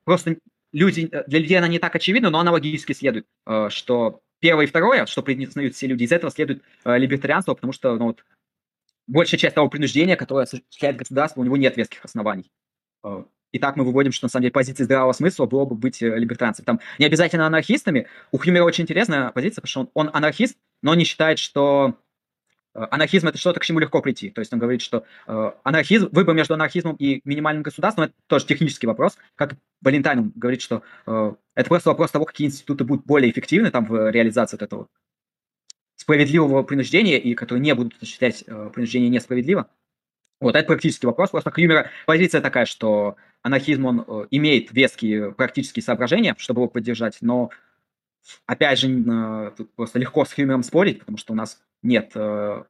B: просто люди, э, для людей она не так очевидна, но она логически следует, э, что первое и второе, что признают все люди, из этого следует э, либертарианство, потому что ну, вот, большая часть того принуждения, которое осуществляет государство, у него нет веских оснований. Э, и так мы выводим, что на самом деле позиция здравого смысла было бы быть либертарианцем. Там не обязательно анархистами. У Хьюмера очень интересная позиция, потому что он, он анархист, но не считает, что Э, анархизм это что-то, к чему легко прийти. То есть он говорит, что э, анархизм, выбор между анархизмом и минимальным государством это тоже технический вопрос. Как Балентайн говорит, что э, это просто вопрос того, какие институты будут более эффективны там в реализации вот этого справедливого принуждения и которые не будут осуществлять э, принуждение несправедливо. Вот, это практический вопрос. Просто Крюмера позиция такая, что анархизм, он э, имеет веские практические соображения, чтобы его поддержать, но опять же, э, тут просто легко с Хьюмером спорить, потому что у нас нет э,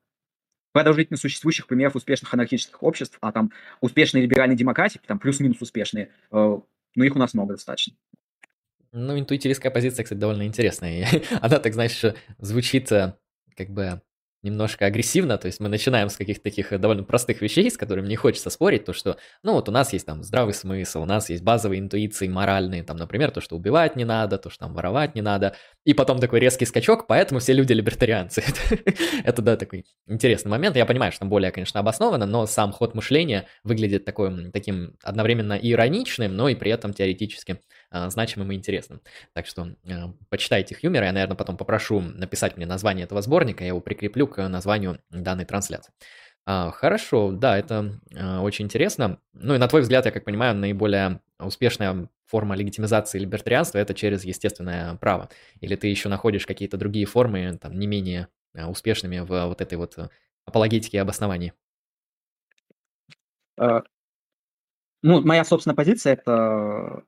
B: продолжительно существующих примеров успешных анархических обществ, а там успешные либеральные демократии, там плюс-минус успешные, э, но их у нас много достаточно.
A: Ну, интуитивистская позиция, кстати, довольно интересная. Она, так знаешь, звучит как бы немножко агрессивно, то есть мы начинаем с каких-то таких э, довольно простых вещей, с которыми не хочется спорить, то что, ну вот у нас есть там здравый смысл, у нас есть базовые интуиции моральные, там, например, то, что убивать не надо, то, что там воровать не надо, и потом такой резкий скачок, поэтому все люди либертарианцы. Это, да, такой интересный момент, я понимаю, что там более, конечно, обоснованно, но сам ход мышления выглядит такой, таким одновременно ироничным, но и при этом теоретически значимым и интересным. Так что а, почитайте Хьюмера, я, наверное, потом попрошу написать мне название этого сборника, я его прикреплю к названию данной трансляции. А, хорошо, да, это очень интересно. Ну и на твой взгляд, я как понимаю, наиболее успешная форма легитимизации либертарианства это через естественное право. Или ты еще находишь какие-то другие формы, там, не менее успешными в вот этой вот апологетике и обосновании?
B: Ну, моя собственная позиция это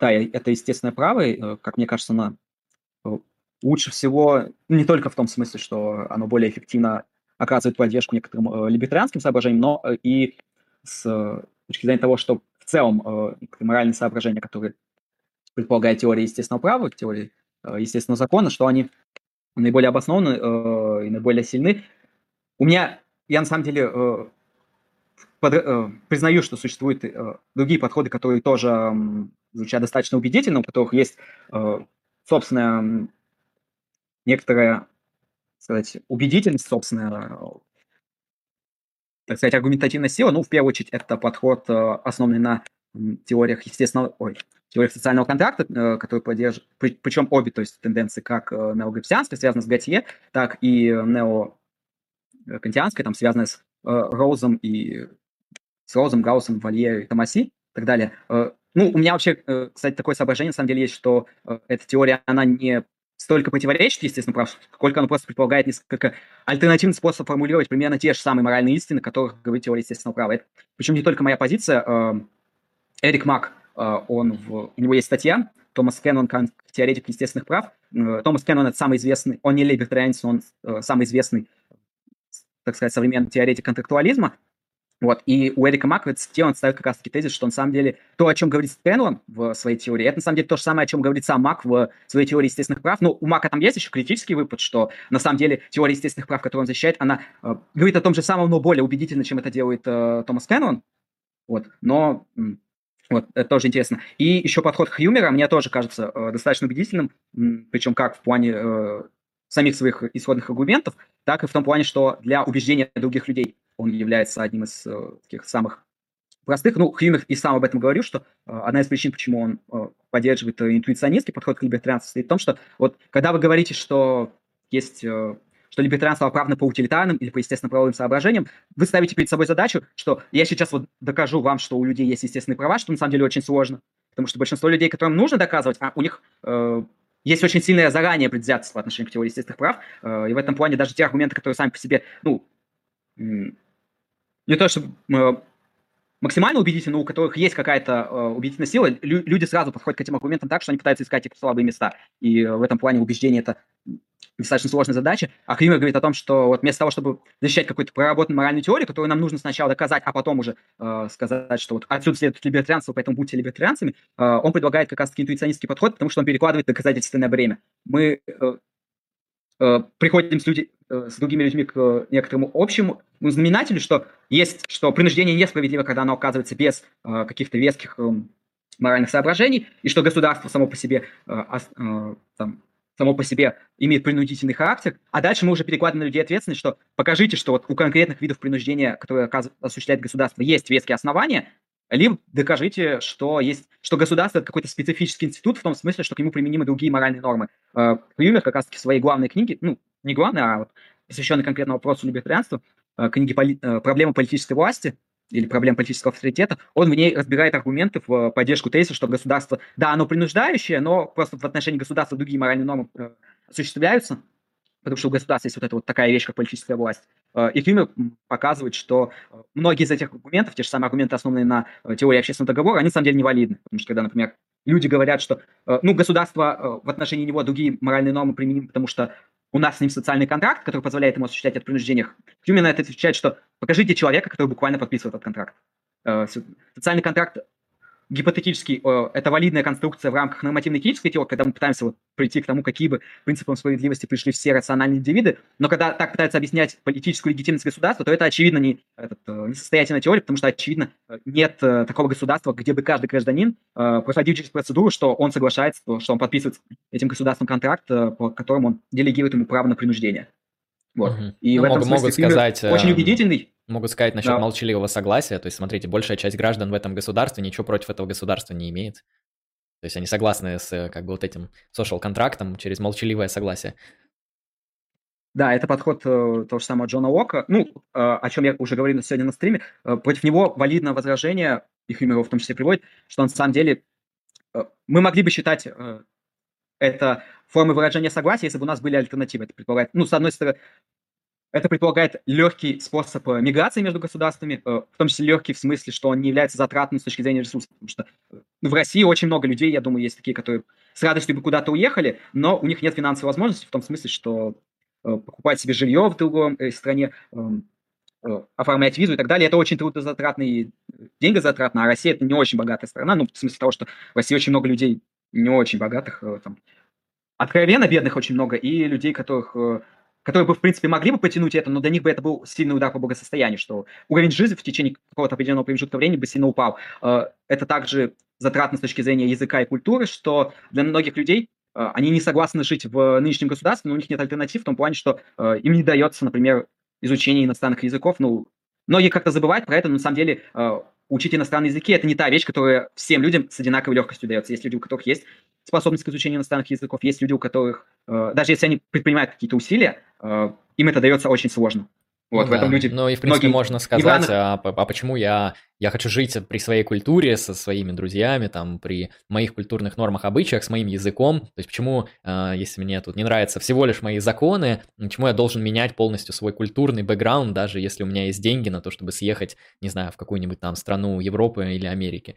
B: да, это естественное право, э, как мне кажется, оно э, лучше всего, ну, не только в том смысле, что оно более эффективно оказывает поддержку некоторым э, либертарианским соображениям, но и с точки зрения того, что в целом моральные соображения, которые предполагает теория естественного права, теория естественного закона, что они наиболее обоснованы и наиболее сильны. У меня, я на самом деле под, признаю, что существуют другие подходы, которые тоже звучат достаточно убедительно, у которых есть э, собственная некоторая, сказать, убедительность, собственная, так сказать, аргументативная сила. Ну, в первую очередь, это подход, э, основанный на теориях естественного, ой, теориях социального контракта, э, который поддерживает, причем обе, то есть тенденции как э, неогрипсианской, связанные с Готье, так и неокантианской, там, связанные с Роузом и с Роузом, Гаусом, Валье Томаси и так далее. Ну, у меня вообще, э, кстати, такое соображение, на самом деле, есть, что э, эта теория, она не столько противоречит, естественно, прав, сколько она просто предполагает несколько альтернативный способ формулировать примерно те же самые моральные истины, о которых говорит теория естественного права. Это, причем не только моя позиция. Э, Эрик Мак, он в, у него есть статья, Томас Кеннон, теоретик естественных прав. Томас Кеннон – это самый известный, он не либертарианец, он самый известный, так сказать, современный теоретик контрактуализма. Вот, и у Эрика в он ставит как раз-таки тезис, что на самом деле то, о чем говорит Стэнлон в своей теории, это на самом деле то же самое, о чем говорит сам Мак в своей теории естественных прав. Но у Мака там есть еще критический выпад, что на самом деле теория естественных прав, которую он защищает, она э, говорит о том же самом, но более убедительно, чем это делает э, Томас Кеннон. Вот, но вот, это тоже интересно. И еще подход Хьюмера мне тоже кажется э, достаточно убедительным, причем как в плане э, самих своих исходных аргументов, так и в том плане, что для убеждения других людей он является одним из э, таких самых простых. Ну, Хьюмер и сам об этом говорил, что э, одна из причин, почему он э, поддерживает интуиционистский подход к либертарианству, состоит в том, что вот когда вы говорите, что есть что либертарианство оправдано по утилитарным или по естественно-правовым соображениям, вы ставите перед собой задачу, что я сейчас вот докажу вам, что у людей есть естественные права, что на самом деле очень сложно, потому что большинство людей, которым нужно доказывать, а у них э, есть очень сильное заранее предвзятость по отношению к теории естественных прав, э, и в этом плане даже те аргументы, которые сами по себе, ну, не то, что э, максимально убедительны, но у которых есть какая-то э, убедительная сила, лю- люди сразу подходят к этим аргументам так, что они пытаются искать их слабые места. И э, в этом плане убеждение это достаточно сложная задача. А Кример говорит о том, что вот вместо того, чтобы защищать какую-то проработанную моральную теорию, которую нам нужно сначала доказать, а потом уже э, сказать, что вот отсюда следует либертарианство, поэтому будьте либертарианцами, э, он предлагает как раз-таки интуиционистский подход, потому что он перекладывает доказательственное бремя. Мы э, приходим с, люди, э, с другими людьми к некоторому общему ну, знаменателю, что есть, что принуждение несправедливо, когда оно оказывается без э, каких-то веских э, моральных соображений, и что государство само по себе э, э, там, само по себе имеет принудительный характер, а дальше мы уже перекладываем на людей ответственность, что покажите, что вот у конкретных видов принуждения, которые осуществляет государство, есть веские основания, либо докажите, что есть, что государство это какой-то специфический институт в том смысле, что к нему применимы другие моральные нормы. Юмер как раз-таки в своей главной книге, ну, не главной, а вот посвященной конкретному вопросу либертарианства, э, книги поли, э, «Проблема политической власти», или проблем политического авторитета, он в ней разбирает аргументы в поддержку тезиса, что государство, да, оно принуждающее, но просто в отношении государства другие моральные нормы э, осуществляются, потому что у государства есть вот эта вот такая вещь, как политическая власть. Э, и Кюмер показывает, что э, многие из этих аргументов, те же самые аргументы, основанные на э, теории общественного договора, они на самом деле невалидны. Потому что когда, например, люди говорят, что ну, государство в отношении него другие моральные нормы применимы, потому что у нас с ним социальный контракт, который позволяет ему осуществлять это принуждение. Кюмер на это отвечает, что покажите человека, который буквально подписывает этот контракт. Социальный контракт гипотетически э, это валидная конструкция в рамках нормативной критической теории, когда мы пытаемся вот прийти к тому, какие бы принципам справедливости пришли все рациональные индивиды, но когда так пытаются объяснять политическую легитимность государства, то это очевидно не этот, э, несостоятельная теория, потому что очевидно нет такого государства, где бы каждый гражданин проходил через процедуру, что он соглашается, что он подписывает этим государством контракт, по которому он делегирует ему право на принуждение.
A: Вот. Угу. И ну, в этом могут, смысле могут сказать,
B: очень убедительный.
A: Могут сказать насчет да. молчаливого согласия. То есть, смотрите, большая часть граждан в этом государстве ничего против этого государства не имеет. То есть они согласны с как бы вот этим social контрактом через молчаливое согласие.
B: Да, это подход э, того же самого Джона Уока, ну, э, о чем я уже говорил сегодня на стриме. Э, против него валидное возражение, и Хюмер в том числе приводит, что на самом деле э, мы могли бы считать э, это формой выражения согласия, если бы у нас были альтернативы. Это предполагает, ну, с одной стороны, это предполагает легкий способ э, миграции между государствами, э, в том числе легкий в смысле, что он не является затратным с точки зрения ресурсов. Потому что э, в России очень много людей, я думаю, есть такие, которые с радостью бы куда-то уехали, но у них нет финансовой возможности в том смысле, что покупать себе жилье в другой стране, эм, оформлять визу и так далее, это очень трудозатратные, деньгозатратно, а Россия это не очень богатая страна, ну, в смысле того, что в России очень много людей не очень богатых, там, откровенно бедных очень много, и людей, которых которые бы, в принципе, могли бы потянуть это, но для них бы это был сильный удар по благосостоянию, что уровень жизни в течение какого-то определенного промежутка времени бы сильно упал. Э, это также затратно с точки зрения языка и культуры, что для многих людей э, они не согласны жить в нынешнем государстве, но у них нет альтернатив в том плане, что э, им не дается, например, изучение иностранных языков. Ну, многие как-то забывают про это, но на самом деле учить иностранные языки – это не та вещь, которая всем людям с одинаковой легкостью дается. Есть люди, у которых есть способность к изучению иностранных языков, есть люди, у которых, даже если они предпринимают какие-то усилия, им это дается очень сложно.
A: Вот, ну, в этом люди... Ну и, в принципе, многие... можно сказать, а, а почему я, я хочу жить при своей культуре, со своими друзьями, там, при моих культурных нормах, обычаях, с моим языком. То есть почему, а, если мне тут не нравятся всего лишь мои законы, почему я должен менять полностью свой культурный бэкграунд, даже если у меня есть деньги на то, чтобы съехать, не знаю, в какую-нибудь там страну Европы или Америки.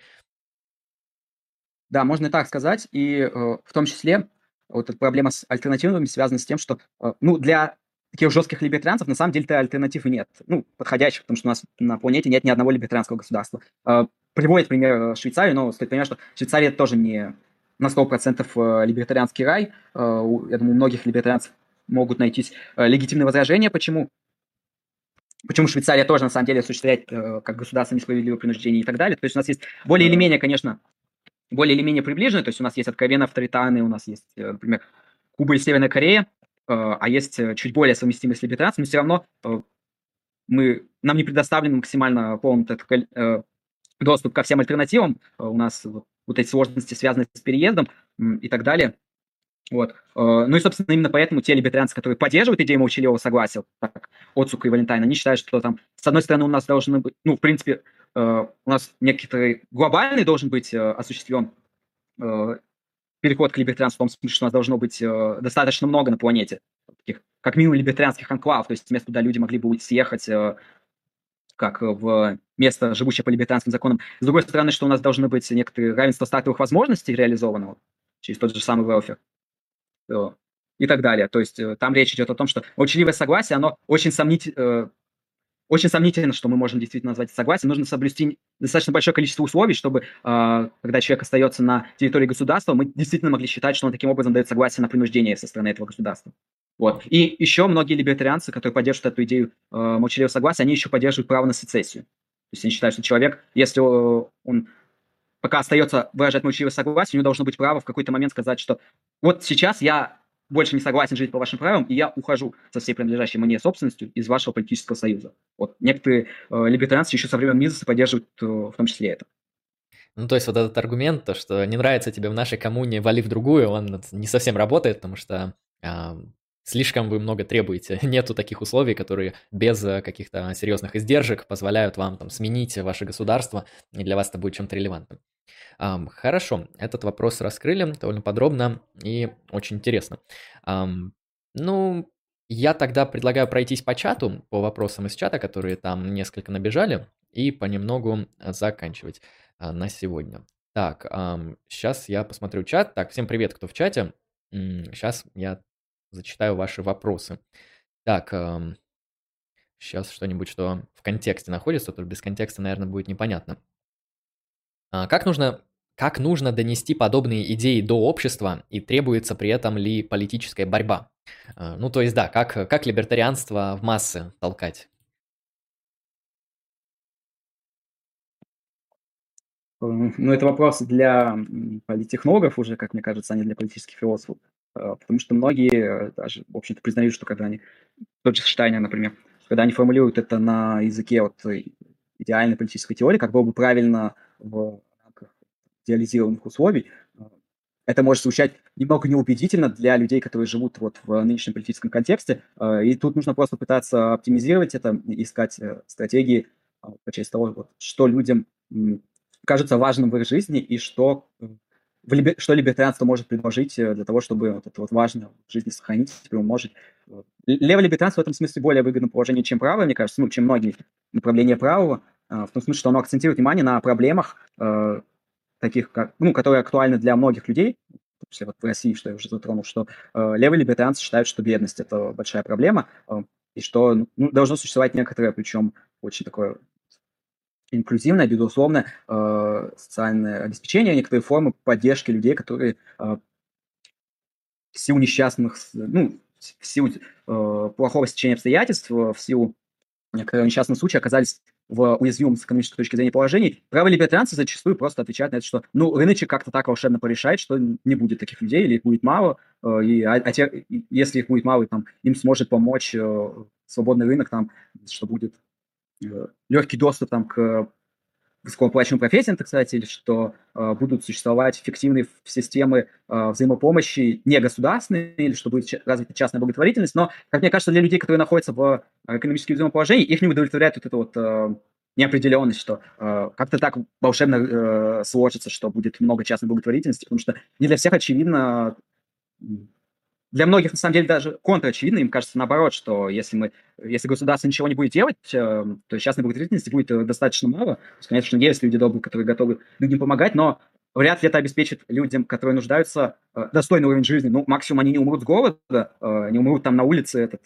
B: Да, можно и так сказать. И э, в том числе вот эта проблема с альтернативами связана с тем, что, э, ну, для таких жестких либертарианцев на самом деле-то альтернативы нет. Ну, подходящих, потому что у нас на планете нет ни одного либертарианского государства. Э, приводит пример э, Швейцарию, но стоит понимать, что Швейцария тоже не на 100% э, либертарианский рай. Я думаю, у многих либертарианцев могут найтись легитимные возражения, почему Почему Швейцария тоже, на самом деле, осуществляет как государство несправедливое принуждение и так далее. То есть у нас есть более или менее, конечно, более или менее приближенные, то есть у нас есть откровенно авторитарные, у нас есть, например, Куба и Северная Корея, Э, а есть э, чуть более совместимые с либертарианством, но все равно э, мы, нам не предоставлен максимально полный доступ ко всем альтернативам. У нас вот, вот эти сложности связаны с переездом и так далее. Вот. Ну и, собственно, именно поэтому те либертарианцы, которые поддерживают идею молчаливого согласия, так, Отсука и Валентайна, они считают, что там, с одной стороны, у нас должны быть, ну, в принципе, у нас некоторый глобальный должен быть осуществлен переход к либертарианству в том смысле, что у нас должно быть э, достаточно много на планете, таких, как минимум либертарианских анклавов, то есть мест, куда люди могли бы съехать э, как в место, живущее по либертарианским законам. С другой стороны, что у нас должны быть некоторые равенство стартовых возможностей реализованного через тот же самый э, и так далее. То есть э, там речь идет о том, что молчаливое согласие, оно очень сомнительно, э, очень сомнительно, что мы можем действительно назвать это согласием. Нужно соблюсти достаточно большое количество условий, чтобы, э, когда человек остается на территории государства, мы действительно могли считать, что он таким образом дает согласие на принуждение со стороны этого государства. Вот. И еще многие либертарианцы, которые поддерживают эту идею э, молчаливого согласия, они еще поддерживают право на сецессию. То есть они считают, что человек, если он пока остается выражать молчаливое согласие, у него должно быть право в какой-то момент сказать, что вот сейчас я больше не согласен жить по вашим правилам, и я ухожу со всей принадлежащей мне собственностью из вашего политического союза. Вот некоторые э, либертарианцы еще со времен Мизеса поддерживают э, в том числе это.
A: Ну, то есть вот этот аргумент, то, что не нравится тебе в нашей коммуне, вали в другую, он не совсем работает, потому что э, слишком вы много требуете. Нету таких условий, которые без э, каких-то серьезных издержек позволяют вам там сменить ваше государство, и для вас это будет чем-то релевантным. Um, хорошо, этот вопрос раскрыли довольно подробно и очень интересно. Um, ну, я тогда предлагаю пройтись по чату, по вопросам из чата, которые там несколько набежали, и понемногу заканчивать uh, на сегодня. Так, um, сейчас я посмотрю чат. Так, всем привет, кто в чате. Сейчас я зачитаю ваши вопросы. Так, сейчас что-нибудь, что в контексте находится, то без контекста, наверное, будет непонятно. Как нужно, как нужно донести подобные идеи до общества и требуется при этом ли политическая борьба? Ну, то есть, да, как, как либертарианство в массы толкать?
B: Ну, это вопрос для политтехнологов уже, как мне кажется, а не для политических философов. А, потому что многие даже, в общем-то, признают, что когда они, тот же Штайнер, например, когда они формулируют это на языке вот идеальной политической теории, как было бы правильно в рамках идеализированных условий, а, это может звучать немного неубедительно для людей, которые живут вот в нынешнем политическом контексте. И тут нужно просто пытаться оптимизировать это, искать э, стратегии по части того, вот, что людям кажется важным в их жизни и что, э, в либер... что либертарианство может предложить э, для того, чтобы вот это вот важное в жизни сохранить, приумножить. Левое либертарианство в этом смысле более выгодно положение, чем правое, мне кажется, ну, чем многие направления правого, а, в том смысле, что оно акцентирует внимание на проблемах, э, таких как, ну, которые актуальны для многих людей, в вот в России, что я уже затронул, что э, левые либертарианцы считают, что бедность – это большая проблема, э, и что ну, должно существовать некоторое, причем очень такое инклюзивное, безусловно, э, социальное обеспечение, некоторые формы поддержки людей, которые э, в силу несчастных, ну, в силу э, плохого стечения обстоятельств, в силу некоторых несчастных случаев оказались в уязвимом с экономической точки зрения положений, правые либертарианцы зачастую просто отвечают на это, что ну, рыночек как-то так волшебно порешает, что не будет таких людей, или их будет мало, и, а, а те, если их будет мало, там, им сможет помочь свободный рынок, там, что будет Э, легкий доступ там, к высокооплачиваемым профессиям, так сказать, или что э, будут существовать эффективные системы э, взаимопомощи не государственные, или что будет развита частная благотворительность. Но, как мне кажется, для людей, которые находятся в э, экономически уязвимом их не удовлетворяет вот эта вот э, неопределенность, что э, как-то так волшебно э, сложится, что будет много частной благотворительности, потому что не для всех очевидно для многих, на самом деле, даже контрочевидно. Им кажется наоборот, что если, мы, если государство ничего не будет делать, э, то частной благотворительности будет э, достаточно мало. То есть, конечно, есть люди добрые, которые готовы людям помогать, но вряд ли это обеспечит людям, которые нуждаются, э, достойный уровень жизни. Ну, максимум они не умрут с голода, не умрут там на улице этот,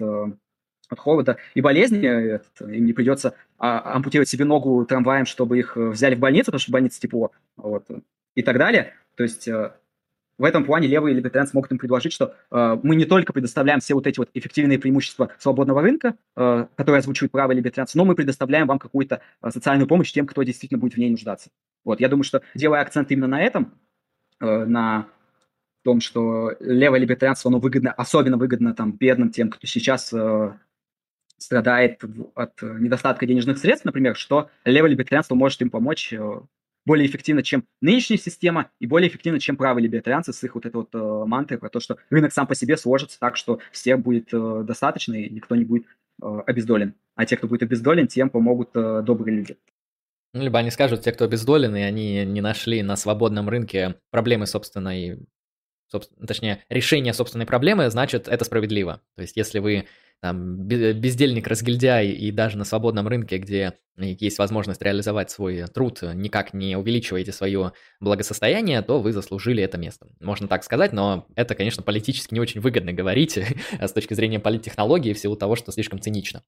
B: от холода и болезни, им не придется а, ампутировать себе ногу трамваем, чтобы их взяли в больницу, потому что в больнице тепло, вот, и так далее. То есть в этом плане левые либертарианцы могут им предложить, что э, мы не только предоставляем все вот эти вот эффективные преимущества свободного рынка, э, которые озвучивают правые либертарианцы, но мы предоставляем вам какую-то э, социальную помощь тем, кто действительно будет в ней нуждаться. Вот, я думаю, что делая акцент именно на этом, э, на том, что левое либертарианство, оно выгодно, особенно выгодно там бедным тем, кто сейчас э, страдает от недостатка денежных средств, например, что левое либертарианство может им помочь э, более эффективно, чем нынешняя система, и более эффективно, чем правые либертарианцы с их вот этой вот э, мантрой про то, что рынок сам по себе сложится так, что всем будет э, достаточно, и никто не будет э, обездолен. А те, кто будет обездолен, тем помогут э, добрые люди.
A: Ну, либо они скажут, те, кто обездолен, и они не нашли на свободном рынке проблемы собственной, собственно, точнее, решения собственной проблемы, значит, это справедливо. То есть, если вы там, бездельник, разгильдяй, и даже на свободном рынке, где есть возможность реализовать свой труд, никак не увеличиваете свое благосостояние, то вы заслужили это место. Можно так сказать, но это, конечно, политически не очень выгодно говорить с точки зрения политтехнологии в силу того, что слишком цинично.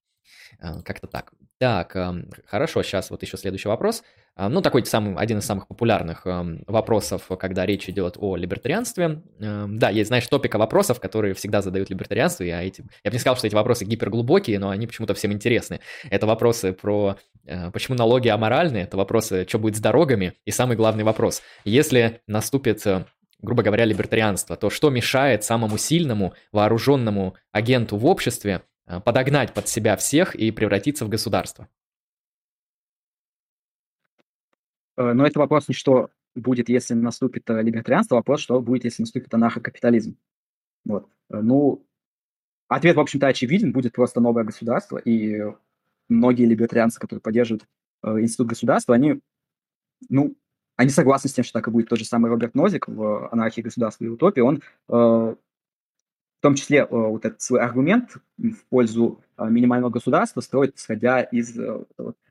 A: Э, как-то так. Так, эм, хорошо, сейчас вот еще следующий вопрос. Э, ну, такой самый, один из самых популярных эм, вопросов, когда речь идет о либертарианстве. Эм, да, есть, знаешь, топика вопросов, которые всегда задают либертарианство. Я, эти, я бы не сказал, что эти вопросы гиперглубокие, но они почему-то всем интересны. Это вопросы про э, почему налоги аморальны, это вопросы, что будет с дорогами, и самый главный вопрос. Если наступит грубо говоря, либертарианство, то что мешает самому сильному вооруженному агенту в обществе подогнать под себя всех и превратиться в государство?
B: Э, но это вопрос не что будет, если наступит э, либертарианство, вопрос, что будет, если наступит анархокапитализм. Вот. Ну, ответ, в общем-то, очевиден, будет просто новое государство, и многие либертарианцы, которые поддерживают институт государства, они, ну, они согласны с тем, что так и будет. Тот же самый Роберт Нозик в «Анархии государства и утопии», он в том числе э, вот этот свой аргумент в пользу э, минимального государства строит, исходя из э,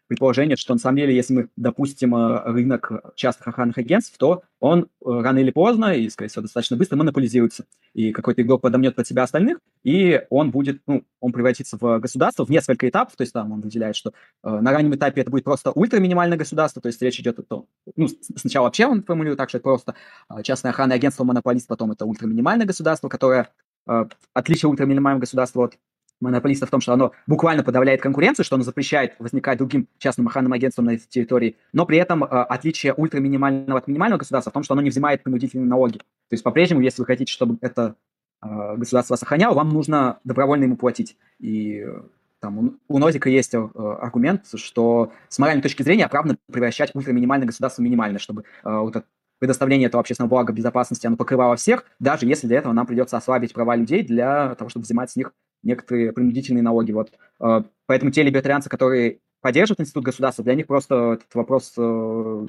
B: предположение, что на самом деле, если мы допустим рынок частных охранных агентств, то он рано или поздно, и, скорее всего, достаточно быстро монополизируется. И какой-то игрок подомнет под себя остальных, и он будет, ну, он превратится в государство в несколько этапов, то есть там он выделяет, что э, на раннем этапе это будет просто ультраминимальное государство, то есть речь идет о том, ну, сначала вообще он формулирует так, что это просто частное охранное агентство монополист, потом это ультраминимальное государство, которое отличие ультраминимального государства от монополиста в том, что оно буквально подавляет конкуренцию, что оно запрещает возникать другим частным охранным агентствам на этой территории, но при этом э, отличие ультраминимального от минимального государства в том, что оно не взимает принудительные налоги. То есть по-прежнему, если вы хотите, чтобы это э, государство сохраняло, вам нужно добровольно ему платить. И э, там у, у Нозика есть э, аргумент, что с моральной точки зрения оправданно превращать ультраминимальное государство в минимальное, чтобы э, вот это предоставление этого общественного блага безопасности, оно покрывало всех, даже если для этого нам придется ослабить права людей для того, чтобы взимать с них некоторые принудительные налоги. Вот. Э, поэтому те либертарианцы, которые поддерживают институт государства, для них просто этот вопрос, э,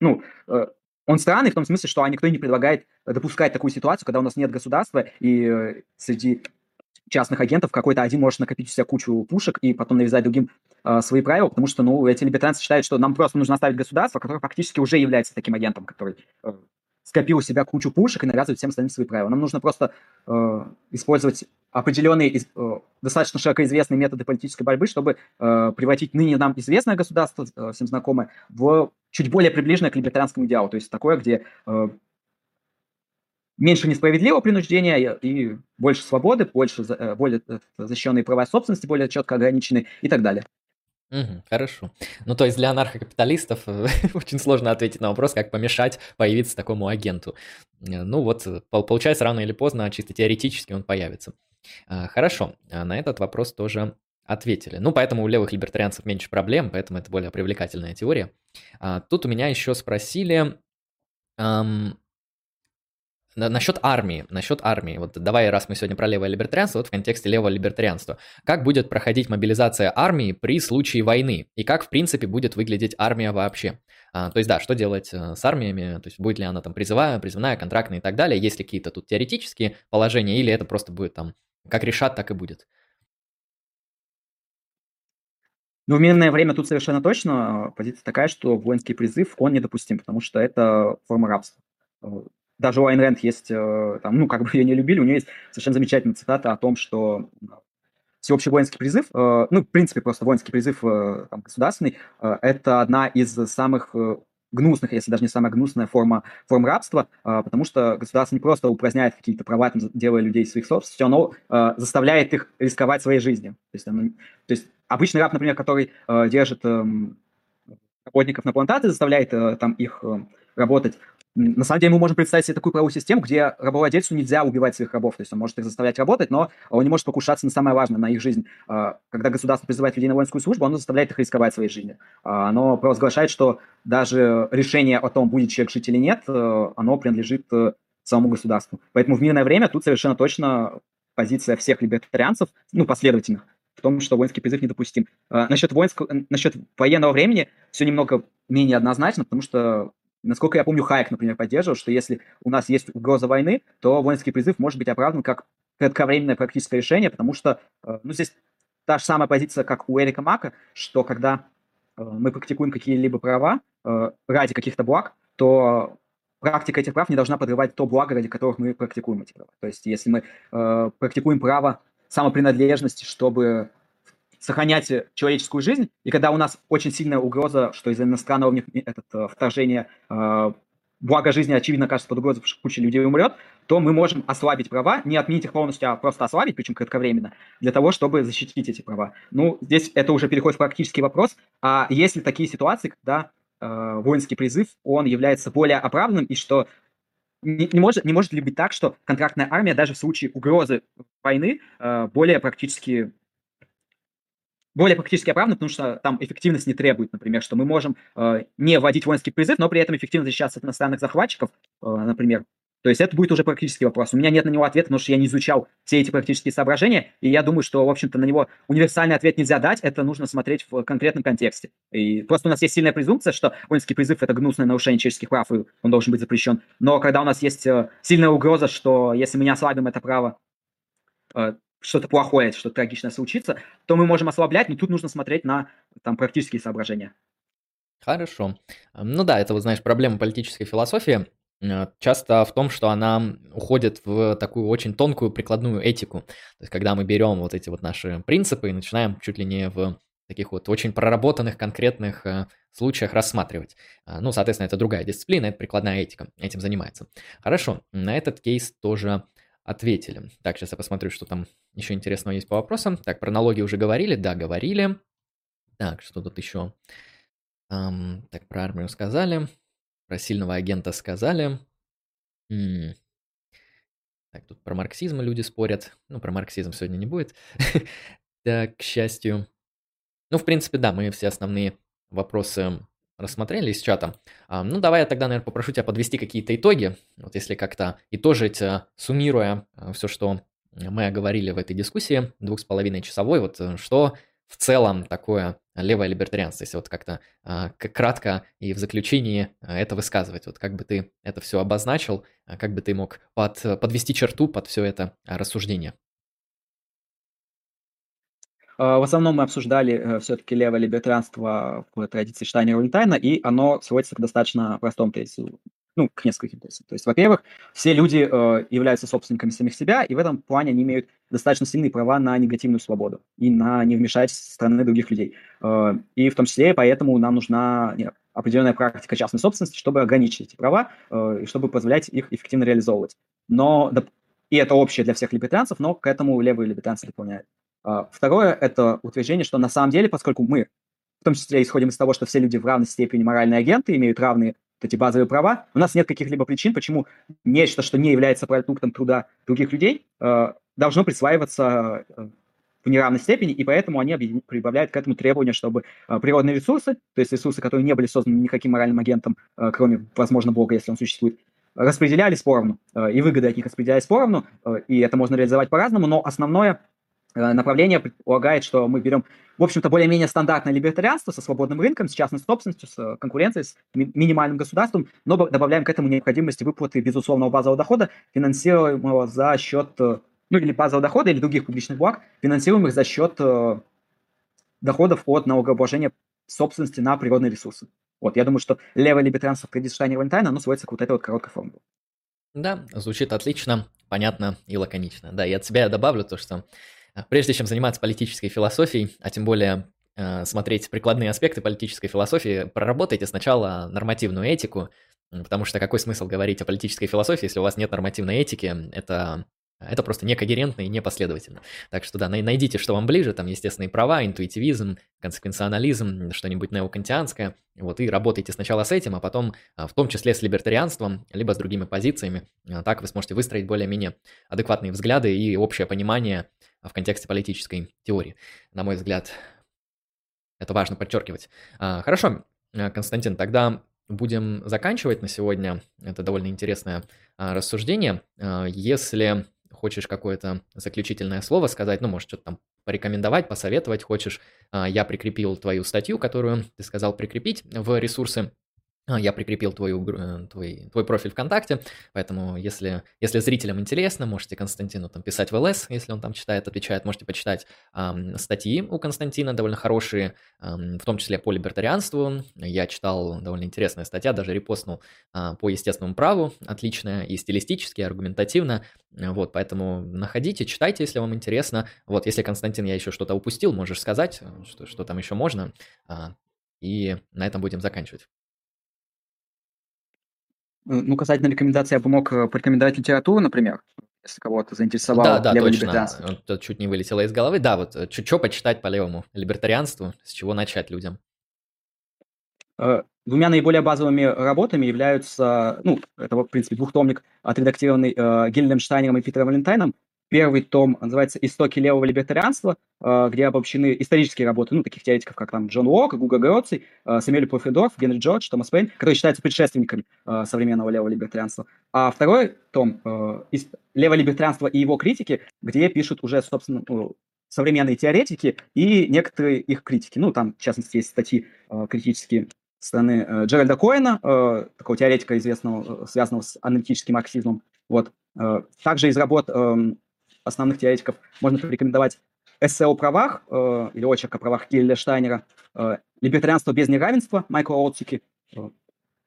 B: ну, э, он странный в том смысле, что никто не предлагает допускать такую ситуацию, когда у нас нет государства, и среди частных агентов какой-то один может накопить у себя кучу пушек и потом навязать другим э, свои правила, потому что, ну, эти либертарианцы считают, что нам просто нужно оставить государство, которое фактически уже является таким агентом, который э, скопил у себя кучу пушек и навязывает всем остальным свои правила. Нам нужно просто э, использовать определенные, э, достаточно широко известные методы политической борьбы, чтобы э, превратить ныне нам известное государство, э, всем знакомое, в чуть более приближенное к либертарианскому идеалу, то есть такое, где э, меньше несправедливого принуждения и больше свободы, больше, э, более э, защищенные права собственности, более четко ограничены и так далее.
A: Мгм. Хорошо. Ну, то есть для анархокапиталистов э, очень сложно ответить на вопрос, как помешать появиться такому агенту. Ну вот, получается, рано или поздно, чисто теоретически он появится. А, хорошо, а на этот вопрос тоже ответили. Ну, поэтому у левых либертарианцев меньше проблем, поэтому это более привлекательная теория. А, тут у меня еще спросили, Насчет армии, насчет армии. Вот давай, раз мы сегодня про левое либертарианство, вот в контексте левого либертарианства. Как будет проходить мобилизация армии при случае войны? И как, в принципе, будет выглядеть армия вообще? А, то есть, да, что делать э, с армиями? То есть, будет ли она там призывая, призывная, контрактная и так далее? Есть ли какие-то тут теоретические положения, или это просто будет там, как решат, так и будет?
B: Ну, в мирное время тут совершенно точно позиция такая, что воинский призыв, он недопустим, потому что это форма рабства даже у Айн Рэнд есть, э, там, ну, как бы ее не любили, у нее есть совершенно замечательная цитата о том, что всеобщий воинский призыв, э, ну, в принципе, просто воинский призыв э, там, государственный, это одна из самых гнусных, если даже не самая гнусная форма, форм рабства, потому что государство не просто упраздняет какие-то права, там, делая людей своих собственностью, оно заставляет их рисковать своей жизнью. То есть, оно, то есть обычный раб, например, который держит эм, работников на плантации, заставляет там их работать на самом деле мы можем представить себе такую правовую систему, где рабовладельцу нельзя убивать своих рабов, то есть он может их заставлять работать, но он не может покушаться на самое важное, на их жизнь. А, когда государство призывает людей на воинскую службу, оно заставляет их рисковать своей жизнью. А, оно провозглашает, что даже решение о том, будет человек жить или нет, э, оно принадлежит э, самому государству. Поэтому в мирное время тут совершенно точно позиция всех либертарианцев, ну, последовательных, в том, что воинский призыв недопустим. А, насчет, воинского, насчет военного времени все немного менее однозначно, потому что Насколько я помню, Хайек, например, поддерживал, что если у нас есть угроза войны, то воинский призыв может быть оправдан как кратковременное практическое решение, потому что, э, ну, здесь та же самая позиция, как у Эрика Мака, что когда э, мы практикуем какие-либо права э, ради каких-то благ, то практика этих прав не должна подрывать то благо, ради которых мы практикуем эти права. То есть если мы практикуем право самопринадлежности, чтобы сохранять э, человеческую жизнь, и когда у нас очень сильная угроза, что из-за иностранного этот, э, вторжения э, благо жизни, очевидно, кажется под угрозой, что куча людей умрет, то мы можем ослабить права, не отменить их полностью, а просто ослабить, причем кратковременно, для того, чтобы защитить эти права. Ну, здесь это уже переходит в практический вопрос. А есть ли такие ситуации, когда э, воинский призыв, он является более оправданным, и что не, не, может, не может ли быть так, что контрактная армия даже в случае угрозы войны э, более практически более практически оправдано, потому что там эффективность не требует, например, что мы можем э, не вводить воинский призыв, но при этом эффективно защищаться от иностранных захватчиков, э, например. То есть это будет уже практический вопрос. У меня нет на него ответа, потому что я не изучал все эти практические соображения, и я думаю, что, в общем-то, на него универсальный ответ нельзя дать, это нужно смотреть в конкретном контексте. И просто у нас есть сильная презумпция, что воинский призыв – это гнусное нарушение человеческих прав, и он должен быть запрещен. Но когда у нас есть э, сильная угроза, что если мы не ослабим это право, э, что-то плохое, что-то трагичное случится, то мы можем ослаблять, но тут нужно смотреть на там практические соображения.
A: Хорошо. Ну да, это вот, знаешь, проблема политической философии э, часто в том, что она уходит в такую очень тонкую прикладную этику. То есть, когда мы берем вот эти вот наши принципы и начинаем чуть ли не в таких вот очень проработанных конкретных э, случаях рассматривать. А, ну, соответственно, это другая дисциплина, это прикладная этика, этим занимается. Хорошо, на этот кейс тоже ответили. Так, сейчас я посмотрю, что там еще интересного есть по вопросам. Так, про налоги уже говорили? Да, говорили. Так, что тут еще? Um, так, про армию сказали. Про сильного агента сказали. М-м. Так, тут про марксизм люди спорят. Ну, про марксизм сегодня не будет. так, к счастью. Ну, в принципе, да, мы все основные вопросы рассмотрели из чата. А, ну, давай я тогда, наверное, попрошу тебя подвести какие-то итоги. Вот если как-то итожить, суммируя э, все, что мы оговорили в этой дискуссии, двух с половиной часовой, вот э, что в целом такое левое либертарианство, если вот как-то а, кратко и в заключении это высказывать, вот как бы ты это все обозначил, как бы ты мог под, подвести черту под все это рассуждение.
B: В основном мы обсуждали все-таки левое либертарианство в традиции Штайнера Вальтайна, и оно сводится к достаточно простому тезису ну, к нескольким тезисам. То есть, во-первых, все люди э, являются собственниками самих себя, и в этом плане они имеют достаточно сильные права на негативную свободу и на невмешательство со стороны других людей. Э, и в том числе поэтому нам нужна определенная практика частной собственности, чтобы ограничить эти права э, и чтобы позволять их эффективно реализовывать. Но, и это общее для всех либертарианцев, но к этому левые либертарианцы дополняют. Э, второе – это утверждение, что на самом деле, поскольку мы в том числе исходим из того, что все люди в равной степени моральные агенты, имеют равные эти базовые права, у нас нет каких-либо причин, почему нечто, что не является продуктом труда других людей, э, должно присваиваться э, в неравной степени, и поэтому они прибавляют к этому требование, чтобы природные ресурсы, то есть ресурсы, которые не были созданы никаким моральным агентом, кроме, возможно, Бога, если он существует, распределялись поровну, и выгоды от них распределялись поровну, и это можно реализовать по-разному, но основное направление предполагает, что мы берем, в общем-то, более-менее стандартное либертарианство со свободным рынком, с частной собственностью, с э, конкуренцией, с ми- минимальным государством, но добавляем к этому необходимость выплаты безусловного базового дохода, финансируемого за счет, э, ну или базового дохода, или других публичных благ, финансируемых за счет э, доходов от налогообложения собственности на природные ресурсы. Вот, я думаю, что левое либертарианство в Штайна Валентайна, оно сводится к вот этой вот короткой формуле.
A: Да, звучит отлично, понятно и лаконично. Да, и от себя добавлю то, что прежде чем заниматься политической философией, а тем более э, смотреть прикладные аспекты политической философии, проработайте сначала нормативную этику, потому что какой смысл говорить о политической философии, если у вас нет нормативной этики? Это это просто некогерентно и непоследовательно. Так что да, найдите, что вам ближе, там естественные права, интуитивизм, консеквенционализм, что-нибудь неокантианское, вот, и работайте сначала с этим, а потом а, в том числе с либертарианством, либо с другими позициями. А, так вы сможете выстроить более-менее адекватные взгляды и общее понимание в контексте политической теории. На мой взгляд, это важно подчеркивать. А, хорошо, Константин, тогда будем заканчивать на сегодня. Это довольно интересное рассуждение. Если хочешь какое-то заключительное слово сказать, ну, может, что-то там порекомендовать, посоветовать хочешь, а, я прикрепил твою статью, которую ты сказал прикрепить в ресурсы а, я прикрепил твою, э, твой, твой профиль ВКонтакте, поэтому если, если зрителям интересно, можете Константину там писать в ЛС, если он там читает, отвечает, можете почитать эм, статьи у Константина, довольно хорошие, эм, в том числе по либертарианству. Я читал довольно интересная статья, даже репостнул э, по естественному праву, отличная и стилистически, и аргументативно, вот, поэтому находите, читайте, если вам интересно. Вот, если, Константин, я еще что-то упустил, можешь сказать, что, что там еще можно, э, и на этом будем заканчивать.
B: Ну, касательно рекомендаций, я бы мог э, порекомендовать литературу, например, если кого-то заинтересовал
A: да, да, точно. Это чуть не вылетело из головы. Да, вот э, что почитать по левому либертарианству, с чего начать людям?
B: Э, двумя наиболее базовыми работами являются, ну, это, в принципе, двухтомник, отредактированный э, Гильдем Штайнером и Питером Валентайном, Первый том называется «Истоки левого либертарианства», э, где обобщены исторические работы, ну, таких теоретиков, как там Джон Уок, Гуга Гроций, э, Самюэль Пуффендорф, Генри Джордж, Томас Пейн, которые считаются предшественниками э, современного левого либертарианства. А второй том «Левое либертарианство и его критики», где пишут уже, собственно, ну, современные теоретики и некоторые их критики. Ну, там, в частности, есть статьи критические стороны Джеральда Коэна, такого теоретика известного, связанного с аналитическим марксизмом. Вот. Также из работ эм, основных теоретиков можно порекомендовать эссе о правах э, или очерк о правах Килля Штайнера, э, «Либертарианство без неравенства» Майкла Олцики. Э,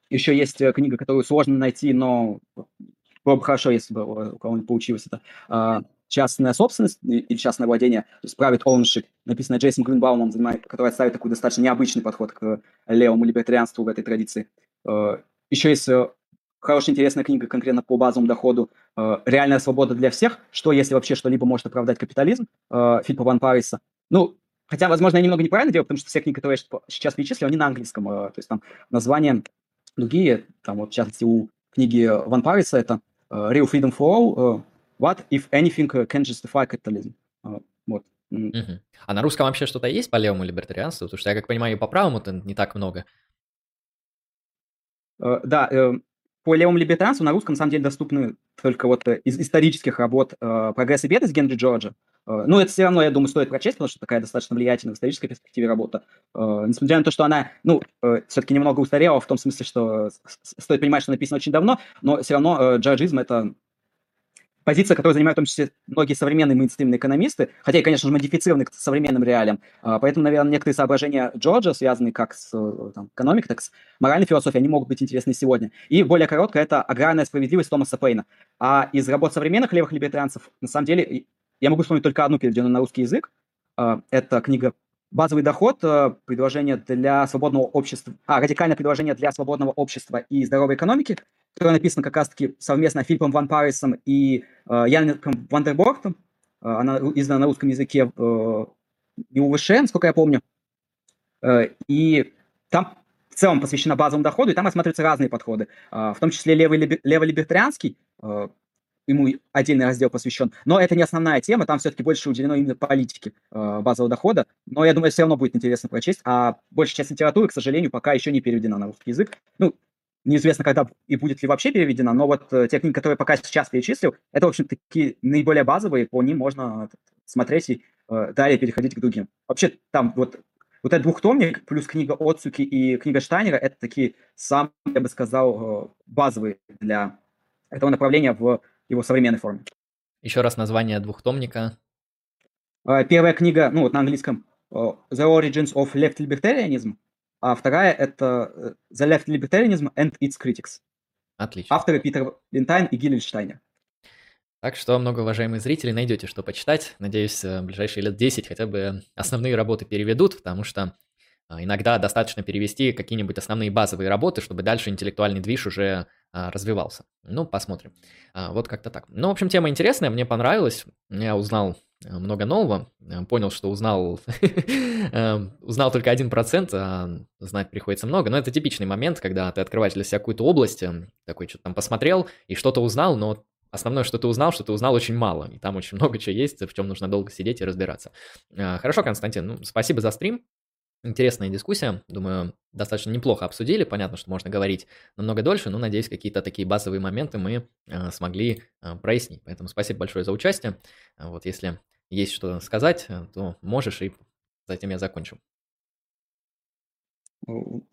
B: еще есть э, книга, которую сложно найти, но было бы хорошо, если бы у кого-нибудь получилось это. Э, «Частная собственность» или «Частное владение», то есть «Private Ownership», написанное Джейсом Гринбаумом, который отставит такой достаточно необычный подход к левому либертарианству в этой традиции. Э, еще есть э, хорошая интересная книга конкретно по базовому доходу э, «Реальная свобода для всех. Что, если вообще что-либо может оправдать капитализм» э, Филиппа Ван Париса. Ну, хотя, возможно, я немного неправильно делаю, потому что все книги, которые я сейчас перечислил, они на английском. Э, то есть там названия другие, там вот в частности у книги Ван Париса это «Real Freedom for All», «What if anything can justify capitalism?» Вот.
A: Угу. А на русском вообще что-то есть по левому либертарианству? Потому что я как понимаю, по правому это не так много.
B: Uh, да, uh, по левому либертарианству на русском, на самом деле, доступны только вот э, из исторических работ э, «Прогресс и бедность» Генри Джорджа. Э, ну, это все равно, я думаю, стоит прочесть, потому что такая достаточно влиятельная в исторической перспективе работа. Э, несмотря на то, что она, ну, э, все-таки немного устарела в том смысле, что стоит понимать, что написано очень давно, но все равно э, джорджизм – это позиция, которую занимают в том числе многие современные мейнстримные экономисты, хотя и, конечно же, модифицированы к современным реалиям. А, поэтому, наверное, некоторые соображения Джорджа, связанные как с э, там, экономикой, так и с моральной философией, они могут быть интересны сегодня. И более короткая – это «Аграрная справедливость» Томаса Пейна. А из работ современных левых либертарианцев, на самом деле, я могу вспомнить только одну, переведенную на русский язык. А, это книга «Базовый доход. Э, предложение для свободного общества». А, «Радикальное предложение для свободного общества и здоровой экономики», которая написана как раз-таки совместно Филиппом Ван Парисом и э, Янником Вандербортом. Э, она издана на русском языке э, ИУВШ, насколько я помню. Э, и там в целом посвящена базовому доходу, и там рассматриваются разные подходы, э, в том числе левый, леволибертарианский, ему отдельный раздел посвящен. Но это не основная тема, там все-таки больше уделено именно политике э, базового дохода. Но я думаю, все равно будет интересно прочесть. А большая часть литературы, к сожалению, пока еще не переведена на русский язык. Ну, неизвестно, когда и будет ли вообще переведена, но вот э, те книги, которые пока сейчас перечислил, это, в общем, такие наиболее базовые, по ним можно смотреть и э, далее переходить к другим. Вообще, там вот, вот этот двухтомник, плюс книга Отсуки и книга Штайнера, это такие самые, я бы сказал, э, базовые для этого направления в его современной форме.
A: Еще раз название двухтомника.
B: Э, первая книга, ну вот на английском, э, The Origins of Left Libertarianism, а вторая – это э, The Left Libertarianism and Its Critics.
A: Отлично.
B: Авторы Питер Лентайн и Гиллель Штайнер.
A: Так что, многоуважаемые зрители, найдете, что почитать. Надеюсь, э, в ближайшие лет 10 хотя бы основные работы переведут, потому что а, иногда достаточно перевести какие-нибудь основные базовые работы, чтобы дальше интеллектуальный движ уже а, развивался. Ну, посмотрим. А, вот как-то так. Ну, в общем, тема интересная, мне понравилась. Я узнал э, много нового. Э, понял, что узнал, э, узнал только 1%, а знать приходится много. Но это типичный момент, когда ты открываешь для себя какую-то область, такой что-то там посмотрел и что-то узнал, но Основное, что ты узнал, что ты узнал очень мало, и там очень много чего есть, в чем нужно долго сидеть и разбираться. Хорошо, Константин, ну, спасибо за стрим. Интересная дискуссия, думаю, достаточно неплохо обсудили. Понятно, что можно говорить намного дольше, но надеюсь, какие-то такие базовые моменты мы э, смогли э, прояснить. Поэтому спасибо большое за участие. А вот если есть что сказать, э, то можешь, и затем я закончу.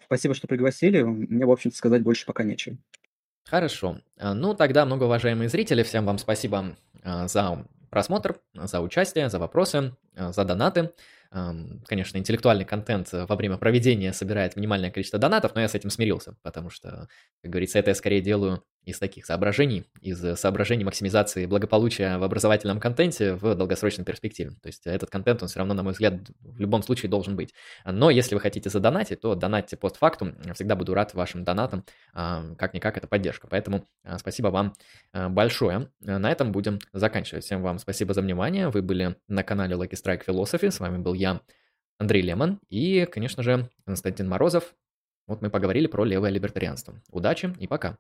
B: Спасибо, что пригласили. Мне, в общем-то, сказать больше пока нечего.
A: Хорошо. Ну, тогда, многоуважаемые зрители, всем вам спасибо за просмотр, за участие, за вопросы, за донаты. Конечно, интеллектуальный контент э, во время проведения собирает минимальное количество донатов, но я с этим смирился, потому что, как говорится, это я скорее делаю из таких соображений, из соображений максимизации благополучия в образовательном контенте в долгосрочной перспективе. То есть этот контент, он все равно, на мой взгляд, в любом случае должен быть. Но если вы хотите задонатить, то донатьте постфактум. Всегда буду рад вашим донатам. Как-никак это поддержка. Поэтому а, спасибо вам а, большое. На этом будем заканчивать. Всем вам спасибо за внимание. Вы были на канале Lucky Strike Philosophy. С вами был я, Андрей Лемон, и, конечно же, Константин Морозов. Вот мы поговорили про левое либертарианство. Удачи и пока.